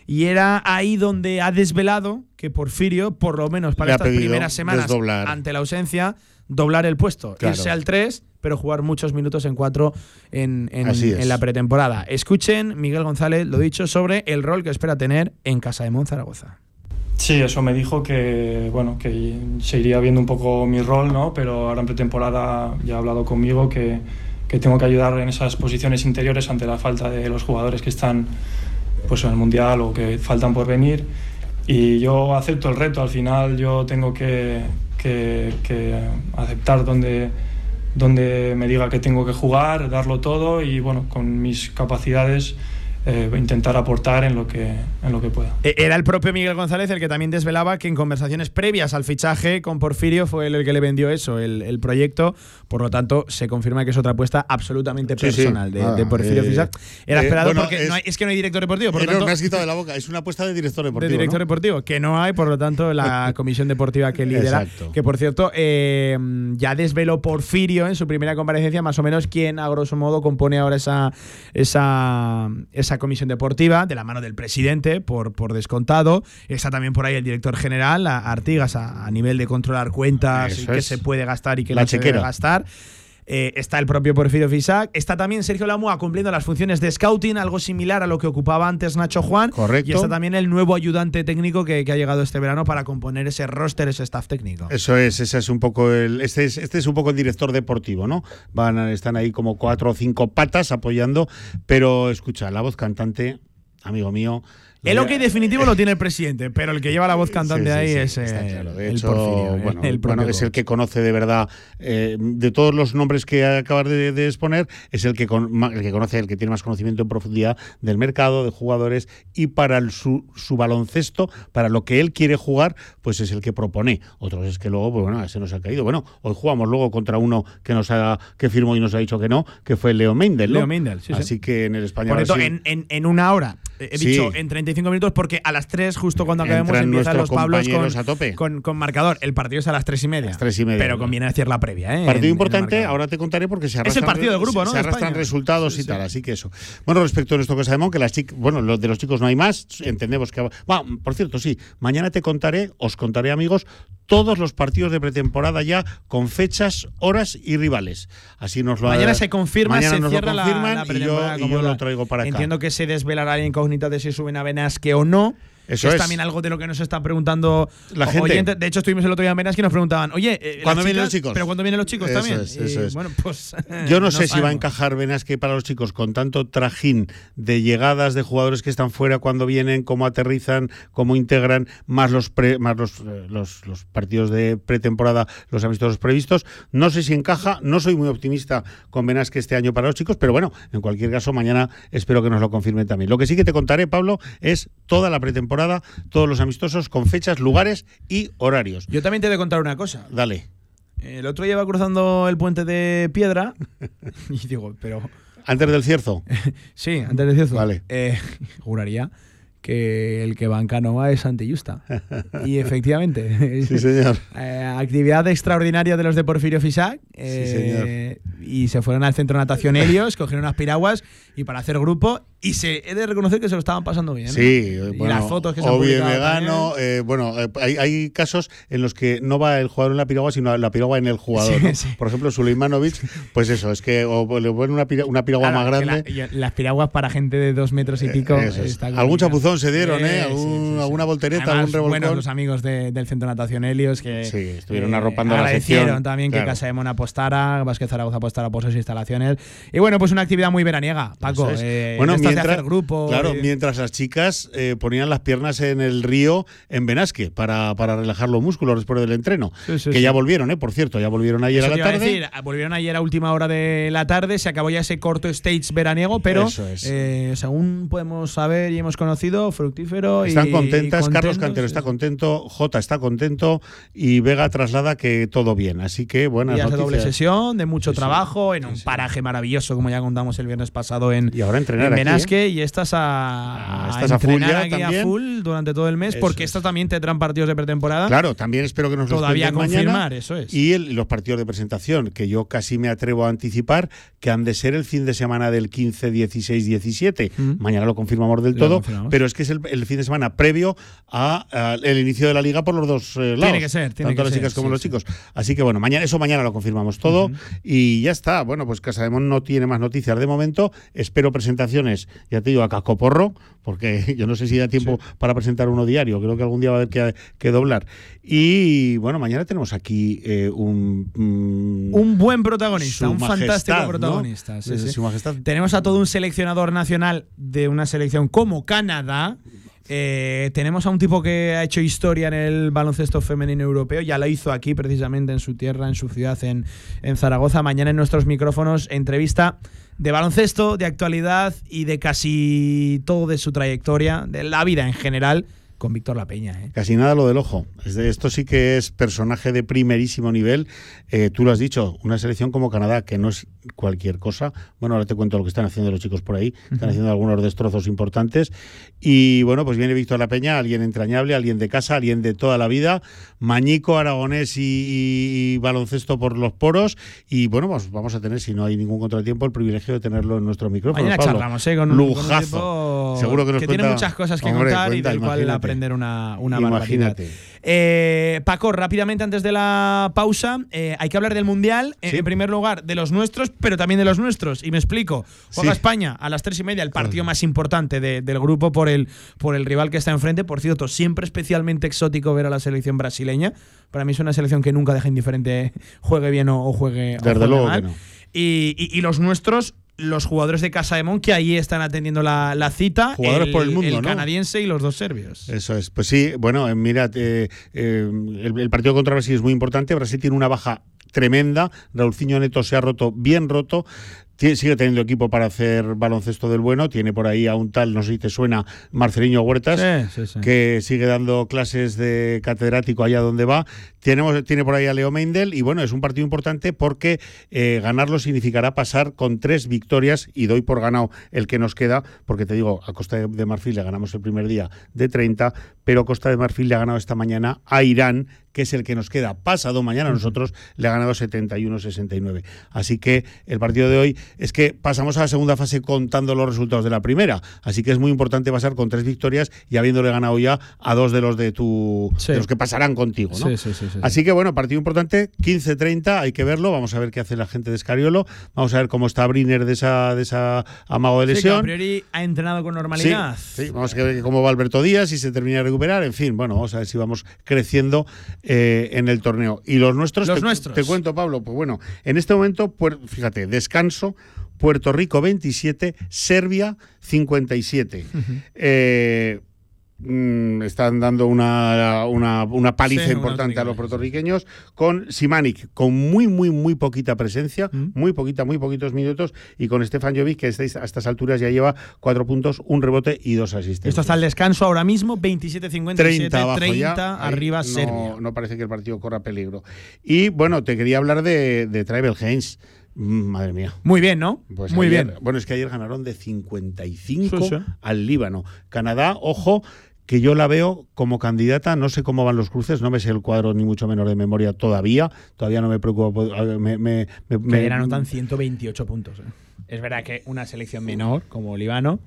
Y era ahí donde ha desvelado que Porfirio, por lo menos para estas primeras semanas, desdoblar. ante la ausencia, doblar el puesto. Claro. Irse al 3, pero jugar muchos minutos en 4 en, en- Así es. en la pretemporada. Escuchen, Miguel González, lo dicho, sobre el rol que espera tener en Casa de Monzaragoza. Sí, eso me dijo que bueno que se iría viendo un poco mi rol, ¿no? Pero ahora en pretemporada ya ha hablado conmigo que, que tengo que ayudar en esas posiciones interiores ante la falta de los jugadores que están pues en el mundial o que faltan por venir. Y yo acepto el reto. Al final yo tengo que, que- que aceptar donde donde me diga que tengo que jugar, darlo todo y bueno con mis capacidades eh, intentar aportar en lo que en lo que pueda. Eh, Era el propio Miguel González el que también desvelaba que en conversaciones previas al fichaje con Porfirio fue él el que le vendió eso, el, el proyecto. Por lo tanto, se confirma que es otra apuesta absolutamente Sí, sí. personal de, de Porfirio eh, Fisac. Era eh, esperado bueno, porque es- no hay- es que no hay director deportivo. Por Eh, lo no, tanto, me has quitado de la boca. Es una apuesta de director deportivo. de director ¿no? deportivo, que no hay, por lo tanto, la comisión deportiva que lidera. Exacto. Que por cierto, eh, ya desveló Porfirio en su primera comparecencia, más o menos, quién a grosso modo compone ahora esa, esa, esa comisión deportiva, de la mano del presidente, por, por descontado. Está también por ahí el director general, a- Artigas, a, a nivel de controlar cuentas y qué se puede gastar y qué La no se debe gastar. Eh, está el propio Porfirio Fisac. Está también Sergio Lamua cumpliendo las funciones de scouting, algo similar a lo que ocupaba antes Nacho Juan. Correcto. Y está también el nuevo ayudante técnico que, que ha llegado este verano para componer ese roster, ese staff técnico. Eso es, ese es un poco el, este es, este es un poco el director deportivo, ¿no? Van, a- están ahí como cuatro o cinco patas apoyando, pero escucha, la voz cantante, amigo mío. El ok definitivo lo tiene el presidente, pero el que lleva la voz cantante Sí, sí, ahí sí, es eh, claro. De el hecho, Porfirio, bueno, el bueno, propio es el que conoce de verdad, eh, de todos los nombres que acabas de, de exponer, es el que, con- el que conoce, el que tiene más conocimiento en profundidad del mercado, de jugadores, y para el- su, su baloncesto, para lo que él quiere jugar, pues es el que propone. Otros es que luego, pues bueno, se nos ha caído. Bueno, hoy jugamos luego contra uno que nos ha, que firmó y nos ha dicho que no, que fue Leo Mendel. ¿no? Leo Mendel, sí, sí. Así que en el español. Por en, en- en una hora. He Sí. dicho en 35 minutos porque a las 3, justo cuando acabemos, Entran empiezan los Pablos con, compañeros a tope. Con, con marcador. El partido es a las 3 y media. tres y media, Pero conviene decir la previa. ¿eh? En Partido importante, ahora te contaré porque se Es el arrastran, partido del grupo, ¿no? Se arrastran resultados y tal, así que eso. Bueno, respecto a nuestro Casa de Mon, que las chicas, bueno, los de los chicos no hay más, entendemos que. Va, por cierto, sí, mañana te contaré, os contaré, amigos, todos los partidos de pretemporada ya con fechas, horas y rivales. Así nos lo Mañana se confirma, mañana se nos lo cierra la- confirman la, y yo, y yo la- lo traigo para acá. Entiendo que se desvelará la incógnita de si suben a Benasque o no. Eso es, es. también algo de lo que nos está preguntando La gente. oyentes. De hecho, estuvimos el otro día en Benasque y nos preguntaban, oye, eh, ¿Cuándo vienen los chicos? Pero ¿cuándo vienen los chicos Eso también? es, Y, eso es. Bueno, pues. Yo no, sé si va a encajar Benasque para los chicos con tanto trajín de llegadas de jugadores que están fuera cuando vienen, cómo aterrizan, cómo integran, más los pre- más los, eh, los, los partidos de pretemporada, los amistosos previstos. No sé si encaja, no soy muy optimista con Benasque este año para los chicos, pero bueno, en cualquier caso, mañana espero que nos lo confirmen también. Lo que sí que te contaré, Pablo, es toda la pretemporada, todos los amistosos con fechas, lugares y horarios. Yo también te he de contar una cosa. Dale. El otro día iba cruzando el puente de piedra y digo, pero. Antes del cierzo. Sí, antes de cierto. Vale. Eh, juraría que el que va en canoa es Santillusta. Y efectivamente. Sí, señor. Eh, actividad extraordinaria de los de Porfirio Fisac. eh, Y se fueron al centro de natación Helios, cogieron unas piraguas y para hacer grupo y se, he de reconocer que se lo estaban pasando bien. ¿eh? Sí, y bueno, las fotos que se han vegano, eh, bueno, eh, hay, hay casos en los que no va el jugador en la piragua, sino la piragua en el jugador. Sí, ¿no? sí. Por ejemplo, Suleimanovic, pues eso, es que o le ponen una, pira- una piragua Claro, más grande. la- y las piraguas para gente de dos metros y pico. Eso es. está Algún chapuzón se dieron, ¿eh? Sí, sí, Algún- alguna voltereta, Además, algún revolcón. buenos los amigos de- del Centro Natación Helios que Sí, estuvieron eh, arropando la sección. también Claro. que Casa de Mona apostara, Vázquez Zaragoza apostara por sus instalaciones. Y bueno, pues una actividad muy veraniega, Paco. Eso es. eh, bueno, de estas de mientras, hacer grupo. claro, y- mientras las chicas eh, ponían las piernas en el río en Benasque para, para relajar los músculos después del entreno. Sí, sí, que sí. ya volvieron, ¿eh? Por cierto, ya volvieron ayer Eso a la iba a tarde. decir, volvieron ayer a última hora de la tarde, se acabó ya ese corto stage veraniego, pero es. eh, según podemos saber y hemos conocido, fructífero Están y contentas, Carlos contentos. Cantero está contento, Jota está contento y Vega traslada que todo bien. Así que buenas noticias. doble sesión, de mucho trabajo, en un paraje maravilloso, como ya contamos el viernes pasado en, Y ahora entrenar en aquí, Benasque. Y estas a, Ah, estas a full entrenar ya aquí también. a full durante todo el mes, Eso porque es. estas también tendrán partidos de pretemporada. Claro, también espero que nos Todavía confirmar, mañana. eso es. Y el- los partidos de presentación, que yo casi me atrevo a anticipar, que han de ser el fin de semana del 15, 16, 17. Mañana lo confirmamos del Lo todo, confirmamos. pero es que es el, el fin de semana previo a, a el inicio de la liga por los dos eh, lados. Tiene que ser, tiene tanto que las ser, chicas como sí, los sí. chicos. Así que bueno, mañana eso mañana lo confirmamos todo y ya está. Bueno, pues Casademón no tiene más noticias de momento. Espero presentaciones, ya te digo, a cascoporro, porque yo no sé si da tiempo para presentar uno diario. Creo que algún día va a haber que, que doblar. Y bueno, mañana tenemos aquí eh, un, mm, Un buen protagonista, un Majestad, fantástico ¿no? protagonista. sí, Desde sí. Su Majestad. Tenemos a todo un seleccionador nacional de una selección como Canadá. Eh, tenemos a un tipo que ha hecho historia en el baloncesto femenino europeo, ya lo hizo aquí precisamente en su tierra, en su ciudad, en, en Zaragoza. Mañana en nuestros micrófonos, entrevista de baloncesto, de actualidad y de casi todo de su trayectoria, de la vida en general, con Víctor La Peña. ¿eh? Casi nada lo del ojo. Esto sí que es personaje de primerísimo nivel. Eh, tú lo has dicho, una selección como Canadá, que no es cualquier cosa. Bueno, ahora te cuento lo que están haciendo los chicos por ahí. Están haciendo algunos destrozos importantes. Y bueno, pues viene Víctor La Peña, alguien entrañable, alguien de casa, alguien de toda la vida. Mañico, aragonés y, y- y baloncesto por los poros. Y bueno, pues vamos a tener, si no hay ningún contratiempo, el privilegio de tenerlo en nuestro micrófono. Mañana Pablo. charlamos, ¿eh? Con un, con un Lujazo. Seguro que nos tiene cuenta- muchas cosas que Hombre, contar y del cual imagínate. Aprender una, una Imagínate. barbaridad. Eh, Paco, rápidamente antes de la pausa, eh, hay que hablar del Mundial, eh, Sí. en primer lugar, de los nuestros, pero también de los nuestros. Y me explico. Juega Sí. España a las tres y media, el partido más importante de- del grupo por el, por el rival que está enfrente. Por cierto, siempre especialmente exótico ver a la selección brasileña. Para mí es una selección que nunca deja indiferente, juegue bien o, o juegue, o Desde juegue luego mal. que no. Y, y- y los nuestros, los jugadores de Casa de Mon, que ahí están atendiendo la, la cita. Jugadores por el mundo, ¿no? canadiense y los dos serbios. Eso es. Pues sí, bueno, eh, mira, eh, eh, el, el partido contra Brasil es muy importante. Brasil tiene una baja tremenda. Raulciño Neto se ha roto, bien roto. Sigue teniendo equipo para hacer baloncesto del bueno. Tiene por ahí a un tal, no sé si te suena, Marceliño Huertas, Sí, sí, sí. que sigue dando clases de catedrático allá donde va. Tenemos, tiene por ahí a Leo Meindel y bueno, es un partido importante porque eh, ganarlo significará pasar con tres victorias y doy por ganado el que nos queda, porque te digo, a Costa de Marfil le ganamos el primer día de 30, pero Costa de Marfil le ha ganado esta mañana a Irán, que es el que nos queda pasado mañana. a Nosotros le ha ganado 71-69. Así que el partido de hoy es que pasamos a la segunda fase contando los resultados de la primera. Así que es muy importante pasar con tres victorias y habiéndole ganado ya a dos de los de tu Sí. de los que pasarán contigo, ¿no? Sí, sí, sí, sí, sí. Así que bueno, partido importante, 15-30, hay que verlo, vamos a ver qué hace la gente de Escariolo, vamos a ver cómo está Briner de esa de esa amago de que lesión. a priori ha entrenado con normalidad. Sí, vamos a ver cómo va Alberto Díaz, si se termina de recuperar, en fin, bueno, vamos a ver si vamos creciendo eh, en el torneo. Y los nuestros, Los te, nuestros. te cuento, Pablo, pues bueno, en este momento, fíjate, descanso, Puerto Rico 27, Serbia 57. Eh, mm, están dando una, una, una paliza Sí, una importante a los puertorriqueños con Simanic, con muy, muy, muy poquita presencia, Mm. muy poquita, muy poquitos minutos, y con Stefan Jovic, que estáis- a estas alturas ya lleva cuatro puntos, un rebote y dos asistencias. Esto está al descanso ahora mismo, 27-57, 30 abajo 30 ya. Ahí arriba no. No parece que el partido corra peligro. Y bueno, te quería hablar de, de Tribal Haynes. Mm, Madre mía. Muy bien, ¿no? Pues Muy ayer- bien. Bueno, es que ayer ganaron de 55 Sí, sí. al Líbano. Canadá, ojo, que yo la veo como candidata, no sé cómo van los cruces, no me sé el cuadro ni mucho menos de memoria todavía, todavía no me preocupa. Me, me, me- me- ayer anotan 128 puntos. ¿eh? Es verdad que una selección menor, como Líbano,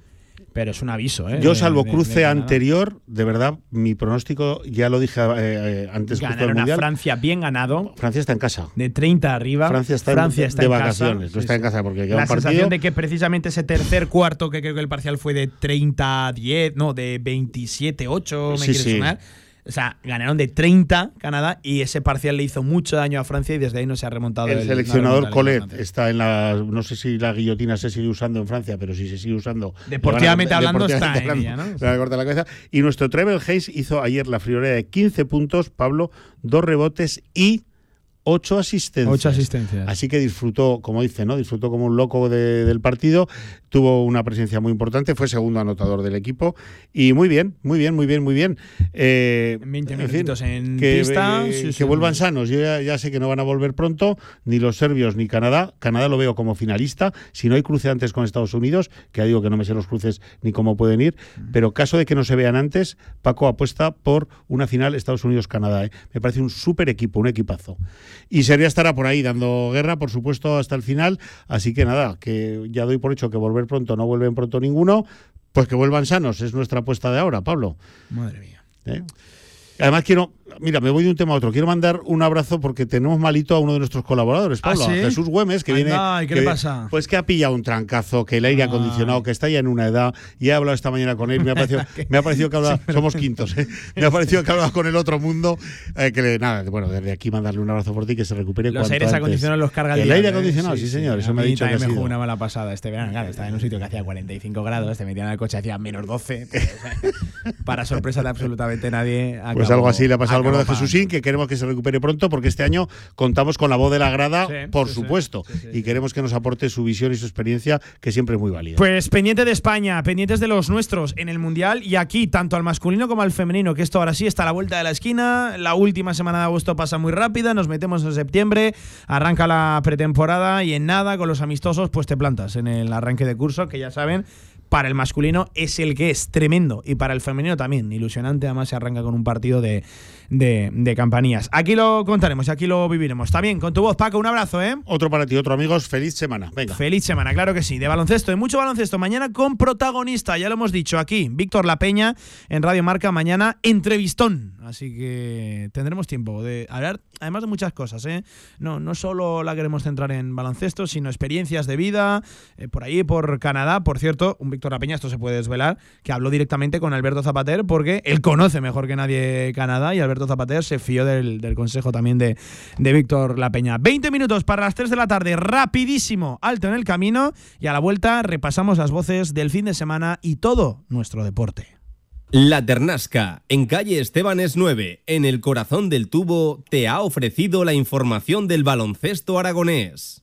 Pero es un aviso, ¿eh? Yo, salvo de- cruce de anterior, de verdad, mi pronóstico, ya lo dije eh, eh, antes del Ganaron a Mundial. Francia bien ganado. Francia está en casa. De 30 arriba. Francia está, en- Francia está de en casa. vacaciones, no está en casa porque queda La un partido. sensación de que precisamente ese tercer cuarto, que creo que el parcial fue de 30-10, no, de 27-8, me Sí, quiere sí. sonar. O sea, ganaron de 30 Canadá y ese parcial le hizo mucho daño a Francia y desde ahí no se ha remontado. El el- seleccionador Colet está en la. No sé si la guillotina se sigue usando en Francia, pero si se sigue usando. Deportivamente van hablando está deportivamente en ella, ¿no? le van a cortar la cabeza. Y nuestro Trevel Hayes hizo ayer la friolera de 15 puntos, Pablo, dos rebotes y. Ocho asistencias. Ocho asistencias. Así que disfrutó, como dice, ¿no? Disfrutó como un loco de- del partido. Tuvo una presencia muy importante. Fue segundo anotador del equipo. Y muy bien, muy bien, muy bien, muy bien. Eh, 20 en minutitos en que, pista, eh, sí, que sí. vuelvan sanos. Yo ya, ya sé que no van a volver pronto, ni los serbios ni Canadá. Canadá lo veo como finalista. Si no hay cruce antes con Estados Unidos, que ya digo que no me sé los cruces ni cómo pueden ir, pero caso de que no se vean antes, Paco apuesta por una final Estados Unidos-Canadá. ¿eh? Me parece un súper equipo, un equipazo. Y Serbia estará por ahí dando guerra, por supuesto, hasta el final. Así que nada, que ya doy por hecho que volver pronto no vuelven pronto ninguno. Pues que vuelvan sanos, es nuestra apuesta de ahora, Pablo. Madre mía. ¿Eh? Además quiero, mira, me voy de un tema a otro. Quiero mandar un abrazo porque tenemos malito a uno de nuestros colaboradores, ¿Ah, Pablo, sí? a Jesús Güemes, que Anda, viene. ¿y qué que- le pasa? Pues que ha pillado un trancazo, que el aire acondicionado, que está ya en una edad. Y he hablado esta mañana con él. Me ha parecido, me ha parecido que hablaba, somos quintos, ¿eh? Me ha parecido que hablaba con el otro mundo. eh, que le, nada, bueno, desde aquí mandarle un abrazo por ti, que se recupere Los cuanto aires antes. acondicionados los carga el El aire ¿eh? acondicionado, sí, señor. Eso A me ha dicho que me jugó una mala pasada este verano. Claro, estaba en un sitio que hacía 45 grados, te metían el coche, hacía menos 12. Para sorpresa de absolutamente nadie. Pues algo así le ha pasado al bueno de acabó Jesúsín, que queremos que se recupere pronto, porque este año contamos con la voz de la grada, Sí, por sí, sí. supuesto, y queremos que nos aporte su visión y su experiencia, que siempre es muy válida. Pues pendiente de España, pendientes de los nuestros en el Mundial y aquí, tanto al masculino como al femenino, que esto ahora sí está a la vuelta de la esquina. La última semana de agosto pasa muy rápida, nos metemos en septiembre, arranca la pretemporada y en nada, con los amistosos, pues te plantas en el arranque de curso, que ya saben. Para el masculino es el que es tremendo y para el femenino también, ilusionante. Además, se arranca con un partido de, de, de campanías. Aquí lo contaremos, aquí lo viviremos. Está bien, con tu voz, Paco, un abrazo, ¿eh? Otro para ti, otro amigos, feliz semana. Venga. Feliz semana, claro que sí. De baloncesto, y mucho baloncesto. Mañana con protagonista, ya lo hemos dicho aquí, Víctor La Peña en Radio Marca. Mañana entrevistón. Así que tendremos tiempo de hablar, además de muchas cosas. ¿eh? No, no solo la queremos centrar en baloncesto, sino experiencias de vida, eh, por ahí, por Canadá. Por cierto, un Víctor La Peña, esto se puede desvelar, que habló directamente con Alberto Zapater porque él conoce mejor que nadie Canadá y Alberto Zapater se fió del, consejo también de, de Víctor La Peña. 20 minutos para las 3 de la tarde, rapidísimo, alto en el camino y a la vuelta repasamos las voces del fin de semana y todo nuestro deporte. La Ternasca, en calle Estebanes 9, en el corazón del tubo, te ha ofrecido la información del baloncesto aragonés.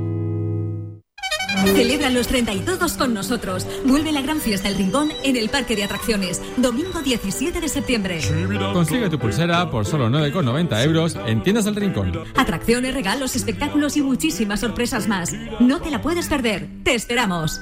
Celebra los 30 y todos con nosotros. Vuelve la gran fiesta El Rincón en el Parque de Atracciones, domingo 17 de septiembre. Consigue tu pulsera por solo 9,90 euros en Tiendas del Rincón. Atracciones, regalos, espectáculos y muchísimas sorpresas más. No te la puedes perder. Te esperamos.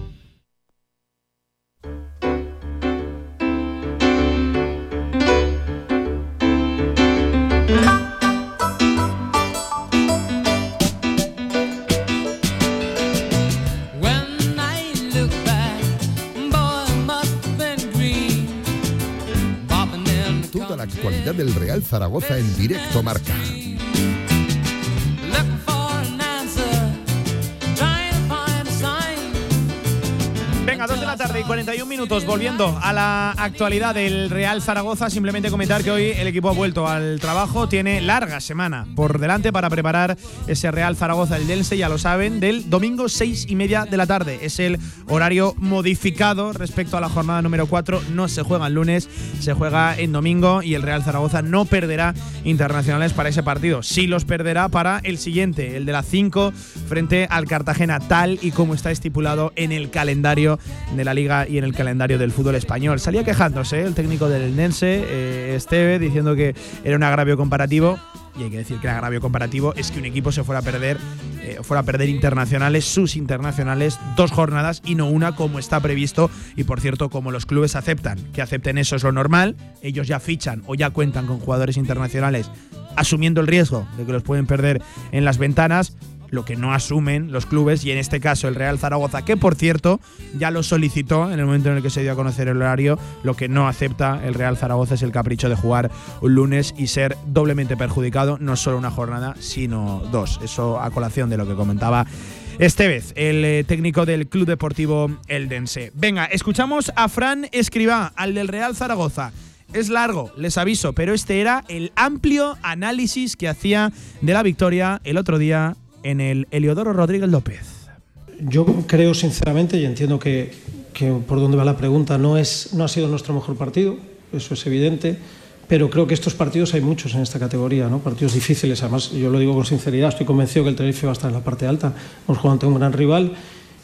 Zaragoza en directo marca. Venga, 2 de la tarde y 41 minutos. Volviendo a la actualidad del Real Zaragoza, simplemente comentar que hoy el equipo ha vuelto al trabajo. Tiene larga semana por delante para preparar ese Real Zaragoza, el Dense, ya lo saben, del domingo 6 y media de la tarde. Es el horario modificado respecto a la jornada número 4. No se juega el lunes, se juega en domingo y el Real Zaragoza no perderá internacionales para ese partido. Sí los perderá para el siguiente, el de las 5 frente al Cartagena, tal y como está estipulado en el calendario de la liga y en el calendario del fútbol español. Salía quejándose ¿eh? el técnico del Nense, eh, Esteve, diciendo que era un agravio comparativo. Y hay que decir que el agravio comparativo es que un equipo se fuera a perder, eh, fuera a perder internacionales, sus internacionales, dos jornadas y no una como está previsto. Y por cierto, como los clubes aceptan que acepten eso es lo normal, ellos ya fichan o ya cuentan con jugadores internacionales asumiendo el riesgo de que los pueden perder en las ventanas, lo que no asumen los clubes y en este caso el Real Zaragoza, que por cierto ya lo solicitó en el momento en el que se dio a conocer el horario, lo que no acepta el Real Zaragoza es el capricho de jugar un lunes y ser doblemente perjudicado, no solo una jornada, sino dos. Eso a colación de lo que comentaba Estevez, el eh, técnico del Club Deportivo Eldense. Venga, escuchamos a Fran Escribá, al del Real Zaragoza. Es largo, les aviso, pero este era el amplio análisis que hacía de la victoria el otro día en el Eliodoro Rodríguez López. Yo creo sinceramente, y entiendo que, que por donde va la pregunta, no, es, no ha sido nuestro mejor partido, eso es evidente, pero creo que estos partidos hay muchos en esta categoría, ¿no? partidos difíciles, además yo lo digo con sinceridad, estoy convencido que el Tenerife va a estar en la parte alta, hemos jugado ante un gran rival.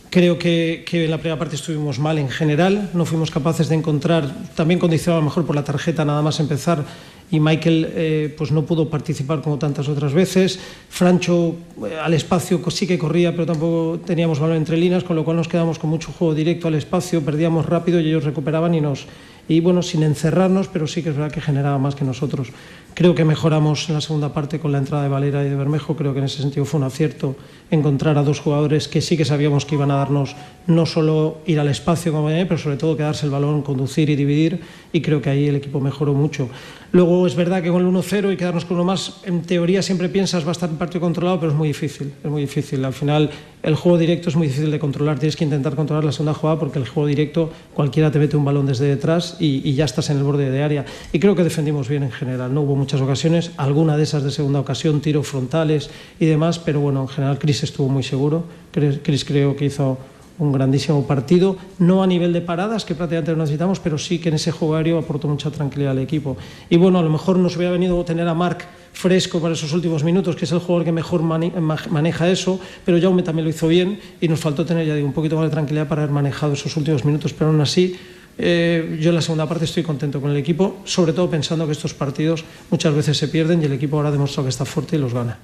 Creo que, en la primera parte estuvimos mal en general, no fuimos capaces de encontrar, también condicionado a lo mejor por la tarjeta nada más empezar, y Michael eh, pues no pudo participar como tantas otras veces. Francho eh, al espacio sí que corría, pero tampoco teníamos balón entre líneas, con lo cual nos quedamos con mucho juego directo al espacio, perdíamos rápido y ellos recuperaban y nos y bueno, sin encerrarnos, pero sí que es verdad que generaba más que nosotros. Creo que mejoramos en la segunda parte con la entrada de Valera y de Bermejo, creo que en ese sentido fue un acierto encontrar a dos jugadores que sí que sabíamos que iban a darnos no solo ir al espacio como pero sobre todo quedarse el balón, conducir y dividir y creo que ahí el equipo mejoró mucho. Luego es verdad que con el 1-0 y quedarnos con uno más, en teoría siempre piensas va a estar el partido controlado, pero es muy difícil, es muy difícil. Al final el juego directo es muy difícil de controlar, tienes que intentar controlar la segunda jugada porque el juego directo cualquiera te mete un balón desde detrás y, y ya estás en el borde de área. Y creo que defendimos bien en general, no hubo muchas ocasiones, alguna de esas de segunda ocasión, tiros frontales y demás, pero bueno, en general Chris estuvo muy seguro, Chris creo que hizo un grandísimo partido, no a nivel de paradas, que prácticamente no necesitamos, pero sí que en ese juego aportó mucha tranquilidad al equipo. Y bueno, a lo mejor nos hubiera venido tener a Marc fresco para esos últimos minutos, que es el jugador que mejor maneja eso, pero Jaume también lo hizo bien y nos faltó tener, ya un poquito más de tranquilidad para haber manejado esos últimos minutos, pero aún así eh, yo en la segunda parte estoy contento con el equipo, sobre todo pensando que estos partidos muchas veces se pierden y el equipo ahora ha demostrado que está fuerte y los gana.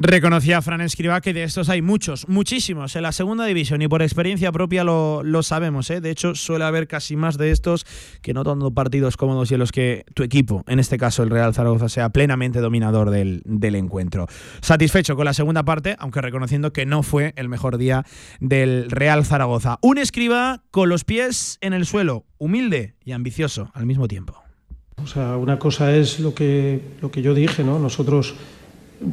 Reconocía Fran Escriba que de estos hay muchos, muchísimos en la segunda división y por experiencia propia lo, lo sabemos. ¿eh? De hecho, suele haber casi más de estos que no dando partidos cómodos y en los que tu equipo, en este caso el Real Zaragoza, sea plenamente dominador del, del encuentro. Satisfecho con la segunda parte, aunque reconociendo que no fue el mejor día del Real Zaragoza. Un Escriba con los pies en el suelo, humilde y ambicioso al mismo tiempo. O sea, una cosa es lo que, lo que yo dije, ¿no? Nosotros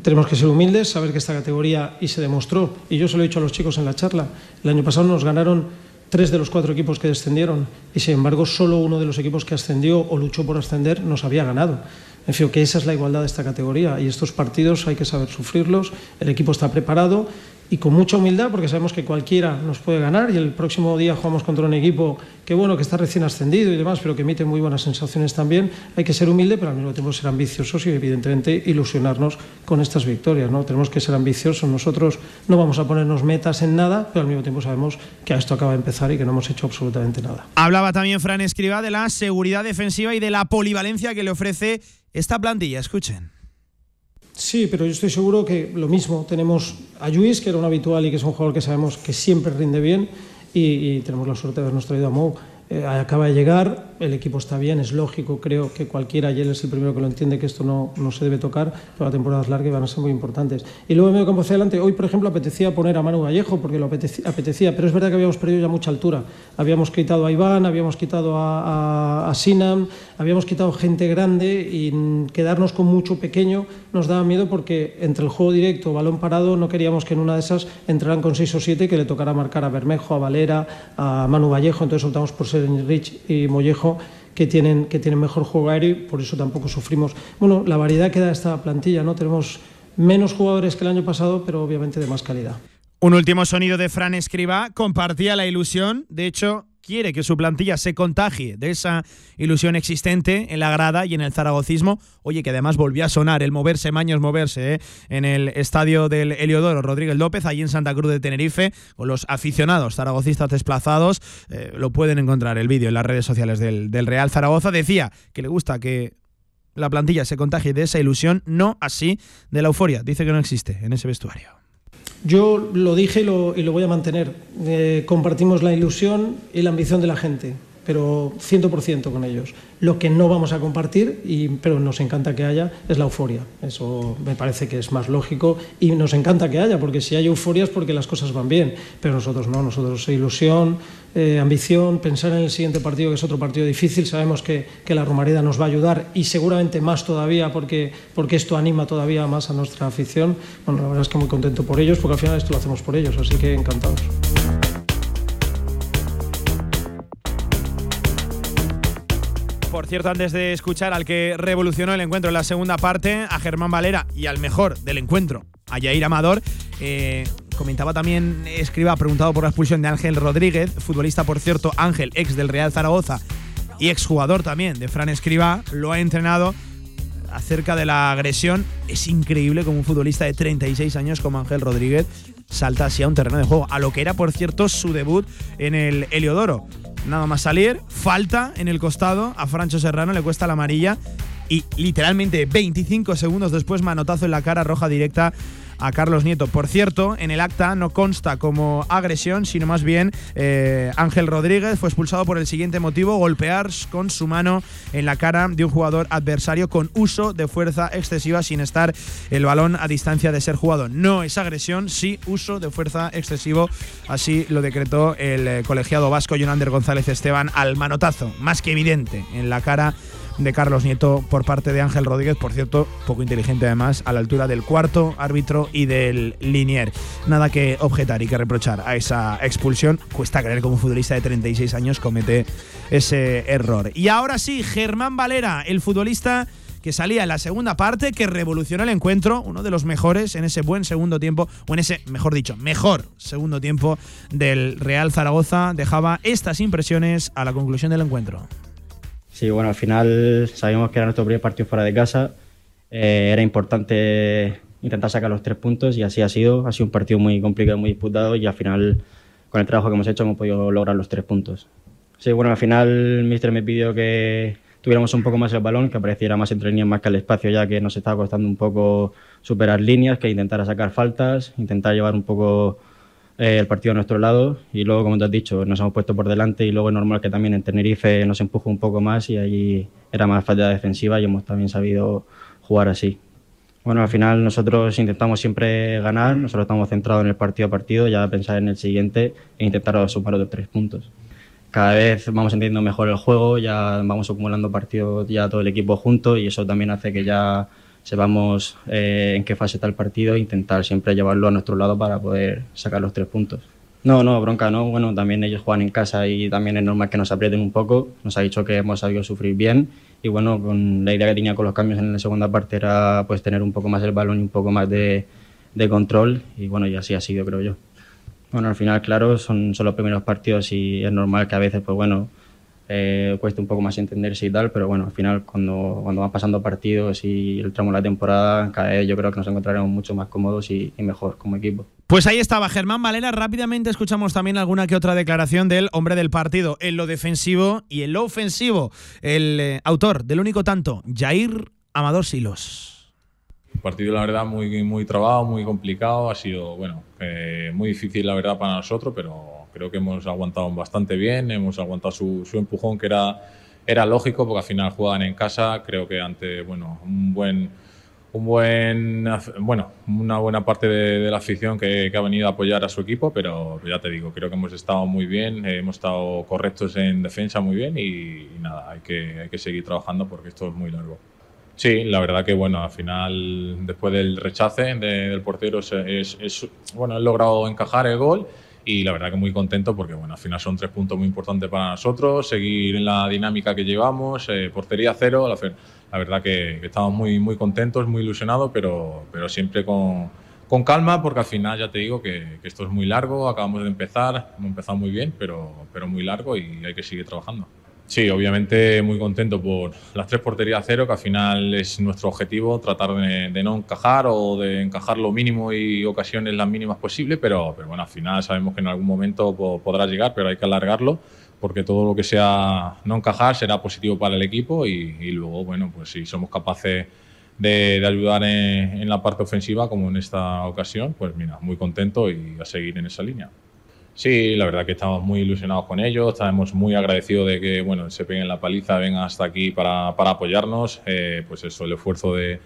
tenemos que ser humildes, saber que esta categoría, y se demostró, y yo se lo he dicho a los chicos en la charla, el año pasado nos ganaron tres de los cuatro equipos que descendieron, y sin embargo solo uno de los equipos que ascendió o luchó por ascender nos había ganado. En fin, que esa es la igualdad de esta categoría, y estos partidos hay que saber sufrirlos, el equipo está preparado, y con mucha humildad porque sabemos que cualquiera nos puede ganar y el próximo día jugamos contra un equipo que bueno que está recién ascendido y demás pero que emite muy buenas sensaciones también. Hay que ser humilde pero al mismo tiempo ser ambiciosos y evidentemente ilusionarnos con estas victorias no tenemos que ser ambiciosos. Nosotros no vamos a ponernos metas en nada pero al mismo tiempo sabemos que esto acaba de empezar y que no hemos hecho absolutamente nada. Hablaba también Fran Escriba de la seguridad defensiva y de la polivalencia que le ofrece esta plantilla. Escuchen Sí, pero yo estoy seguro que lo mismo. Tenemos a Luis, que era un habitual y que es un jugador que sabemos que siempre rinde bien, y, tenemos la suerte de habernos traído a Mou. Eh, acaba de llegar, el equipo está bien, es lógico, creo que cualquiera, y él es el primero que lo entiende, que esto no, no se debe tocar, pero la temporada es larga y van a ser muy importantes. Y luego en medio campo hacia adelante, hoy por ejemplo apetecía poner a Manu Vallejo, porque lo apetecía, pero es verdad que habíamos perdido ya mucha altura. Habíamos quitado a Iván, habíamos quitado a, a, Sinam, habíamos quitado gente grande y quedarnos con mucho pequeño nos daba miedo porque entre el juego directo, balón parado, no queríamos que en una de esas entraran con 6 o 7 que le tocara marcar a Bermejo, a Valera, a Manu Vallejo, entonces optamos por ser Rich y Mollejo que tienen, que tienen mejor juego aéreo y por eso tampoco sufrimos. Bueno, la variedad que da esta plantilla, ¿no? Tenemos menos jugadores que el año pasado, pero obviamente de más calidad. Un último sonido de Fran Escriba. Compartía la ilusión. De hecho, quiere que su plantilla se contagie de esa ilusión existente en la grada y en el zaragocismo. Oye, que además volvió a sonar el moverse, Maños moverse, ¿eh? en el estadio del Heliodoro Rodríguez López, allí en Santa Cruz de Tenerife, con los aficionados zaragocistas desplazados. Eh, lo pueden encontrar el vídeo en las redes sociales del, del Real Zaragoza. Decía que le gusta que la plantilla se contagie de esa ilusión, no así de la euforia. Dice que no existe en ese vestuario. Yo lo dije y lo, y lo voy a mantener. Eh, compartimos la ilusión y la ambición de la gente, pero 100% con ellos. Lo que no vamos a compartir, y, pero nos encanta que haya, es la euforia. Eso me parece que es más lógico y nos encanta que haya, porque si hay euforia es porque las cosas van bien, pero nosotros no, nosotros ilusión, eh, ambición, pensar en el siguiente partido, que es otro partido difícil. Sabemos que, que, la Romareda nos va a ayudar y seguramente más todavía, porque, porque esto anima todavía más a nuestra afición. Bueno, la verdad es que muy contento por ellos, porque al final esto lo hacemos por ellos, así que encantados. Por cierto, antes de escuchar al que revolucionó el encuentro en la segunda parte, a Germán Valera y al mejor del encuentro, a Yair Amador, eh, comentaba también, escriba, preguntado por la expulsión de Ángel Rodríguez, futbolista, por cierto, Ángel, ex del Real Zaragoza y exjugador también de Fran Escriba, lo ha entrenado acerca de la agresión. Es increíble como un futbolista de 36 años como Ángel Rodríguez salta así a un terreno de juego, a lo que era, por cierto, su debut en el Heliodoro. Nada más salir, falta en el costado, a Francho Serrano le cuesta la amarilla y literalmente 25 segundos después manotazo en la cara roja directa a Carlos Nieto. Por cierto, en el acta no consta como agresión, sino más bien eh, Ángel Rodríguez fue expulsado por el siguiente motivo, golpear con su mano en la cara de un jugador adversario con uso de fuerza excesiva sin estar el balón a distancia de ser jugado. No es agresión, sí uso de fuerza excesivo, así lo decretó el eh, colegiado vasco Jonander González Esteban al manotazo, más que evidente, en la cara de Carlos Nieto por parte de Ángel Rodríguez, por cierto, poco inteligente además, a la altura del cuarto árbitro y del linier. Nada que objetar y que reprochar a esa expulsión. Cuesta creer como un futbolista de 36 años comete ese error. Y ahora sí, Germán Valera, el futbolista que salía en la segunda parte, que revolucionó el encuentro, uno de los mejores en ese buen segundo tiempo, o en ese, mejor dicho, mejor segundo tiempo del Real Zaragoza, dejaba estas impresiones a la conclusión del encuentro. Sí, bueno, al final sabíamos que era nuestro primer partido fuera de casa. Eh, era importante intentar sacar los tres puntos y así ha sido. Ha sido un partido muy complicado, muy disputado y al final, con el trabajo que hemos hecho, hemos podido lograr los tres puntos. Sí, bueno, al final el míster me pidió que tuviéramos un poco más el balón, que apareciera más entre líneas más que al espacio, ya que nos estaba costando un poco superar líneas, que intentara sacar faltas, intentar llevar un poco eh, el partido a nuestro lado y luego, como te has dicho, nos hemos puesto por delante y luego es normal que también en Tenerife nos empuje un poco más y allí era más falta defensiva y hemos también sabido jugar así. Bueno, al final nosotros intentamos siempre ganar, nosotros estamos centrados en el partido a partido, ya pensar en el siguiente e intentar sumar otros tres puntos. Cada vez vamos entendiendo mejor el juego, ya vamos acumulando partidos ya todo el equipo junto y eso también hace que ya sepamos eh, en qué fase está el partido e intentar siempre llevarlo a nuestro lado para poder sacar los tres puntos. No, no, bronca no. Bueno, también ellos juegan en casa y también es normal que nos aprieten un poco. Nos ha dicho que hemos sabido sufrir bien y bueno, con la idea que tenía con los cambios en la segunda parte era pues tener un poco más el balón y un poco más de, de control y bueno, y así ha sido, creo yo. Bueno, al final, claro, son, son los primeros partidos y es normal que a veces, pues bueno, eh, cuesta un poco más entenderse y tal, pero bueno, al final cuando, cuando van pasando partidos y el tramo de la temporada, cada vez yo creo que nos encontraremos mucho más cómodos y, mejor como equipo. Pues ahí estaba Germán Valera. Rápidamente escuchamos también alguna que otra declaración del hombre del partido en lo defensivo y en lo ofensivo. El eh, autor del único tanto, Jair Amador Silos. Partido, la verdad, muy, muy trabado, muy complicado. Ha sido, bueno, eh, muy difícil, la verdad, para nosotros, pero creo que hemos aguantado bastante bien. Hemos aguantado su, su empujón, que era era lógico porque al final juegan en casa, creo que ante bueno, un buen un buen bueno una buena parte de, la afición que, que ha venido a apoyar a su equipo pero ya te digo creo que hemos estado muy bien eh, hemos estado correctos en defensa muy bien y, y nada hay que hay que seguir trabajando porque esto es muy largo Sí, la verdad que bueno, al final, después del rechace de- del portero, es, es- bueno, he logrado encajar el gol y la verdad que muy contento porque bueno, al final son tres puntos muy importantes para nosotros, seguir en la dinámica que llevamos, eh, portería cero, la, la verdad que, que estamos muy, muy contentos, muy ilusionados, pero, pero siempre con, con calma porque al final ya te digo que, que esto es muy largo, acabamos de empezar, hemos empezado muy bien, pero, pero muy largo y hay que seguir trabajando. Sí, obviamente muy contento por las tres porterías a cero, que al final es nuestro objetivo, tratar de, no encajar o de encajar lo mínimo y ocasiones las mínimas posible, pero, pero bueno, al final sabemos que en algún momento po- podrá llegar, pero hay que alargarlo, porque todo lo que sea no encajar será positivo para el equipo y, luego, bueno, pues si somos capaces de, de ayudar en, en la parte ofensiva, como en esta ocasión, pues mira, muy contento y a seguir en esa línea. Sí, la verdad que estamos muy ilusionados con ellos, estamos muy agradecidos de que bueno, se peguen la paliza, vengan hasta aquí para, para apoyarnos. Eh, pues eso, el esfuerzo de,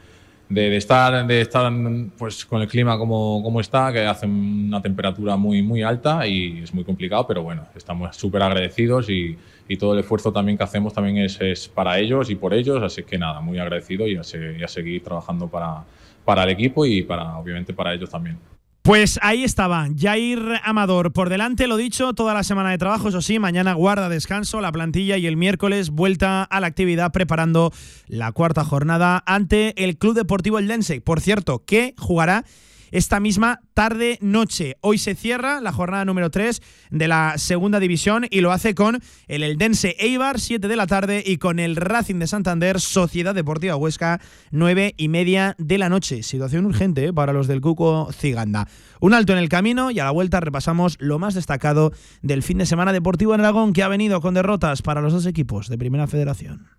de, estar, de estar pues, con el clima como, como está, que hace una temperatura muy, muy alta y es muy complicado, pero bueno, estamos súper agradecidos y, y todo el esfuerzo también que hacemos también es, es para ellos y por ellos, así que nada, muy agradecido y a, se- y a seguir trabajando para, para el equipo y para, obviamente para ellos también. Pues ahí estaba, Jair Amador. Por delante, lo dicho, toda la semana de trabajo, eso sí, mañana guarda descanso la plantilla y el miércoles vuelta a la actividad preparando la cuarta jornada ante el Club Deportivo Eldense. Por cierto, que jugará esta misma tarde-noche. Hoy se cierra la jornada número 3 de la segunda división y lo hace con el Eldense Eibar, 7 de la tarde, y con el Racing de Santander, Sociedad Deportiva Huesca, 9 y media de la noche. Situación urgente ¿eh? para los del Cuco Ciganda. Un alto en el camino y a la vuelta repasamos lo más destacado del fin de semana deportivo en Aragón, que ha venido con derrotas para los dos equipos de Primera Federación.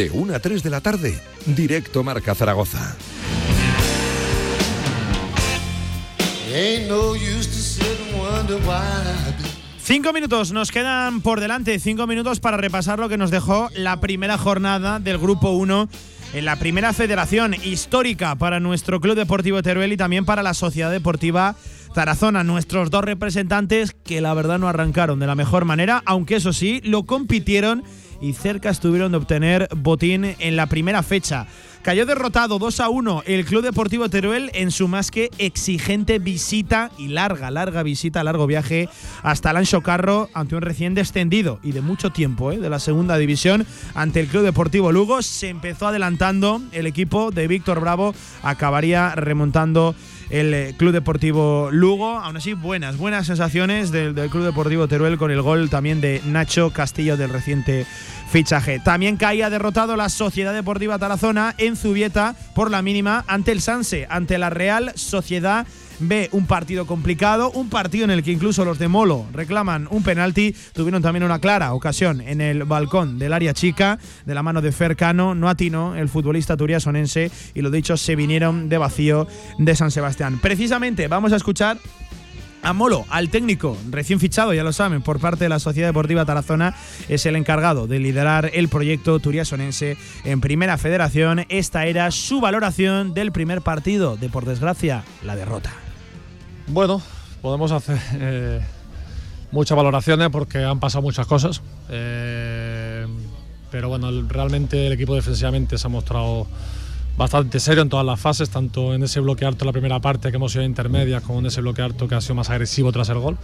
De 1 a 3 de la tarde, directo Marca Zaragoza. Cinco minutos nos quedan por delante, cinco minutos para repasar lo que nos dejó la primera jornada del Grupo 1 en la primera federación histórica para nuestro Club Deportivo Teruel y también para la Sociedad Deportiva Tarazona, nuestros dos representantes que la verdad no arrancaron de la mejor manera, aunque eso sí, lo compitieron y cerca estuvieron de obtener botín en la primera fecha. Cayó derrotado 2 a 1 el Club Deportivo Teruel en su más que exigente visita y larga, larga visita, largo viaje hasta Lancho Carro ante un recién descendido y de mucho tiempo ¿eh? de la segunda división ante el Club Deportivo Lugo. Se empezó adelantando el equipo de Víctor Bravo, acabaría remontando el eh, Club Deportivo Lugo. Aún así, buenas, buenas sensaciones del, Club Deportivo Teruel con el gol también de Nacho Castillo del reciente fichaje. También caía derrotado la Sociedad Deportiva Tarazona en Zubieta por la mínima ante el Sanse, ante la Real Sociedad B. Un partido complicado, un partido en el que incluso los de Molo reclaman un penalti. Tuvieron también una clara ocasión en el balcón del área chica de la mano de Fercano. No atinó el futbolista turiasonense y lo dicho, se vinieron de vacío de San Sebastián. Precisamente vamos a escuchar a Molo, al técnico recién fichado, ya lo saben, por parte de la Sociedad Deportiva Tarazona, es el encargado de liderar el proyecto turiasonense en Primera Federación. Esta era su valoración del primer partido, de por desgracia, la derrota. Bueno, podemos hacer eh, muchas valoraciones porque han pasado muchas cosas. Eh, pero bueno, realmente el equipo defensivamente se ha mostrado bastante serio en todas las fases, tanto en ese bloque alto la primera parte que hemos sido intermedias, como en ese bloque alto que ha sido más agresivo tras el gol.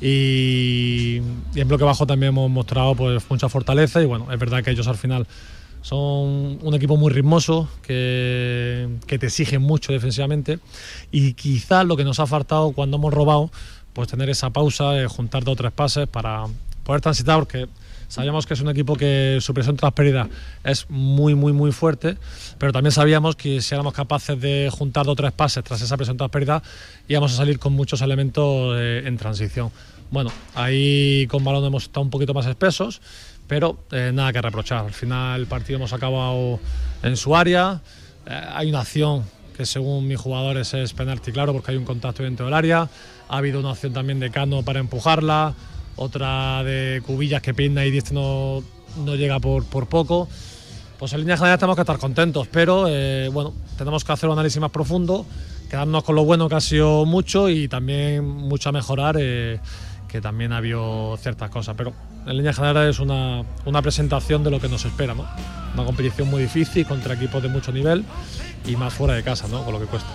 Y, y en bloque bajo también hemos mostrado pues, mucha fortaleza y bueno, es verdad que ellos al final son un equipo muy ritmoso, que, que te exige mucho defensivamente y quizás lo que nos ha faltado cuando hemos robado, pues tener esa pausa, eh, juntar dos o tres pases para poder transitar, porque sabíamos que es un equipo que su presión tras pérdida es muy, muy, muy fuerte, pero también sabíamos que si éramos capaces de juntar dos o tres pases tras esa presión tras pérdida, íbamos a salir con muchos elementos eh, en transición. Bueno, ahí con balón hemos estado un poquito más espesos, pero eh, nada que reprochar. Al final el partido hemos acabado en su área. Eh, hay una acción que según mis jugadores es penalti, claro, porque hay un contacto dentro del área. Ha habido una acción también de Cano para empujarla, otra de Cubillas que pinda y este no, no llega por, por poco. Pues en línea general tenemos que estar contentos, pero eh, bueno, tenemos que hacer un análisis más profundo, quedarnos con lo bueno que ha sido mucho y también mucho a mejorar, eh, que también ha habido ciertas cosas. Pero en línea general es una, una presentación de lo que nos espera. Una competición muy difícil contra equipos de mucho nivel y más fuera de casa, ¿no? Con lo que cuesta.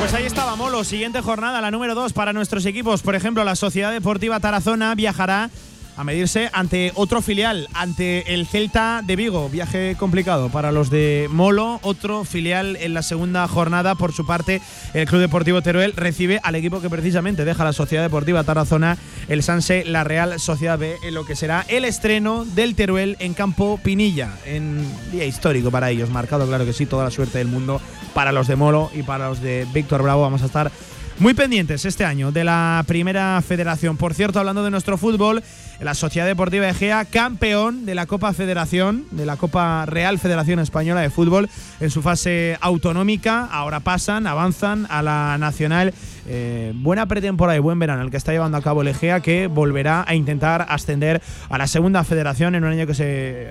Pues ahí estaba Molo, siguiente jornada, la número 2 para nuestros equipos. Por ejemplo, la Sociedad Deportiva Tarazona viajará a medirse ante otro filial, ante el Celta de Vigo. Viaje complicado para los de Molo, otro filial en la segunda jornada. Por su parte, el Club Deportivo Teruel recibe al equipo que precisamente deja la Sociedad Deportiva Tarazona, el Sanse, la Real Sociedad B, en lo que será el estreno del Teruel en Campo Pinilla, en día histórico para ellos. Marcado, claro que sí, toda la suerte del mundo para los de Molo y para los de Víctor Bravo. Vamos a estar muy pendientes este año de la primera federación. Por cierto, hablando de nuestro fútbol, la Sociedad Deportiva Egea, campeón de la Copa Federación, de la Copa Real Federación Española de Fútbol, en su fase autonómica. Ahora pasan, avanzan a la nacional. Eh, buena pretemporada y buen verano el que está llevando a cabo el Egea, que volverá a intentar ascender a la segunda federación en un año que se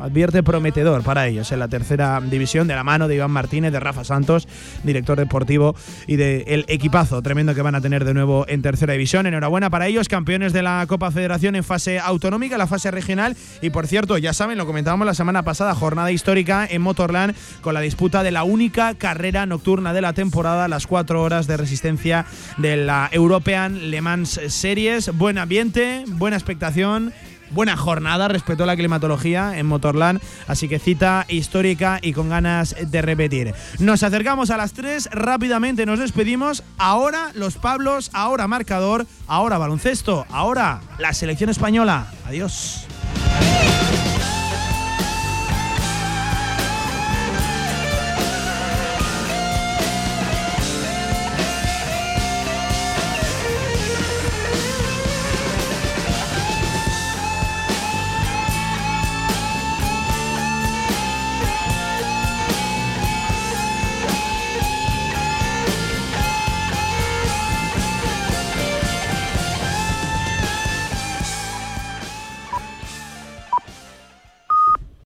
advierte prometedor para ellos, en la tercera división, de la mano de Iván Martínez, de Rafa Santos, director deportivo, y del equipazo tremendo que van a tener de nuevo en tercera división. Enhorabuena para ellos, campeones de la Copa Federación en fase autonómica, la fase regional. Y por cierto, ya saben, lo comentábamos la semana pasada, jornada histórica en Motorland con la disputa de la única carrera nocturna de la temporada, las cuatro horas de resistencia de la European Le Mans Series. Buen ambiente, buena expectación. Buena jornada, respetó la climatología en Motorland, así que cita histórica y con ganas de repetir. Nos acercamos a las 3, rápidamente nos despedimos. Ahora los Pablos, ahora marcador, ahora baloncesto, ahora la selección española. Adiós.